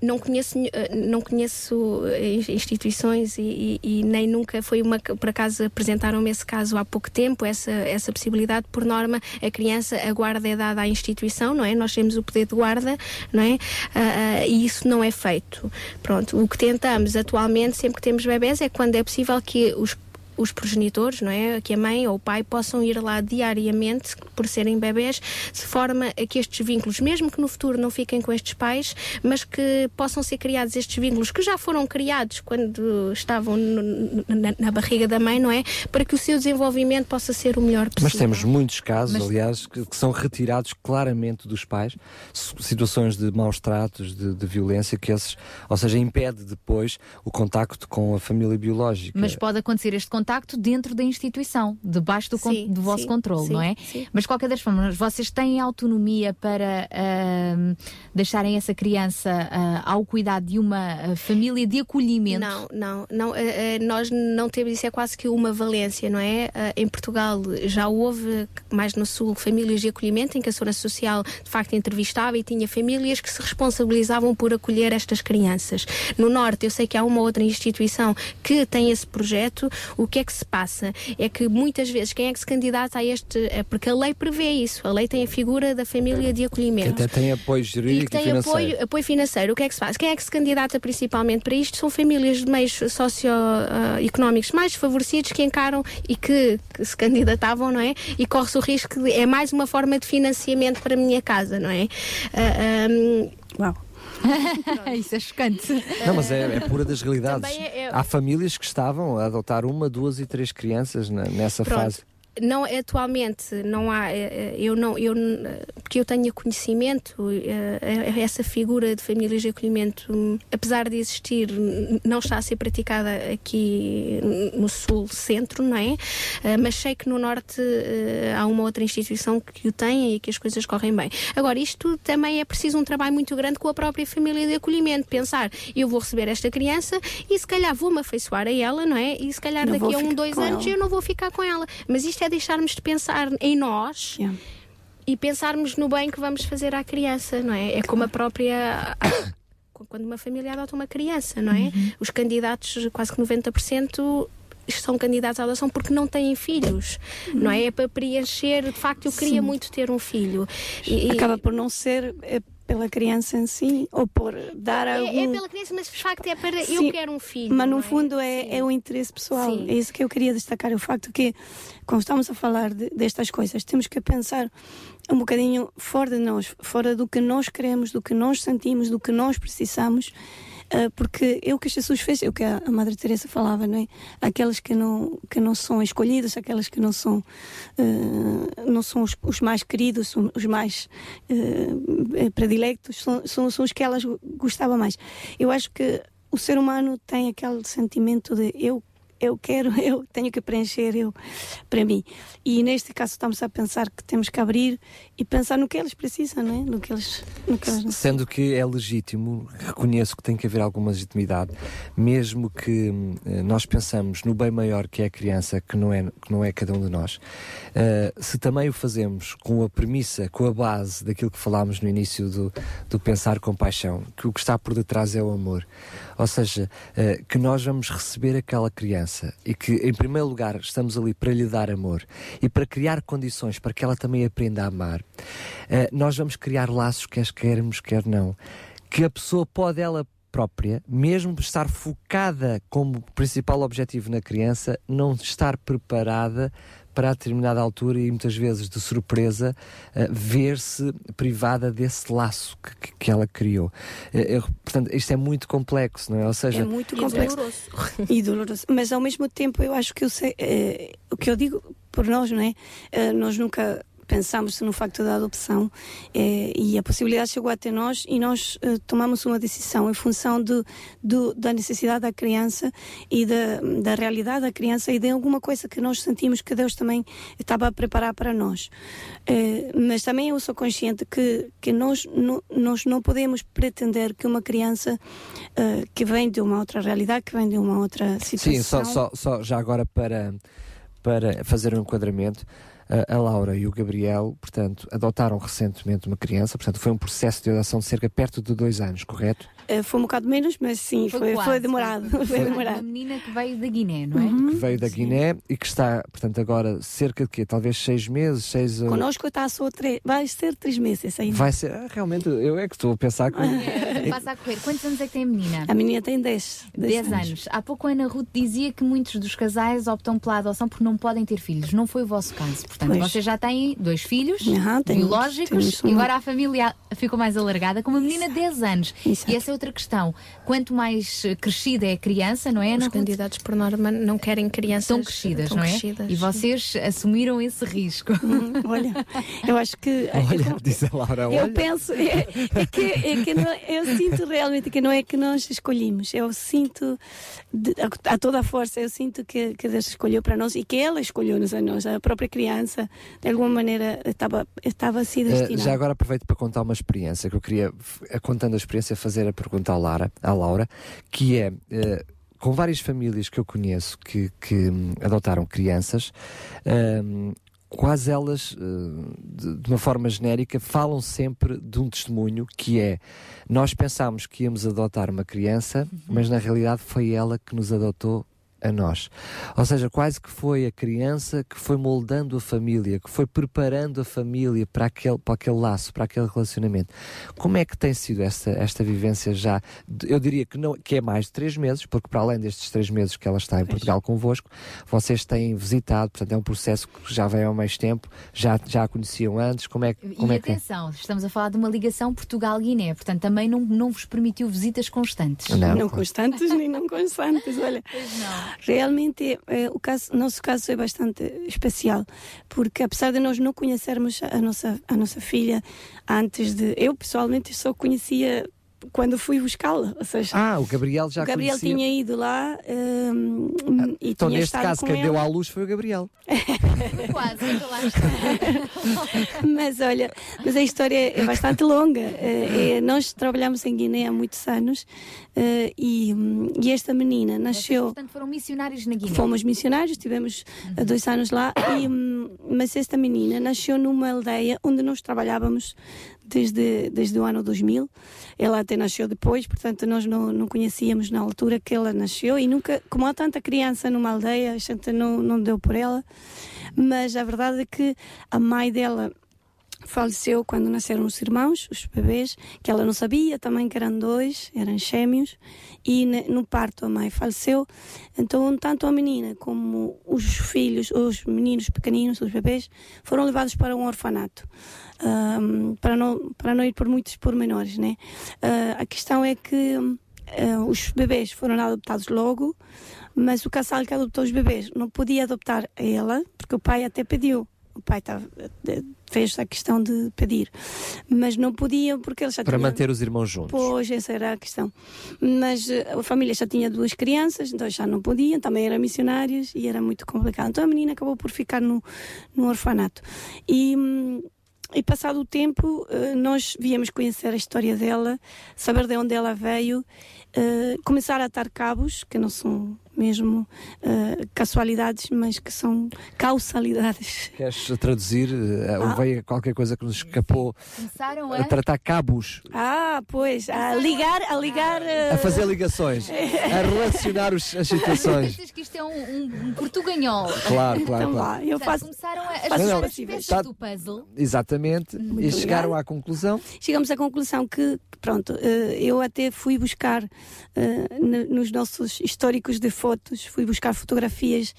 não conheço, eh, não conheço eh, instituições e, e- e nem nunca foi uma por acaso apresentaram-me esse caso há pouco tempo, essa, essa possibilidade. Por norma, a criança, a guarda é dada à instituição, não é? Nós temos o poder de guarda, não é? Ah, e isso não é feito. Pronto, o que tentamos atualmente, sempre que temos bebés, é quando é possível que os os progenitores, não é? Que a mãe ou o pai possam ir lá diariamente, por serem bebés, de forma a que estes vínculos, mesmo que no futuro não fiquem com estes pais, mas que possam ser criados estes vínculos que já foram criados quando estavam no- na, na barriga da mãe, não é? Para que o seu desenvolvimento possa ser o melhor possível. Mas temos muitos casos, Mas- aliás, que, que são retirados claramente dos pais, situações de maus tratos, de, de violência, que esses, ou seja, impede depois o contacto com a família biológica. Mas pode acontecer este contacto dentro da instituição, debaixo do, con- Sim, do vosso sim, controle, sim, não é? Mas de qualquer das formas, vocês têm autonomia para ahm, deixarem essa criança ah, ao cuidado de uma ah, família de acolhimento? Não, não, não eh, nós não temos isso, é quase que uma valência, não é? Eh, em Portugal já houve, mais no Sul, famílias de acolhimento em que a Segurança Social de facto entrevistava e tinha famílias que se responsabilizavam por acolher estas crianças. No Norte, eu sei que há uma outra instituição que tem esse projeto. O que é que se passa? É que muitas vezes quem é que se candidata a este. é Porque a lei prevê isso, a lei tem a figura da família de que acolhimento até tem apoio e jurídico que e, tem financeiro. apoio, apoio financeiro. O que é que se faz? Quem é que se candidata principalmente para isto? São famílias de meios socioeconómicos mais desfavorecidos que encaram e que, que se candidatavam, não é? E corre-se o risco de é mais uma forma de financiamento para a minha casa, não é? Uau. Isso é chocante. Não, mas é, é pura das realidades. É- é- Há famílias que estavam a adotar uma, duas e três crianças na- nessa Pronto. fase. Não, atualmente não há, eh, eh, eu não, eu, porque eu tenho conhecimento, essa figura de famílias de acolhimento, apesar de existir, não está a ser praticada aqui no sul, centro, não é? Eh, Mas sei que no norte eh, há uma outra instituição que o tem e que as coisas correm bem. Agora, isto também é preciso um trabalho muito grande com a própria família de acolhimento. Pensar, eu vou receber esta criança e se calhar vou-me afeiçoar a ela, não é? E se calhar Não daqui vou a um, dois anos ela. eu não vou ficar com ela. Mas isto é deixarmos de pensar em nós e pensarmos no bem que vamos fazer à criança, não é? É como a própria. Quando uma família adota uma criança, não é? Os candidatos, quase que 90%. São candidatos à adoção porque não têm filhos, não é? É para preencher. De facto, eu queria Sim. muito ter um filho. E- Acaba por não ser eh, pela criança em si ou por dar é, algum... é pela criança, mas de facto é para. Sim, eu quero um filho. Mas no é? fundo é, é o interesse pessoal. Sim. É isso que eu queria destacar. O facto que, quando estamos a falar de- destas coisas, temos que pensar um bocadinho fora de nós, fora do que nós queremos, do que nós sentimos, do que nós precisamos. eh, porque é o que Jesus fez, é o que a Madre Teresa falava, não é? Aqueles que não que não são escolhidos, aqueles que não são eh, não são os, os mais queridos, os mais eh, predilectos, são, são, são os que elas gostavam mais. Eu acho que o ser humano tem aquele sentimento de eu eu quero, eu tenho que preencher eu para mim. E neste caso estamos a pensar que temos que abrir e pensar no que eles precisam, não é? No que eles, no que eles Sendo que é legítimo, reconheço que tem que haver alguma legitimidade, mesmo que eh, nós pensamos no bem maior que é a criança, que não é, que não é cada um de nós, eh, se também o fazemos com a premissa, com a base daquilo que falámos no início do, do pensar com paixão, que o que está por detrás é o amor, ou seja, eh, que nós vamos receber aquela criança e que, em primeiro lugar, estamos ali para lhe dar amor e para criar condições para que ela também aprenda a amar, eh, nós vamos criar laços, quer queremos, quer não, que a pessoa pode ela própria, mesmo estar focada como principal objetivo na criança, não estar preparada para a determinada altura e muitas vezes de surpresa eh, ver-se privada desse laço que, que- ela criou. Eh, eu- portanto, isto é muito complexo, não é? Ou seja, é muito complexo e doloroso. Mas ao mesmo tempo eu acho que eu sei, eh, o que eu digo por nós, não é? Nós nunca pensamos no facto da adopção eh, e a possibilidade chegou até nós e nós eh, tomamos uma decisão em função da necessidade da criança e da, da realidade da criança e de alguma coisa que nós sentimos que Deus também estava a preparar para nós. Eh, mas também eu sou consciente que, que nós, no- nós não podemos pretender que uma criança que vem de uma outra realidade, que vem de uma outra situação. Sim, só, só, só já agora para, para fazer um enquadramento, a, Laura e o Gabriel, portanto, adotaram recentemente uma criança, portanto, foi um processo de adoção de cerca perto de dois anos, correto? Eh, foi um bocado menos, mas sim, foi, foi, quase, demorado. Foi, Foi uma demorado. menina que veio da Guiné, não é? Uhum. Que veio da Guiné e que está, portanto, agora cerca de quê? Talvez seis meses, seis... uh, Conosco está só três, vai ser três meses ainda. Vai ser, ah, realmente, eu é que estou a pensar que... Passa a correr. Quantos anos é que tem a menina? A menina tem 10. 10 anos. Há pouco a Ana Ruth dizia que muitos dos casais optam pela adoção porque não podem ter filhos. Não foi o vosso caso. Portanto, Pois. vocês já têm dois filhos temos- biológicos temos e uma- agora a família ficou mais alargada com uma menina de 10 anos. E essa é outra questão. Quanto mais eh, crescida é a criança, não é? Os Ruth? candidatos, por norma, não querem crianças Estão crescidas, tão não é? crescidas. E vocês assumiram esse risco. olha, eu acho que. Olha, diz a Laura, Eu olha. penso, é, é que, é que não, eu sinto realmente que não é que nós escolhimos, eu sinto de- a, a toda a força, eu sinto que, que Deus escolheu para nós e que ela escolheu-nos a nós, a própria criança, de alguma maneira estava, estava assim destinada. já agora aproveito para contar uma experiência que eu queria, eh, contando a experiência, fazer a pergunta à, Lara, à Laura, que é. eh, com várias famílias que eu conheço que, que hum, adotaram crianças, hum, quase elas, eh, de, de uma forma genérica, falam sempre de um testemunho que é: nós pensámos que íamos adotar uma criança, mas na realidade foi ela que nos adotou a nós. Ou seja, quase que foi a criança que foi moldando a família, que foi preparando a família para aquele, para aquele laço, para aquele relacionamento. Como é que tem sido esta, esta vivência já? Eu diria que, não, que é mais de três meses, porque para além destes três meses que ela está em Portugal convosco, vocês têm visitado, portanto é um processo que já vem há mais tempo, já, já a conheciam antes, como é, que- como e é que é? atenção, estamos a falar de uma ligação Portugal-Guiné, portanto também não, não vos permitiu visitas constantes. Não. Não constantes nem não constantes, olha. Realmente, eh, o caso, nosso caso é bastante especial, porque apesar de nós não conhecermos a nossa, a nossa filha antes de. Eu, pessoalmente, só conhecia quando fui buscá-la. Ou seja, Ah, o Gabriel já o Gabriel conhecia. tinha ido lá hum, e Então, tinha neste estado caso, com quem ela. deu à luz foi o Gabriel. Quase, lá está. mas olha, mas a história é bastante longa. Eh, eh, nós trabalhamos em Guiné há muitos anos eh, e, hum, e esta menina nasceu. Portanto, foram missionários na Guiné. Fomos missionários, tivemos eh, dois anos lá, e, hum, mas esta menina nasceu numa aldeia onde nós trabalhávamos desde, desde o ano 2000. Ela até nasceu depois, portanto, nós não, não conhecíamos na altura que ela nasceu e nunca, como há tanta criança numa aldeia, a gente não, não deu por ela. Mas a verdade é que a mãe dela faleceu quando nasceram os irmãos, os bebês, que ela não sabia também que eram dois, eram gêmeos, e no parto a mãe faleceu. Então, tanto a menina como os filhos, os meninos pequeninos, os bebês, foram levados para um orfanato. ahm, para, não, para não ir por muitos pormenores, né? Ah, a questão é que ah, os bebês foram adoptados logo, mas o casal que adotou os bebês não podia adoptar ela, porque o pai até pediu. O pai eh, fez a questão de pedir, mas não podia porque ele já Para tinha... manter os irmãos juntos. Pois, essa era a questão. Mas eh, a família já tinha duas crianças, então já não podiam, também eram missionários e era muito complicado. Então a menina acabou por ficar no, no orfanato. E, hum, e passado o tempo, eh, nós viemos conhecer a história dela, saber de onde ela veio, começar a atar cabos, que não são mesmo eh, casualidades, mas que são causalidades. Queres traduzir? Eh, Ah. Houve qualquer coisa que nos escapou Começaram a tratar cabos, Ah, pois, a ligar, a ligar. eh, a fazer ligações, a relacionar os- as situações. Pensas que isto é um, um, portuganhol. Claro, claro, Então claro. eu faço. Começaram a ajustar Não, as peças tá- do puzzle. Exatamente. e Muito chegaram obrigada. à conclusão. chegamos à conclusão que, pronto, eu até fui buscar nos nossos históricos de fotos, fui buscar fotografias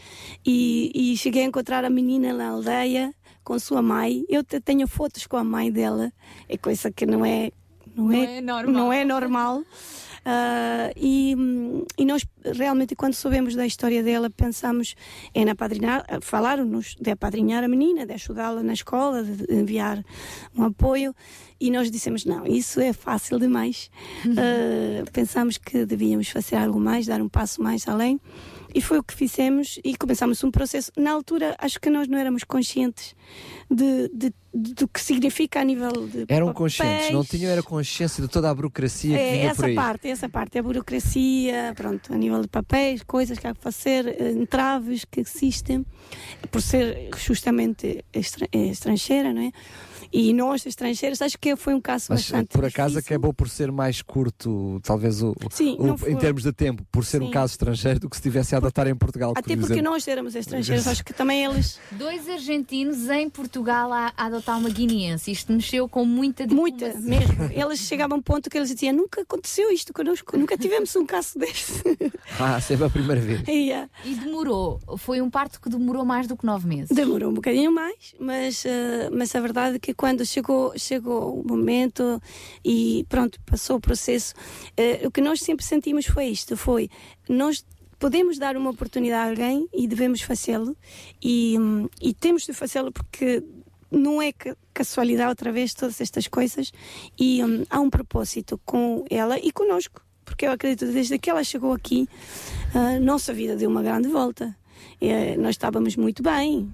e, e cheguei a encontrar a menina na aldeia com sua mãe. Eu te- tenho fotos com a mãe dela, é coisa que não é não, Não é, é normal. não é normal. Ah, e, e nós realmente quando soubemos da história dela pensamos em apadrinhar, falaram-nos de apadrinhar a menina, de ajudá-la na escola, de enviar um apoio e nós dissemos não, isso é fácil demais. Ah, pensamos que devíamos fazer algo mais, dar um passo mais além e foi o que fizemos e começamos um processo. Na altura acho que nós não éramos conscientes de, de- de- do que significa a nível de Eram papéis. conscientes, não tinham era consciência de toda a burocracia que É, vinha por essa aí. parte, essa parte, a burocracia, pronto, a nível de papéis, coisas que há que fazer, eh, entraves que existem, por ser justamente eh, estrangeira, não é? E nós, estrangeiros, acho que foi um caso Mas bastante por acaso acabou por ser mais curto, talvez o, Sim, o- não em termos de tempo, por ser um Sim. caso estrangeiro do que se estivesse a adotar em Portugal. Até por porque exemplo. nós éramos estrangeiros, acho que também eles. Dois argentinos em Portugal a, a adotar uma guineense. Isto mexeu com muita diplomacia. Muita, mesmo. Eles chegavam a um ponto que eles diziam: nunca aconteceu isto connosco, nunca tivemos um caso deste. Ah, sempre a primeira vez. Yeah. E demorou. Foi um parto que demorou mais do que nove meses. Demorou um bocadinho mais, mas, eh, mas a verdade é que quando chegou, chegou o momento e pronto, passou o processo, eh, o que nós sempre sentimos foi isto, foi nós podemos dar uma oportunidade a alguém e devemos fazê-lo e, hum, e temos de fazê-lo porque não é ca- casualidade outra vez todas estas coisas e hum, há um propósito com ela e conosco porque eu acredito desde que ela chegou aqui a nossa vida deu uma grande volta nós estávamos muito bem.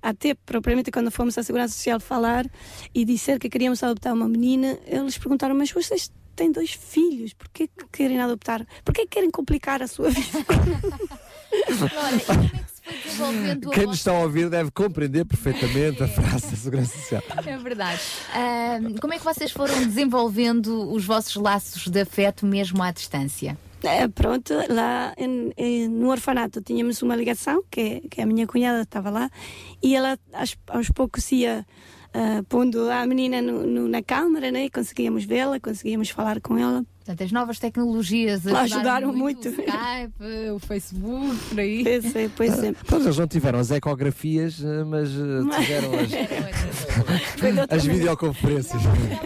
A- até propriamente quando fomos à Segurança Social falar e dizer que queríamos adotar uma menina, eles perguntaram: Mas vocês têm dois filhos, por que que querem adoptar? Por que querem complicar a sua vida? Como é que se foi desenvolvendo a Quem nos está a ouvir deve compreender perfeitamente a frase da Segurança Social. É verdade. Ahm, como é que vocês foram desenvolvendo os vossos laços de afeto mesmo à distância? Eh, pronto, lá em- em- no orfanato tínhamos uma ligação, que, que a minha cunhada estava lá, e ela aos, aos poucos ia ah, pondo a menina no- no- na câmara, né? e conseguíamos vê-la, conseguíamos falar com ela. Portanto, as novas tecnologias Ajudaram ajudaram muito. O Skype, o Facebook, por aí. Pois é, pois é. Pois eles não tiveram as ecografias, eh, mas tiveram as, as videoconferências.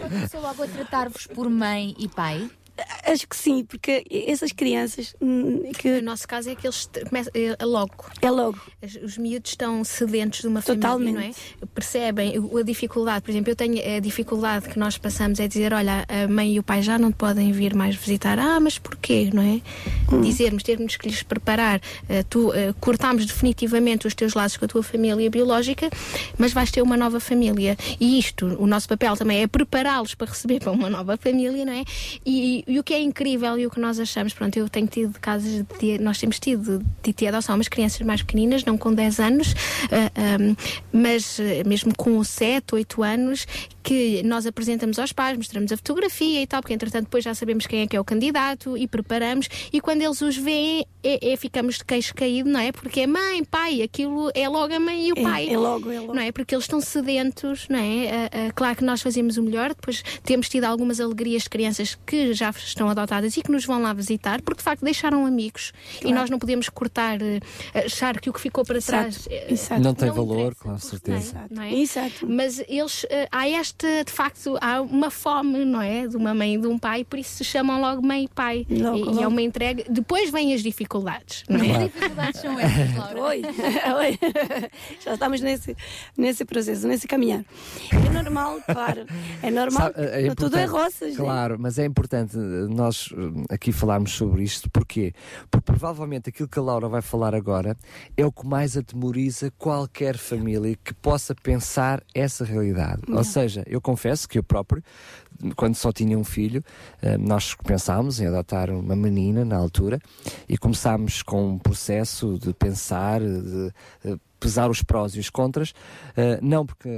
Começou logo a tratar-vos por mãe e pai? Acho que sim, porque essas crianças hum, que. No nosso caso é que eles começam- é logo. É logo. Os, os miúdos estão sedentos de uma família, Totalmente. não é? Percebem a dificuldade. Por exemplo, eu tenho a dificuldade que nós passamos é dizer, olha, a mãe e o pai já não podem vir mais visitar. Ah, mas porquê, não é? Hum. Dizermos, termos que lhes preparar. eh, tu eh, cortamos definitivamente os teus laços com a tua família biológica, mas vais ter uma nova família. E isto, o nosso papel também é prepará-los para receber para uma nova família, não é? E, e o que é incrível e o que nós achamos, pronto, eu tenho tido casos de nós temos tido de ter adoção umas crianças mais pequeninas, não com 10 anos, ah, ah, mas ah, mesmo com 7, 8 anos, que nós apresentamos aos pais, mostramos a fotografia e tal, porque entretanto depois já sabemos quem é que é o candidato e preparamos, e quando eles os veem, é, é- ficamos de queixo caído, não é? Porque é mãe, pai, aquilo é logo a mãe e o É- pai. é logo, é logo. Não é? Porque eles estão sedentos, não é? Ah, ah, claro que nós fazemos o melhor, depois temos tido algumas alegrias de crianças que já estão adotadas e que nos vão lá visitar, porque de facto deixaram amigos e Claro. nós não podemos cortar, eh, achar que o que ficou para Exato, trás eh, exato. Não tem valor, com certeza. não é? Exato. Mas eles, eh, há esta, de facto, há uma fome, não é? De uma mãe e de um pai, por isso se chamam logo mãe e pai. Logo, e, e logo. é uma entrega. Depois vêm as dificuldades, não é? As dificuldades são essas, Laura. Oi, oi. Já estamos nesse, nesse processo, nesse caminhar. É normal, claro. É normal. Sabe, é tudo é roças. né? Claro, mas é importante eh, nós eh, aqui falarmos sobre isto. Porquê? Porque provavelmente aquilo que a Laura vai falar agora é o que mais atemoriza qualquer família que possa pensar essa realidade. Ou seja, eu confesso que eu próprio, quando só tinha um filho, eh, nós pensámos em adotar uma menina na altura e começámos com um processo de pensar, de, pesar os prós e os contras, eh, não porque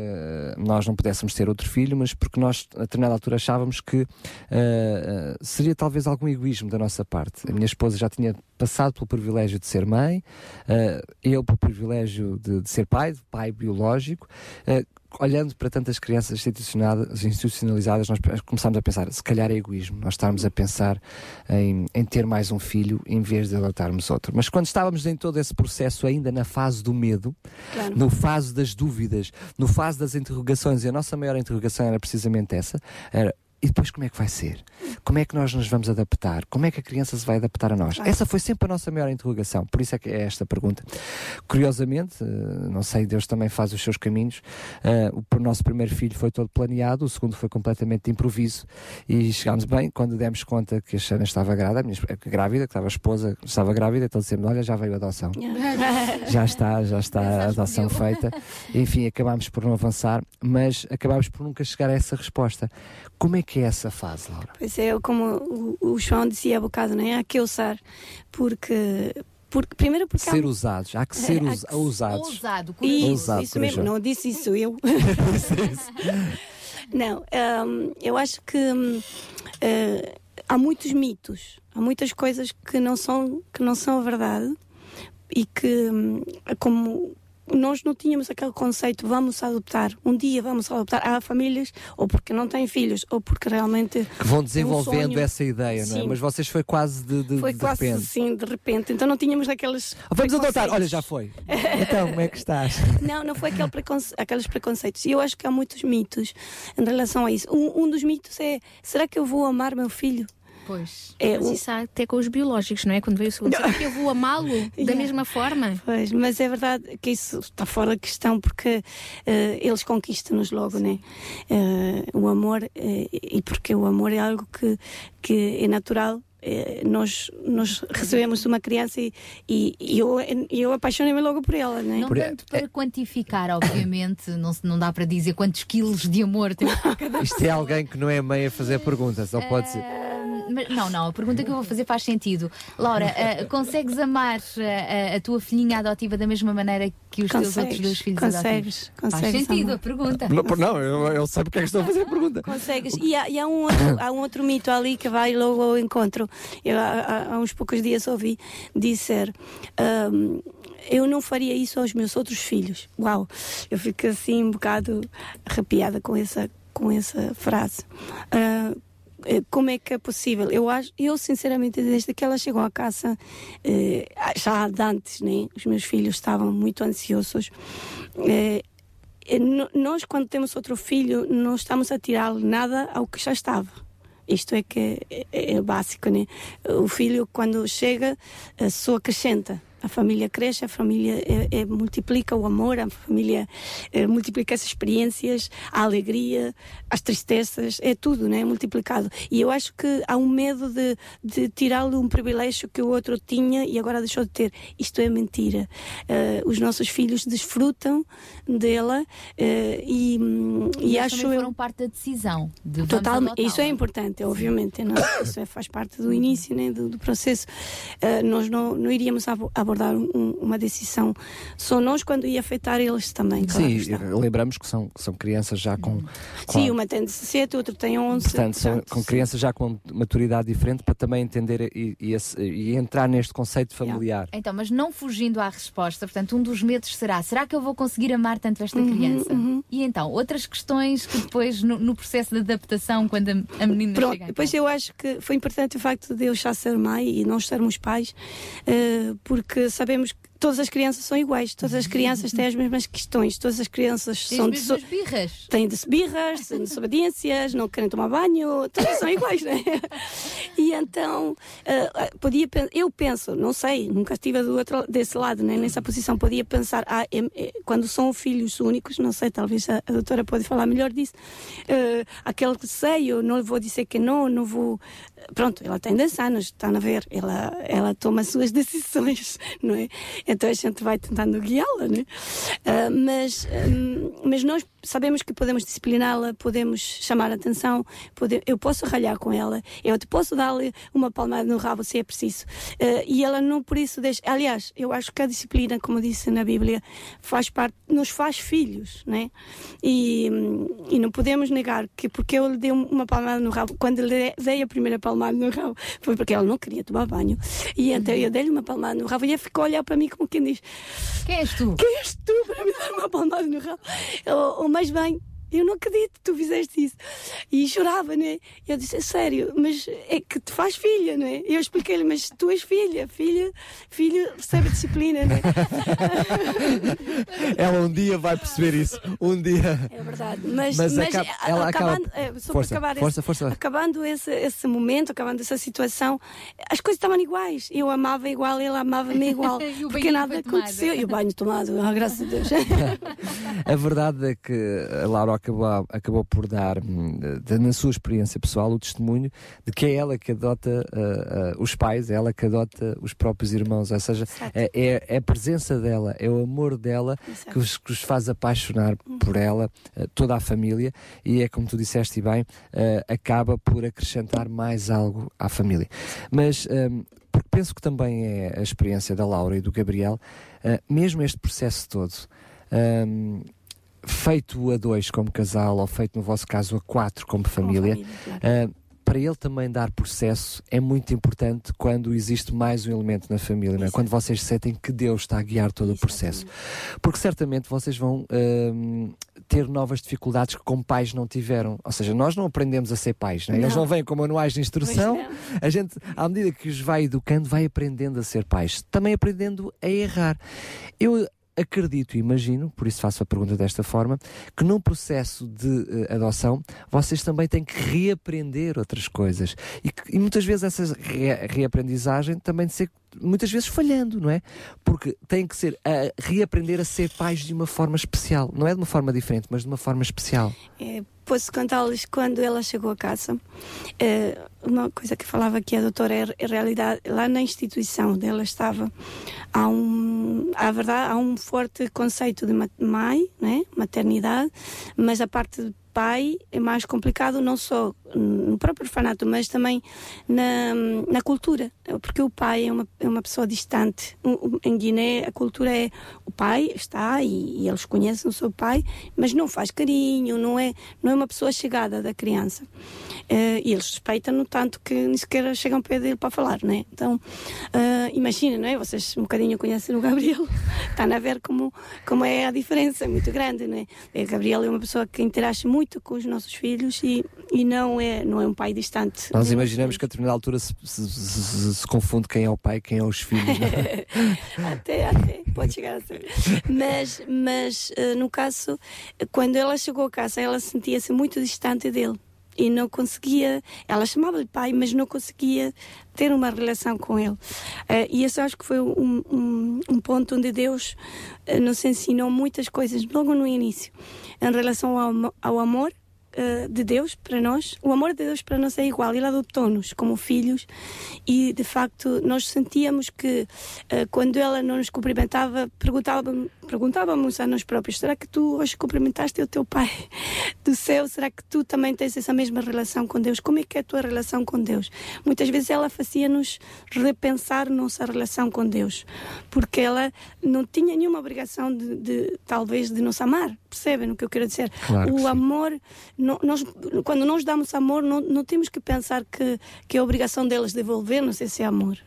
nós não pudéssemos ter outro filho, mas porque nós, a determinada altura, achávamos que eh, seria talvez algum egoísmo da nossa parte. A minha esposa já tinha passado pelo privilégio de ser mãe, eu pelo privilégio de, ser pai, pai biológico. Olhando para tantas crianças institucionalizadas, nós começámos a pensar, se calhar é egoísmo, nós estarmos a pensar em, em ter mais um filho em vez de adotarmos outro. Mas quando estávamos em todo esse processo, ainda na fase do medo, Claro. no fase das dúvidas, no fase das interrogações, e a nossa maior interrogação era precisamente essa, era e depois como é que vai ser? Como é que nós nos vamos adaptar? Como é que a criança se vai adaptar a nós? Claro. Essa foi sempre a nossa maior interrogação, por isso é que é esta pergunta. Curiosamente, eh, não sei, Deus também faz os seus caminhos. eh, o nosso primeiro filho foi todo planeado, o segundo foi completamente de improviso e chegámos bem quando demos conta que a Xana estava grávida, a minha, esp- grávida, que estava a esposa, estava grávida, então dissemos: Olha, já veio a adoção. Já está, já está a adoção feita. Enfim, acabámos por não avançar, mas acabámos por nunca chegar a essa resposta. Como é que é essa fase, Laura? Pois é, como o, João dizia há bocado, não é? Há que usar, porque, porque primeiro porque há- Ser usados, há que ser É, há us- que- usados. Ousado, Isso, Ousado, isso mesmo, não disse isso eu. não, hum, eu acho que hum, eh, há muitos mitos, há muitas coisas que não são, que não são a verdade e que, hum, como nós não tínhamos aquele conceito, vamos adotar, um dia vamos adotar. Há famílias, ou porque não têm filhos, ou porque realmente. Que vão um desenvolvendo sonho. essa ideia, não é? Sim. Mas vocês foi quase de, de, Foi de quase repente. assim, de repente. Então não tínhamos aqueles. Vamos adotar, olha, já foi. Então, como é que estás? Não, não foi aquele preconce- aqueles preconceitos. E eu acho que há muitos mitos em relação a isso. Um, um dos mitos é: será que eu vou amar meu filho? Pois. É, Mas um- isso há até com os biológicos, não é? Quando veio o segundo, será que eu vou amá-lo da Yeah. mesma forma? Pois, mas é verdade que isso está fora de questão porque eh, eles conquistam-nos logo, né? Eh, o amor, eh, e porque o amor é algo que, que é natural. nós, nós recebemos uma criança e, e, e eu, eu apaixonei-me logo por ela, né? Não tanto para quantificar, obviamente, não, não dá para dizer quantos quilos de amor tem cada Isto é alguém que não é mãe a fazer perguntas, não pode ser. Mas, não, não, a pergunta que eu vou fazer faz sentido. Laura, eh, consegues amar eh, a, a tua filhinha adotiva da mesma maneira que os teus Consegues, outros dois filhos consegues, adotivos? Faz consegues sentido amar. a pergunta. Não, não, eu, eu sei porque é que estou a fazer a pergunta. Consegues. E, há, e há um outro, há um outro mito ali que vai logo ao encontro. Eu, há, há- uns poucos dias ouvi dizer. ahm, eu não faria isso aos meus outros filhos. Uau! Eu fico assim um bocado arrepiada com essa, com essa frase. Eh, como é que é possível? Eu acho, eu sinceramente, desde que ela chegou à casa, eh, já antes, né? Os meus filhos estavam muito ansiosos. Eh, eh, nós, quando temos outro filho, não estamos a tirar nada ao que já estava. Isto é que é, é, é básico, né? O filho, quando chega, eh, só acrescenta. A família cresce, a família é, é, multiplica o amor, a família é, multiplica as experiências, a alegria, as tristezas, é tudo, né? Multiplicado. E eu acho que há um medo de, de tirá-lo um privilégio que o outro tinha e agora deixou de ter. Isto é mentira. Eh, os nossos filhos desfrutam dela eh, e, hum, e acho também eu. foram parte da decisão. De Totalmente. Isso é importante, obviamente. Não? Isso é, faz parte do início né, do, do processo. Uh, nós não, não iríamos abo- abordar um- uma decisão só nós quando ia afetar eles também. claro Sim, lembramos que são, que são crianças já com. com Sim, uma tem 17, outro tem 11. Portanto, são portanto, com crianças já com maturidade diferente para também entender e, e e entrar neste conceito familiar. Então, mas não fugindo à resposta, portanto, um dos medos será: será que eu vou conseguir amar tanto esta Uhum, criança? E então, outras questões que depois, no, no processo de adaptação, quando a, a menina Pronto, chega. depois eu acho que foi importante o facto de eu já ser mãe e nós sermos pais, eh, porque sabemos que todas as crianças são iguais, todas as crianças têm as mesmas questões, todas as crianças Tens são as deso- birras. têm birras, têm desobediências, não querem tomar banho, todas são iguais, né? E então, eh, podia, eu penso, não sei, nunca estive do outro, desse lado, né, nessa posição, podia pensar, ah, quando são filhos únicos, não sei, talvez a, a doutora pode falar melhor disso, eh, aquele receio, não lhe vou dizer que não, não vou. Pronto, ela tem 10 anos, estão a ver, ela, ela toma as suas decisões, não é? Então a gente vai tentando guiá-la, né? Ah, mas, hum, mas nós sabemos que podemos discipliná-la, podemos chamar a atenção, pode- eu posso ralhar com ela, eu te posso dar-lhe uma palmada no rabo se é preciso. Ah, e ela não por isso deixa. Aliás, eu acho que a disciplina, como disse na Bíblia, faz parte, nos faz filhos, né? E, e não podemos negar que porque eu lhe dei uma palmada no rabo, quando lhe dei a primeira palmada no rabo, foi porque ela não queria tomar banho. E então eu dei-lhe uma palmada no rabo e ela ficou a olhar para mim como quem diz: Quem és tu? Quem és tu para me dar uma palmada no rabo? Ou, ou mais bem. Eu não acredito que tu fizeste isso. E chorava, né? Eu disse, é sério, mas é que te faz filha, né? Eu expliquei-lhe, mas tu és filha, filha, filho recebe disciplina, né? Ela um dia vai perceber isso. Um dia. É verdade. Mas, mas, acaba- a- ela acabando, acaba. só Força, acabar força, esse, força. acabando esse, esse momento, acabando essa situação, as coisas estavam iguais. Eu amava igual, ele amava-me igual. E o porque nada aconteceu. E o banho tomado, ah, graças a Deus. A verdade é que a Laura acabou, acabou por dar, hum, na sua experiência pessoal, o testemunho de que é ela que adota ah, ah, os pais, é ela que adota os próprios irmãos. Ou seja, é, é- é a presença dela, é o amor dela que os, que os faz apaixonar por ela, ah, toda a família, e é como tu disseste bem, acaba por acrescentar mais algo à família. Mas. hum, porque penso que também é a experiência da Laura e do Gabriel, mesmo este processo todo, hum, feito a dois como casal, ou feito no vosso caso a quatro como família, ah, para ele também dar processo é muito importante quando existe mais um elemento na família, não é? quando vocês sentem que Deus está a guiar todo o processo. Porque certamente vocês vão hum, ter novas dificuldades que como pais não tiveram. Ou seja, nós não aprendemos a ser pais, não é? eles Não. não vêm com manuais de instrução. A gente, à medida que os vai educando, vai aprendendo a ser pais, também aprendendo a errar. Eu acredito e imagino, por isso faço a pergunta desta forma, que num processo de eh, adoção vocês também têm que reaprender outras coisas. E, que- e muitas vezes essa re- reaprendizagem também de ser muitas vezes falhando, não é? Porque tem que ser a reaprender a ser pais de uma forma especial, não é de uma forma diferente, mas de uma forma especial. É, posso contar-lhes quando ela chegou a casa. é, uma coisa que falava aqui a doutora é, é realidade. Lá na instituição onde ela estava, há um, a verdade, há um forte conceito de mãe, né? maternidade, mas a parte pai é mais complicado, não só no próprio orfanato, mas também na, na cultura, porque o pai é uma, é uma pessoa distante. Em Guiné, a cultura é o pai está e, e eles conhecem o seu pai, mas não faz carinho, não é, não é uma pessoa chegada da criança. Eh, e eles respeitam-no tanto que nem sequer chegam perto dele para falar, né? Então, eh, imagina, não é? Vocês um bocadinho conhecem o Gabriel, estão a ver como, como é a diferença, é muito grande, né? O Gabriel é uma pessoa que interage muito com os nossos filhos e, e não, é, não é um pai distante. Nós imaginamos que a determinada altura se, se- se- se- confunde quem é o pai e quem é os filhos. é? até, até, pode chegar a ser. Mas, mas eh, no caso, quando ela chegou a casa, ela sentia-se muito distante dele. E não conseguia, ela chamava-lhe pai, mas não conseguia ter uma relação com ele. Eh, e isso acho que foi um, um, um ponto onde Deus eh, nos ensinou muitas coisas logo no início, em relação ao, ao amor eh, de Deus para nós. O amor de Deus para nós é igual. Ele adotou-nos como filhos e, de facto, nós sentíamos que quando ela não nos cumprimentava, perguntávamos, perguntávamos a nós próprios: será que tu hoje cumprimentaste o teu pai do céu? Será que tu também tens essa mesma relação com Deus? Como é que é a tua relação com Deus? Muitas vezes ela fazia-nos repensar nossa relação com Deus, porque ela não tinha nenhuma obrigação de, de, talvez de nos amar. Percebem o que eu quero dizer? Claro que o amor, no- nós, quando nós damos amor, não, não temos que pensar que, que é a obrigação delas devolver-nos esse amor.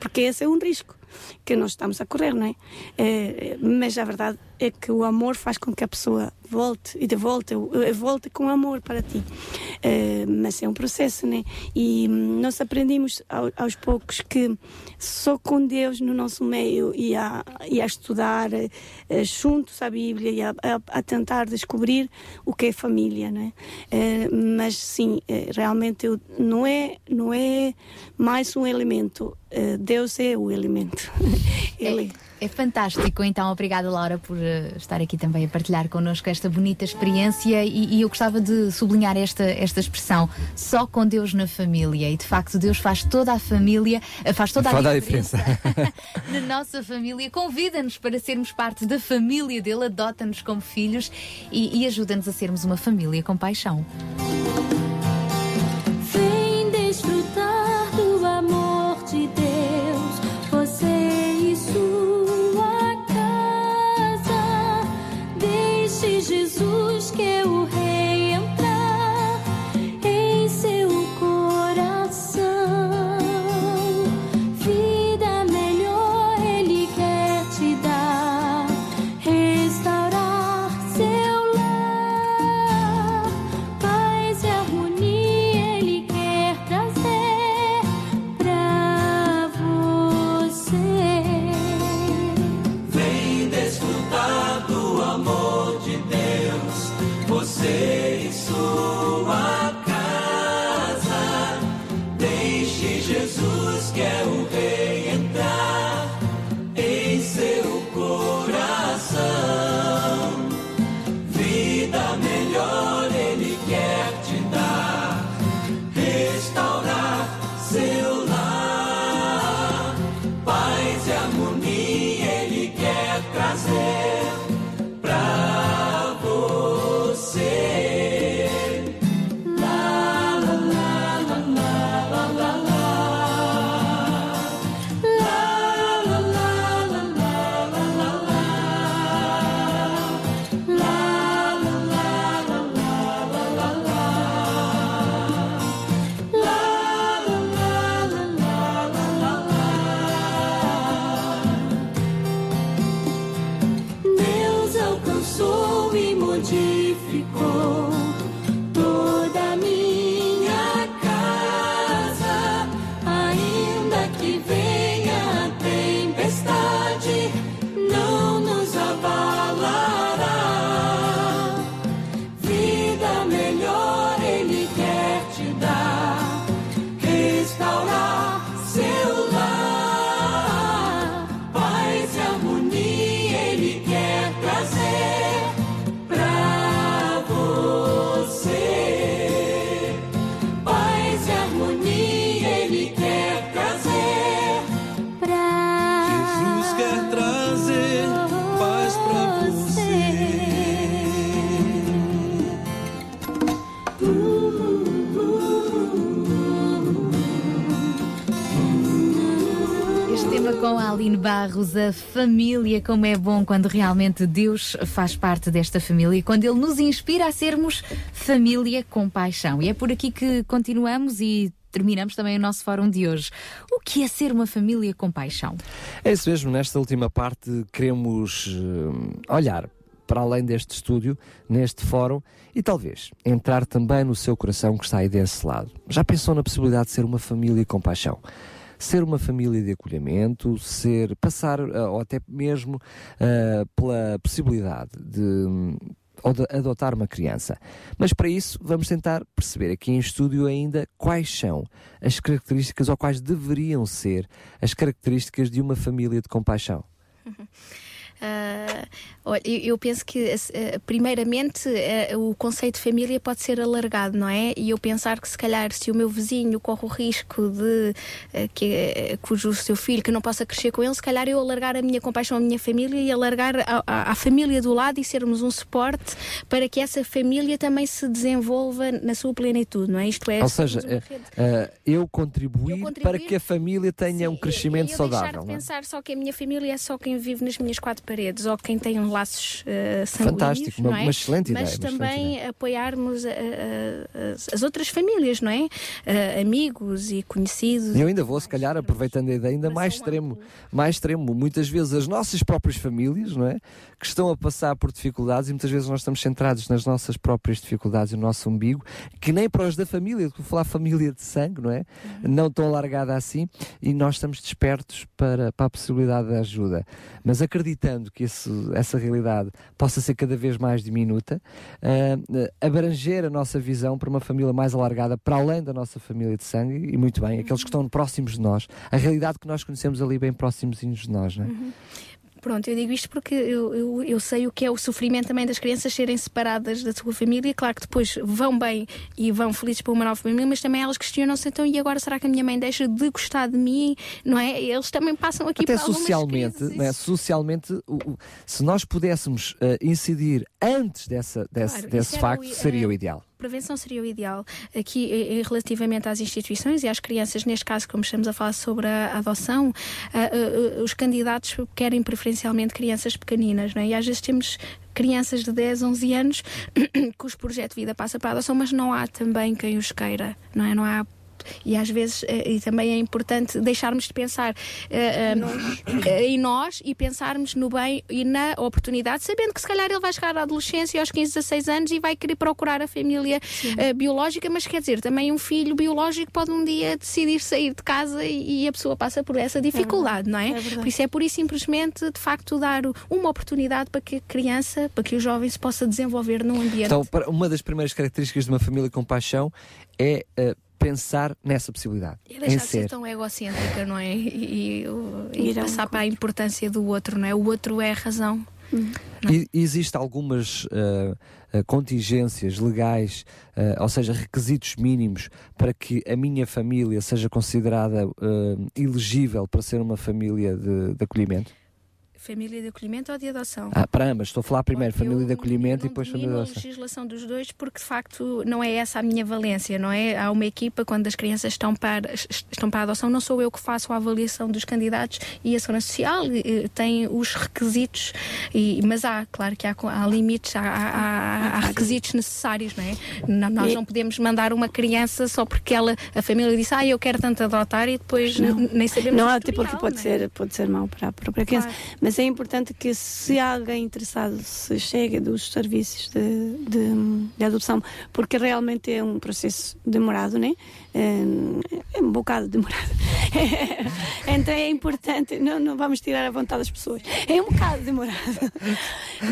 Porque esse é um risco que nós estamos a correr, não é? É, mas a verdade é que o amor faz com que a pessoa volte e de volta, volte com amor para ti. É, mas é um processo, né? E hum, nós aprendemos ao- aos poucos que só com Deus no nosso meio e a, e a estudar eh, juntos a Bíblia e a, a- a tentar descobrir o que é família, né? Eh, mas sim, realmente não é não é mais um elemento. Deus é o elemento. Ele. É fantástico, então obrigada Laura por eh, estar aqui também a partilhar connosco esta bonita experiência e, e eu gostava de sublinhar esta, esta expressão, só com Deus na família. E de facto Deus faz toda a família, eh, faz toda a Faz a diferença, diferença. na nossa família, convida-nos para sermos parte da família dele, adota-nos como filhos e, e ajuda-nos a sermos uma família com paixão. Barros, a família, como é bom quando realmente Deus faz parte desta família, quando Ele nos inspira a sermos família com paixão. E é por aqui que continuamos e terminamos também o nosso fórum de hoje. O que é ser uma família com paixão? É isso mesmo, nesta última parte queremos eh, olhar para além deste estúdio, neste fórum, e talvez entrar também no seu coração que está aí desse lado. Já pensou na possibilidade de ser uma família com paixão? Ser uma família de acolhimento, ser, passar, eh, ou até mesmo eh, pela possibilidade de hum, ou de adotar uma criança. Mas para isso vamos tentar perceber aqui em estúdio ainda quais são as características ou quais deveriam ser as características de uma família de compaixão. Ah, olha, eu, eu penso que, ah, primeiramente, ah, o conceito de família pode ser alargado, não é? E eu pensar que, se calhar, se o meu vizinho corre o risco de ah, que, cujo seu filho que não possa crescer com ele, se calhar eu alargar a minha compaixão à minha família e alargar a- a- à família do lado e sermos um suporte para que essa família também se desenvolva na sua plenitude, não é? Isto é, ou seja, eh, rede. eh, eu contribuir contribuir, para que a família tenha um crescimento E eu saudável. deixar de é? pensar só que a minha família é só quem vive nas minhas quatro paredes ou quem tem um laços uh, sanguíneos, Fantástico, uma- não é? uma excelente Mas ideia, uma também apoiarmos a- a- a- as, as outras famílias, não é? Amigos e conhecidos. E eu ainda vou, se calhar, aproveitando a ideia, ainda mais extremo, mais extremo. Muitas vezes as nossas próprias famílias, não é? Que estão a passar por dificuldades e muitas vezes nós estamos centrados nas nossas próprias dificuldades e no nosso umbigo, que nem para os da família, vou falar família de sangue, não é? Não tão alargada assim, e nós estamos despertos para, para a possibilidade de ajuda. Mas que esse- essa realidade possa ser cada vez mais diminuta, ah, abranger a nossa visão para uma família mais alargada, para além da nossa família de sangue, e muito bem, aqueles que estão próximos de nós, a realidade que nós conhecemos ali bem próximos de nós, não é? Uhum. Pronto, eu digo isto porque eu, eu, eu sei o que é o sofrimento também das crianças serem separadas da sua família. Claro que depois vão bem e vão felizes para uma nova família, mas também elas questionam-se então, e agora será que a minha mãe deixa de gostar de mim? Não é? Eles também passam aqui Até por socialmente, crises. né, socialmente se nós pudéssemos ah, incidir antes dessa, desse, Claro, desse facto, o seria é- o ideal. Prevenção seria o ideal. Aqui, eh, eh, relativamente às instituições e às crianças, neste caso, como estamos a falar sobre a adoção, ah, os candidatos querem preferencialmente crianças pequeninas, não é? E às vezes temos crianças de 10, 11 anos cujo projeto de vida passa para a adoção, mas não há também quem os queira, não é? Não há e às vezes eh, e também é importante deixarmos de pensar eh, eh, em nós. e pensarmos no bem e na oportunidade, sabendo que se calhar ele vai chegar à adolescência aos 15, 16 anos e vai querer procurar a família eh, biológica, mas quer dizer, também um filho biológico pode um dia decidir sair de casa e, e a pessoa passa por essa dificuldade, não é? por isso é por isso simplesmente de facto dar uma oportunidade para que a criança, para que o jovem se possa desenvolver num ambiente Então, uma das primeiras características de uma família com paixão é ah, pensar nessa possibilidade. E em deixar de ser ser. tão egocêntrica, não é? E, e, e Ir a um passar para a importância do outro, não é? O outro é a razão. E existe algumas ah, contingências legais, ah, ou seja, requisitos mínimos para que a minha família seja considerada ah, elegível para ser uma família de, de acolhimento? Família de acolhimento ou de adoção? Ah, para ambas, estou a falar primeiro família de acolhimento e depois família de Domino a adoção. legislação dos dois porque de facto não é essa a minha valência, não é? Há uma equipa quando as crianças estão para, estão para a adoção, não sou eu que faço a avaliação dos candidatos e a Segurança Social eh, tem os requisitos, e, mas há, claro que há, há limites, há, há- há requisitos necessários, não é? Não- nós não podemos mandar uma criança só porque ela, a família disse, ah, eu quero tanto adotar e depois Não. nem sabemos Não, o até porque historial, pode não é? ser, pode ser mau para a própria criança. Mas é importante que se há alguém interessado se chegue dos serviços de, de, de adoção, porque realmente é um processo demorado, né? É, é um bocado demorado. então é importante, não, não vamos tirar a vontade das pessoas. É um bocado demorado.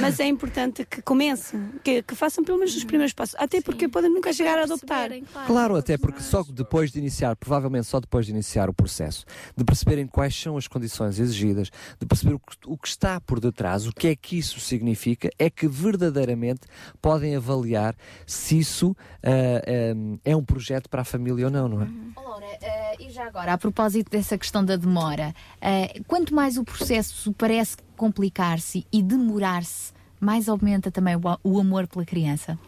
Mas é importante que comecem, que, que façam pelo menos os primeiros passos, até porque podem nunca chegar a adotar. Claro, até porque só depois de iniciar, provavelmente só depois de iniciar o processo, de perceberem quais são as condições exigidas, de perceber o que, o que está por detrás, o que é que isso significa, é que verdadeiramente podem avaliar se isso ah, ah, é um projeto para a família ou não, não é? Laura, eh, e já agora, a propósito dessa questão da demora, eh, quanto mais o processo parece complicar-se e demorar-se, mais aumenta também o, o amor pela criança?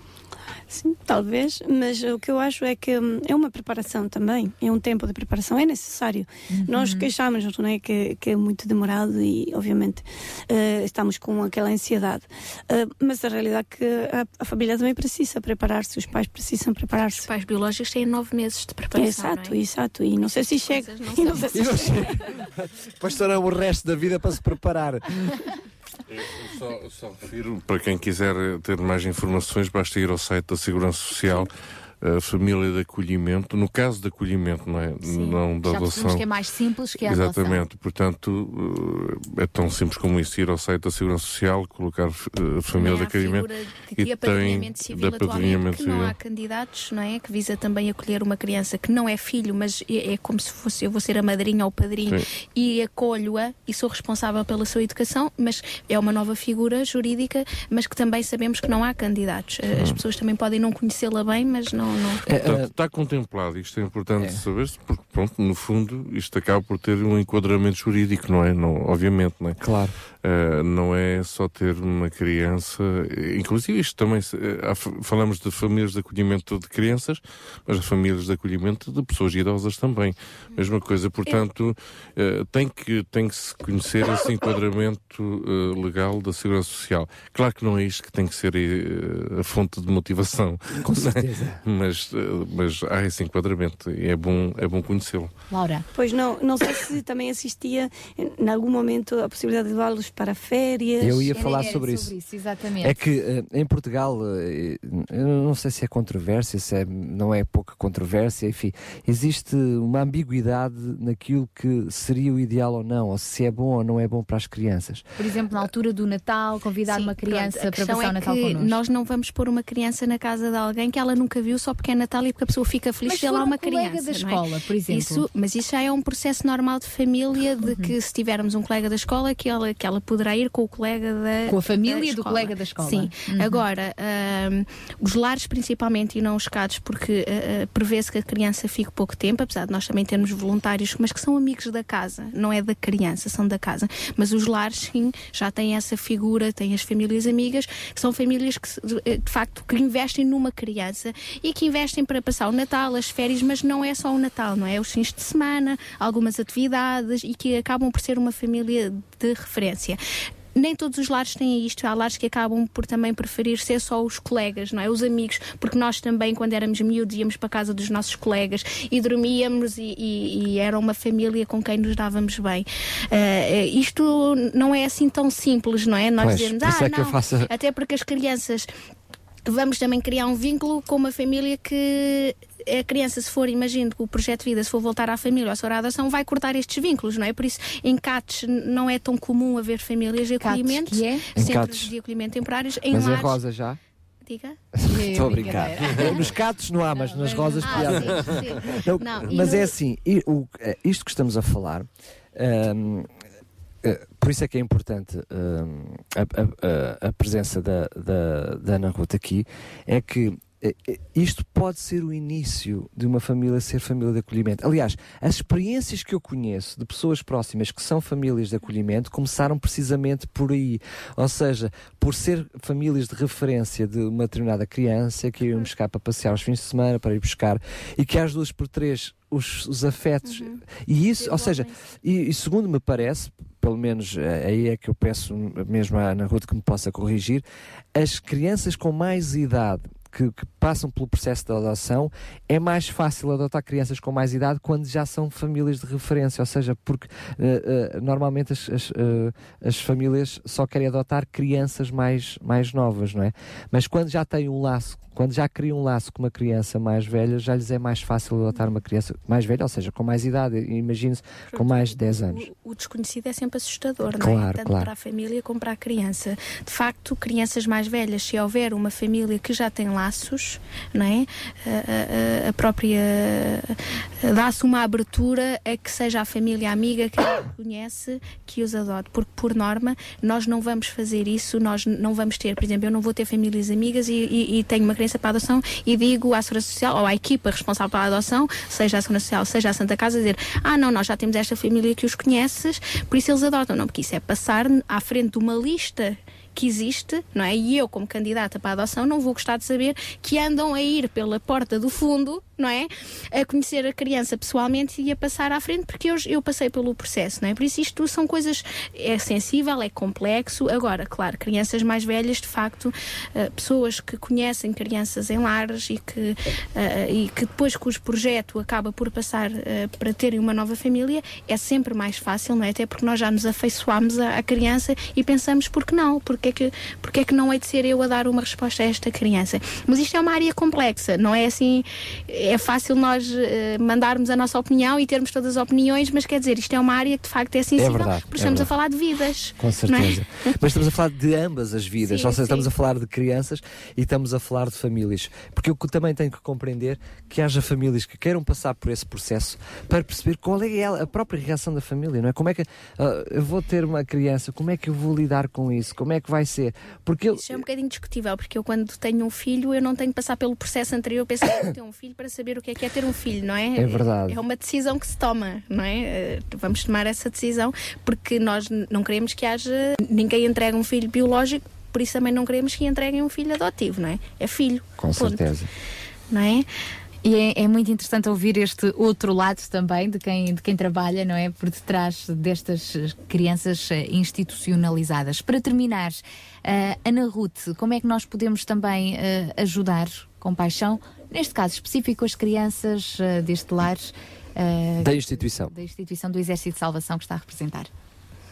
Sim, talvez, mas o que eu acho é que hum, é uma preparação também, é um tempo de preparação, é necessário. Nós queixamos-nos, não é? Que, que é muito demorado e, obviamente, eh, estamos com aquela ansiedade. Eh, mas a realidade é que a, a família também precisa preparar-se, os pais precisam preparar-se. Os pais biológicos têm nove meses de preparação. Exato, não é? exato. E não sei se chega. E não sei se não chega. O resto da vida para se preparar. Eu só, só refiro, para quem quiser ter mais informações, basta ir ao site da Segurança Social a família de acolhimento, no caso de acolhimento, não é? Não da Já adoção. que é mais simples que a adoção. Exatamente, portanto, eh, é tão simples como isso, ir ao site da Segurança Social, colocar eh, família de a acolhimento de que é apadrinhamento civil atualmente, apadrinhamento que não há civil. candidatos, não é? Que visa também acolher uma criança que não é filho, mas é, é como se fosse eu vou ser a madrinha ou o padrinho Sim. e acolho-a e sou responsável pela sua educação, mas é uma nova figura jurídica, mas que também sabemos que não há candidatos. Eh, As Hum. pessoas também podem não conhecê-la bem, mas não. Não... Portanto, está contemplado, isto é importante saber-se, porque, pronto, no fundo, isto acaba por ter um enquadramento jurídico, não é? Não, obviamente, não é? Claro. Não é só ter uma criança, eh, inclusive isto também, eh, f- falamos de famílias de acolhimento de crianças, mas de famílias de acolhimento de pessoas idosas também. Mesma coisa, portanto, eh, tem, que, tem que se conhecer esse enquadramento eh, legal da Segurança Social. Claro que não é isto que tem que ser eh, a fonte de motivação. Com certeza. mas, eh, mas há esse enquadramento e é bom, é bom conhecê-lo. Laura. Pois não, não sei se também assistia em algum momento a possibilidade de levá-los para férias. Eu ia falar sobre isso. exatamente. É que eh, em Portugal, eh, eu não sei se é controvérsia, se é, não é pouca controvérsia, enfim, existe uma ambiguidade naquilo que seria o ideal ou não, ou se é bom ou não é bom para as crianças. Por exemplo, na altura do Natal, convidar uma criança Pronto, a para passar o é Natal que connosco. nós não vamos pôr uma criança na casa de alguém que ela nunca viu só porque é Natal e porque a pessoa fica feliz Mas lá for um uma criança. da é? escola, por exemplo. Isso, mas isso já é um processo normal de família, de Uhum. que se tivermos um colega da escola, que ela, que ela poderá ir com o colega da Com a família do colega da escola. Sim. Uhum. Agora, ahm, os lares principalmente e não os CADs, porque ah, prevê-se que a criança fique pouco tempo, apesar de nós também termos voluntários, mas que são amigos da casa, não é da criança, são da casa. Mas os lares, sim, já têm essa figura, têm as famílias amigas, que são famílias que, de de facto, que investem numa criança e que investem para passar o Natal, as férias, mas não é só o Natal, não é? Os fins de semana, algumas atividades e que acabam por ser uma família de referência. Nem todos os lares têm isto. Há lares que acabam por também preferir ser só os colegas, não é? Os amigos, porque nós também, quando éramos miúdos, íamos para a casa dos nossos colegas e dormíamos e, e- e era uma família com quem nos dávamos bem. Eh, isto não é assim tão simples, não é? Nós Pois, dizemos, ah, é não, faço- até porque as crianças vamos também criar um vínculo com uma família que a criança, se for, imagino que o projeto de vida, se for voltar à família ou se for à adoção, vai cortar estes vínculos, não é? Por isso, em CATs não é tão comum haver famílias de CATs, acolhimento, que é? Em centros CATs. de acolhimento temporários, em Mas é lares. rosa já? Diga? Estou a brincar. Nos catos não há, mas nas rosas Ah, sim, sim. Não, Não, e mas no- é assim, eh, isto que estamos a falar, hum, eh, por isso é que é importante hum, a, a- a- a presença da, da, da Ana Ruth aqui, é que isto pode ser o início de uma família ser família de acolhimento. Aliás, as experiências que eu conheço de pessoas próximas que são famílias de acolhimento começaram precisamente por aí. Ou seja, por ser famílias de referência de uma determinada criança que iam buscar para passear aos fins de semana, para ir buscar, e que às duas por três os, os afetos. E isso, ou seja, e, e segundo me parece, pelo menos eh, aí é que eu peço mesmo à Ana Ruth que me possa corrigir, as crianças com mais idade que, que passam pelo processo de adoção, é mais fácil adotar crianças com mais idade quando já são famílias de referência, ou seja, porque eh, eh, normalmente as, as, eh, as famílias só querem adotar crianças mais, mais novas, não é? Mas quando já têm um laço, quando já criam um laço com uma criança mais velha, já lhes é mais fácil adotar uma criança mais velha, ou seja, com mais idade, imagine-se, com mais de 10 anos. O desconhecido é sempre assustador, não Claro, é? Tanto claro. para a família como para a criança. De facto, crianças mais velhas, se houver uma família que já tem laços, não é? A, a- a própria dá-se uma abertura a que seja a família amiga que a conhece que os adote, porque por norma nós não vamos fazer isso, nós não vamos ter, por exemplo, eu não vou ter famílias amigas e, e- e tenho uma criança para a adoção e digo à Segurança Social ou à equipa responsável pela adoção, seja a Segurança Social, seja a Santa Casa, dizer ah não, nós já temos esta família que os conheces, por isso eles adotam, não, porque isso é passar à frente de uma lista que existe, não é? E eu, como candidata para a adoção, não vou gostar de saber que andam a ir pela porta do fundo, não é? A conhecer a criança pessoalmente e a passar à frente, porque eu, eu passei pelo processo, não é? Por isso isto são coisas, é sensível, é complexo. Agora, claro, crianças mais velhas, de facto, eh, pessoas que conhecem crianças em lares e que, eh, e que depois cujo projeto acaba por passar eh, para terem uma nova família, é sempre mais fácil, não é? Até porque nós já nos afeiçoámos à, à criança e pensamos, por que não? Porque porque é, que, porque é que não hei de ser eu a dar uma resposta a esta criança? Mas isto é uma área complexa, não é assim, é fácil nós eh, mandarmos a nossa opinião e termos todas as opiniões, mas quer dizer, isto é uma área que de facto é sensível, verdade, porque é estamos a verdade. falar de vidas. Com é? certeza. Mas estamos a falar de ambas as vidas, Sim, ou seja, sim. estamos a falar de crianças e estamos a falar de famílias. Porque eu também tenho que compreender que haja famílias que queiram passar por esse processo para perceber qual é a própria reação da família, não é? Como é que ah, eu vou ter uma criança, como é que eu vou lidar com isso? Como é que vai ser? Porque eu, Isso é um bocadinho discutível, porque eu quando tenho um filho, eu não tenho que passar pelo processo anterior, eu penso que ter um filho para saber o que é que é ter um filho, não é? É verdade. É uma decisão que se toma, não é? Eh, Vamos tomar essa decisão, porque nós não queremos que haja ninguém entregue um filho biológico, por isso também não queremos que entreguem um filho adotivo, não é? É filho. com ponto, certeza. Não é? E é, é muito interessante ouvir este outro lado também de quem, de quem trabalha, não é? Por detrás destas crianças eh, institucionalizadas. Para terminar, eh, Ana Ruth, como é que nós podemos também eh, ajudar com paixão, neste caso específico, as crianças eh, deste lar? Da instituição. Da instituição do Exército de Salvação que está a representar.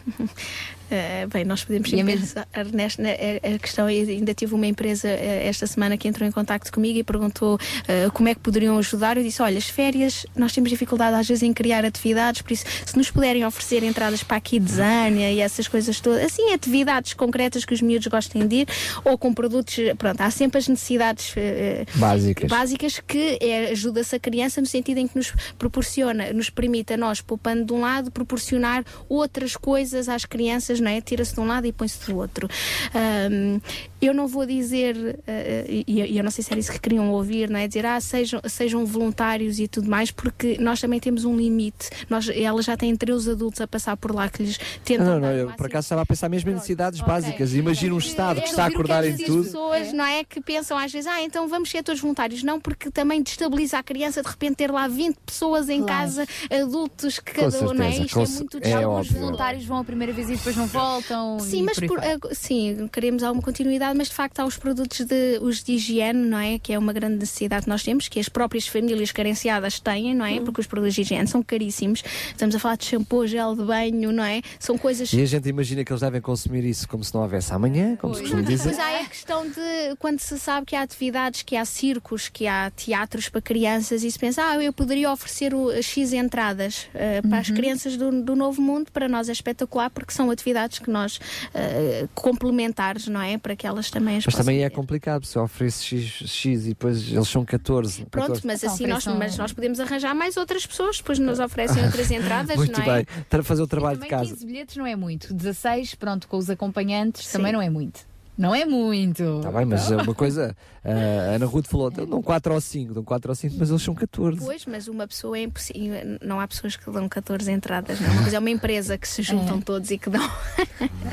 Eh, bem, nós podemos E é mesmo- pensar nesta na- a- a questão. e Ainda tive uma empresa eh, esta semana que entrou em contato comigo e perguntou eh, como é que poderiam ajudar. Eu disse: Olha, as férias, nós temos dificuldade às vezes em criar atividades, por isso, se nos puderem oferecer entradas para a Kidzania e essas coisas todas, assim, atividades concretas que os miúdos gostem de ir, ou com produtos, pronto, há sempre as necessidades eh, eh, Básicas. básicas que é, ajuda-se a criança no sentido em que nos proporciona, nos permite a nós, poupando de um lado, proporcionar outras coisas às crianças, não é? Tira-se de um lado e põe-se do outro. Ahm, eu não vou dizer, eh, e e eu não sei se era isso que queriam ouvir, não é? Dizer, ah, sejam, sejam voluntários e tudo mais, porque nós também temos um limite. Nós, elas já têm três adultos a passar por lá que lhes tentam Não, não, eu por acaso estava a pensar mesmo em necessidades básicas. Imagina um Estado que está a acordar em tudo. As pessoas, não é, que pensam às vezes, ah, então vamos ser todos voluntários. Não, porque também destabiliza a criança de repente ter lá 20 pessoas em casa, adultos que cada um, não é? Isto com é muito é Alguns óbvio. voluntários vão a primeira vez e depois não voltam. Sim, mas por ah, sim, queremos alguma continuidade, mas de facto há os produtos de, os de higiene, não é? Que é uma grande necessidade que nós temos, que as próprias famílias carenciadas têm, não é? Porque os produtos de higiene são caríssimos. Estamos a falar de shampoo, gel de banho, não é? São coisas E a gente imagina que eles devem consumir isso como se não houvesse amanhã, como se costuma dizer. Pois há a questão de quando se sabe que há atividades, que há circos, que há teatros para crianças e se pensa, ah, eu poderia oferecer o, X entradas eh, para as crianças do, do Novo Mundo, para nós é espetacular porque são atividades que nós eh, complementares, não é? Para que elas também as Mas possam também é complicado, se oferece X, X e depois eles são 14. Pronto, 14. mas Então, assim nós, mas nós podemos arranjar mais outras pessoas, depois nos oferecem outras entradas, Muito não é? bem. Para fazer o trabalho de Também casa. 15 bilhetes não é muito. 16, pronto, com os acompanhantes também não é muito. Não é muito. Está bem, mas é uma coisa, a Ana Ruth falou, dão 4 ou 5, dão 4 ou 5, mas eles são 14. Pois, mas uma pessoa é impossível. Não há pessoas que dão 14 entradas, não. Mas é uma empresa que se juntam todos e que dão.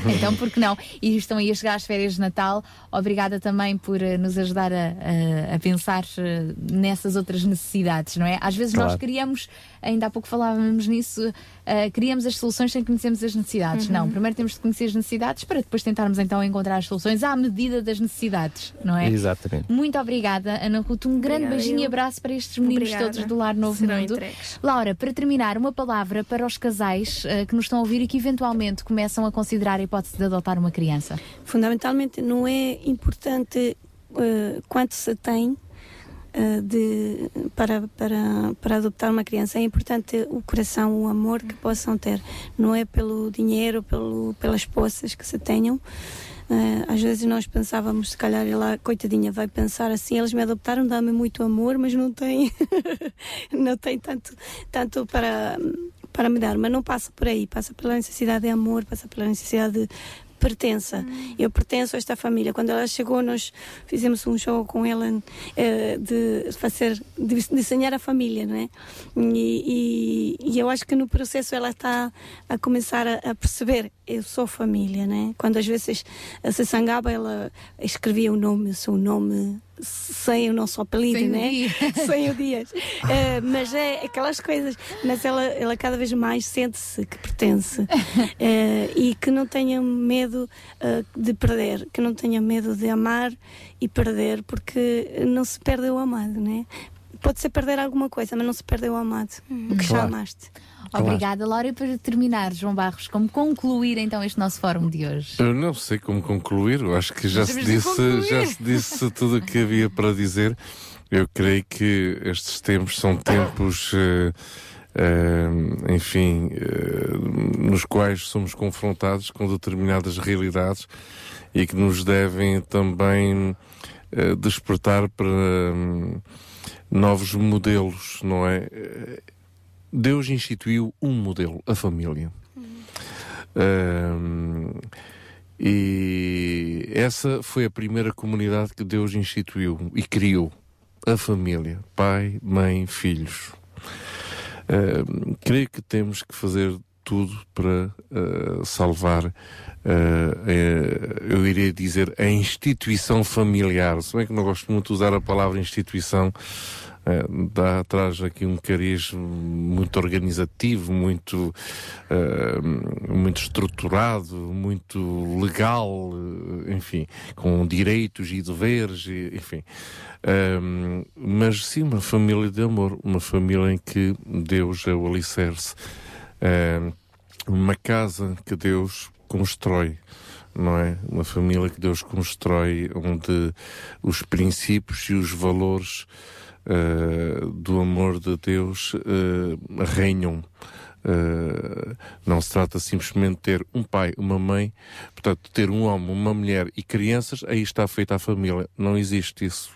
Então, por que não? E estão aí a chegar às férias de Natal. Obrigada também por eh, nos ajudar a, a- a pensar eh, nessas outras necessidades, não é? Às vezes nós Claro. criamos, ainda há pouco falávamos nisso, eh, criamos as soluções sem conhecermos as necessidades. Uhum. Não, primeiro temos de conhecer as necessidades para depois tentarmos então encontrar as soluções à medida das necessidades, não é? Exatamente. Muito obrigada, Ana Ruth. Um grande Obrigada, beijinho e eu. abraço para estes meninos Obrigada. todos do Lar Novo Serão Mundo. entregues. Laura, para terminar, uma palavra para os casais eh, que nos estão a ouvir e que eventualmente começam a considerar a hipótese de adotar uma criança. Fundamentalmente, não é importante eh, quanto se tem de, para, para, para adoptar uma criança. É importante o coração, o amor que possam ter. Não é pelo dinheiro, pelo, pelas poças que se tenham. Eh, às vezes nós pensávamos, se calhar ela, coitadinha, vai pensar assim: eles me adoptaram, dá-me muito amor, mas não tem, não tem tanto, tanto para, para me dar. Mas não passa por aí, passa pela necessidade de amor, passa pela necessidade de pertença. Eu pertenço a esta família. Quando ela chegou, nós fizemos um show com ela eh, de fazer, de desenhar a família, não é? E, e- e eu acho que no processo ela está a começar a, a perceber eu sou família, né? Quando às vezes se sangaba, ela escrevia o nome, o seu nome sem o nosso apelido, Sem o né? sem o Dias. Eh, mas é aquelas coisas. Mas ela, ela cada vez mais sente-se que pertence Eh, e que não tenha medo eh, de perder, que não tenha medo de amar e perder, porque não se perde o amado, né? Pode-se perder alguma coisa, mas não se perde o amado, o que já Claro. Obrigada, Laura. E para terminar, João Barros, como concluir então este nosso fórum de hoje? Eu não sei como concluir, eu acho que já se, disse, já se disse tudo o que havia para dizer. Eu creio que estes tempos são tempos, eh, eh, enfim, eh, nos quais somos confrontados com determinadas realidades e que nos devem também eh, despertar para hum, novos modelos, não é? Deus instituiu um modelo, a família. E essa foi a primeira comunidade que Deus instituiu e criou. A família. Pai, mãe, filhos. Hum, creio que temos que fazer tudo para uh, salvar, uh, uh, eu iria dizer, a instituição familiar. Se bem que não gosto muito de usar a palavra instituição, uh, dá, traz aqui um cariz muito organizativo, muito, uh, muito estruturado, muito legal, uh, enfim, com direitos e deveres, enfim. Mas sim, uma família de amor, uma família em que Deus é o alicerce. Um, uma casa que Deus constrói, não é? Uma família que Deus constrói, onde os princípios e os valores uh, do amor de Deus uh, reinam. Uh, não se trata simplesmente de ter um pai, uma mãe, portanto, ter um homem, uma mulher e crianças, aí está feita a família. Não existe isso.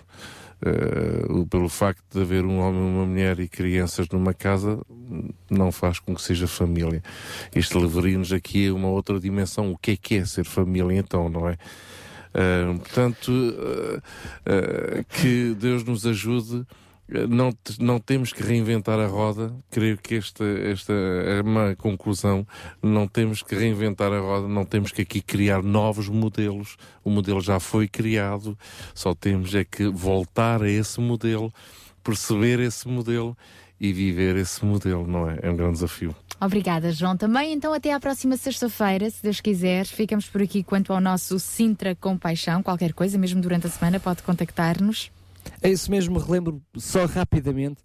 Uh, pelo facto de haver um homem, uma mulher e crianças numa casa, não faz com que seja família. Isto levaria-nos aqui a uma outra dimensão. O que é que é ser família, então, não é? Uh, portanto, uh, que Deus nos ajude. Não, não temos que reinventar a roda, creio que esta, esta é uma conclusão. Não temos que reinventar a roda, não temos que aqui criar novos modelos. O modelo já foi criado, só temos é que voltar a esse modelo, perceber esse modelo e viver esse modelo, não é? É um grande desafio. Obrigada, João. Também, então, até à próxima sexta-feira, se Deus quiser. Ficamos por aqui quanto ao nosso Sintra Compaixão. Qualquer coisa, mesmo durante a semana, pode contactar-nos. É isso mesmo, relembro só rapidamente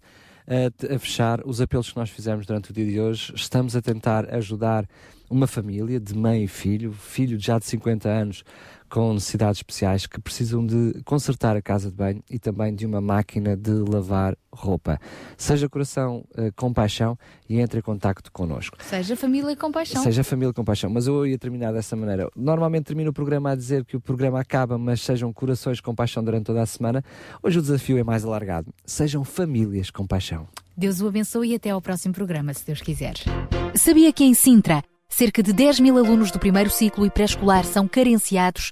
a, a fechar os apelos que nós fizemos durante o dia de hoje. Estamos a tentar ajudar uma família de mãe e filho, filho já de 50 anos com necessidades especiais que precisam de consertar a casa de banho e também de uma máquina de lavar roupa. Seja coração uh, com paixão e entre em contacto connosco. Seja família com paixão. Seja família com paixão. Mas eu ia terminar dessa maneira. Normalmente termino o programa a dizer que o programa acaba, mas sejam corações com paixão durante toda a semana. Hoje o desafio é mais alargado. Sejam famílias com paixão. Deus o abençoe e até ao próximo programa, se Deus quiser. Sabia que em Sintra, cerca de 10 mil alunos do primeiro ciclo e pré-escolar são carenciados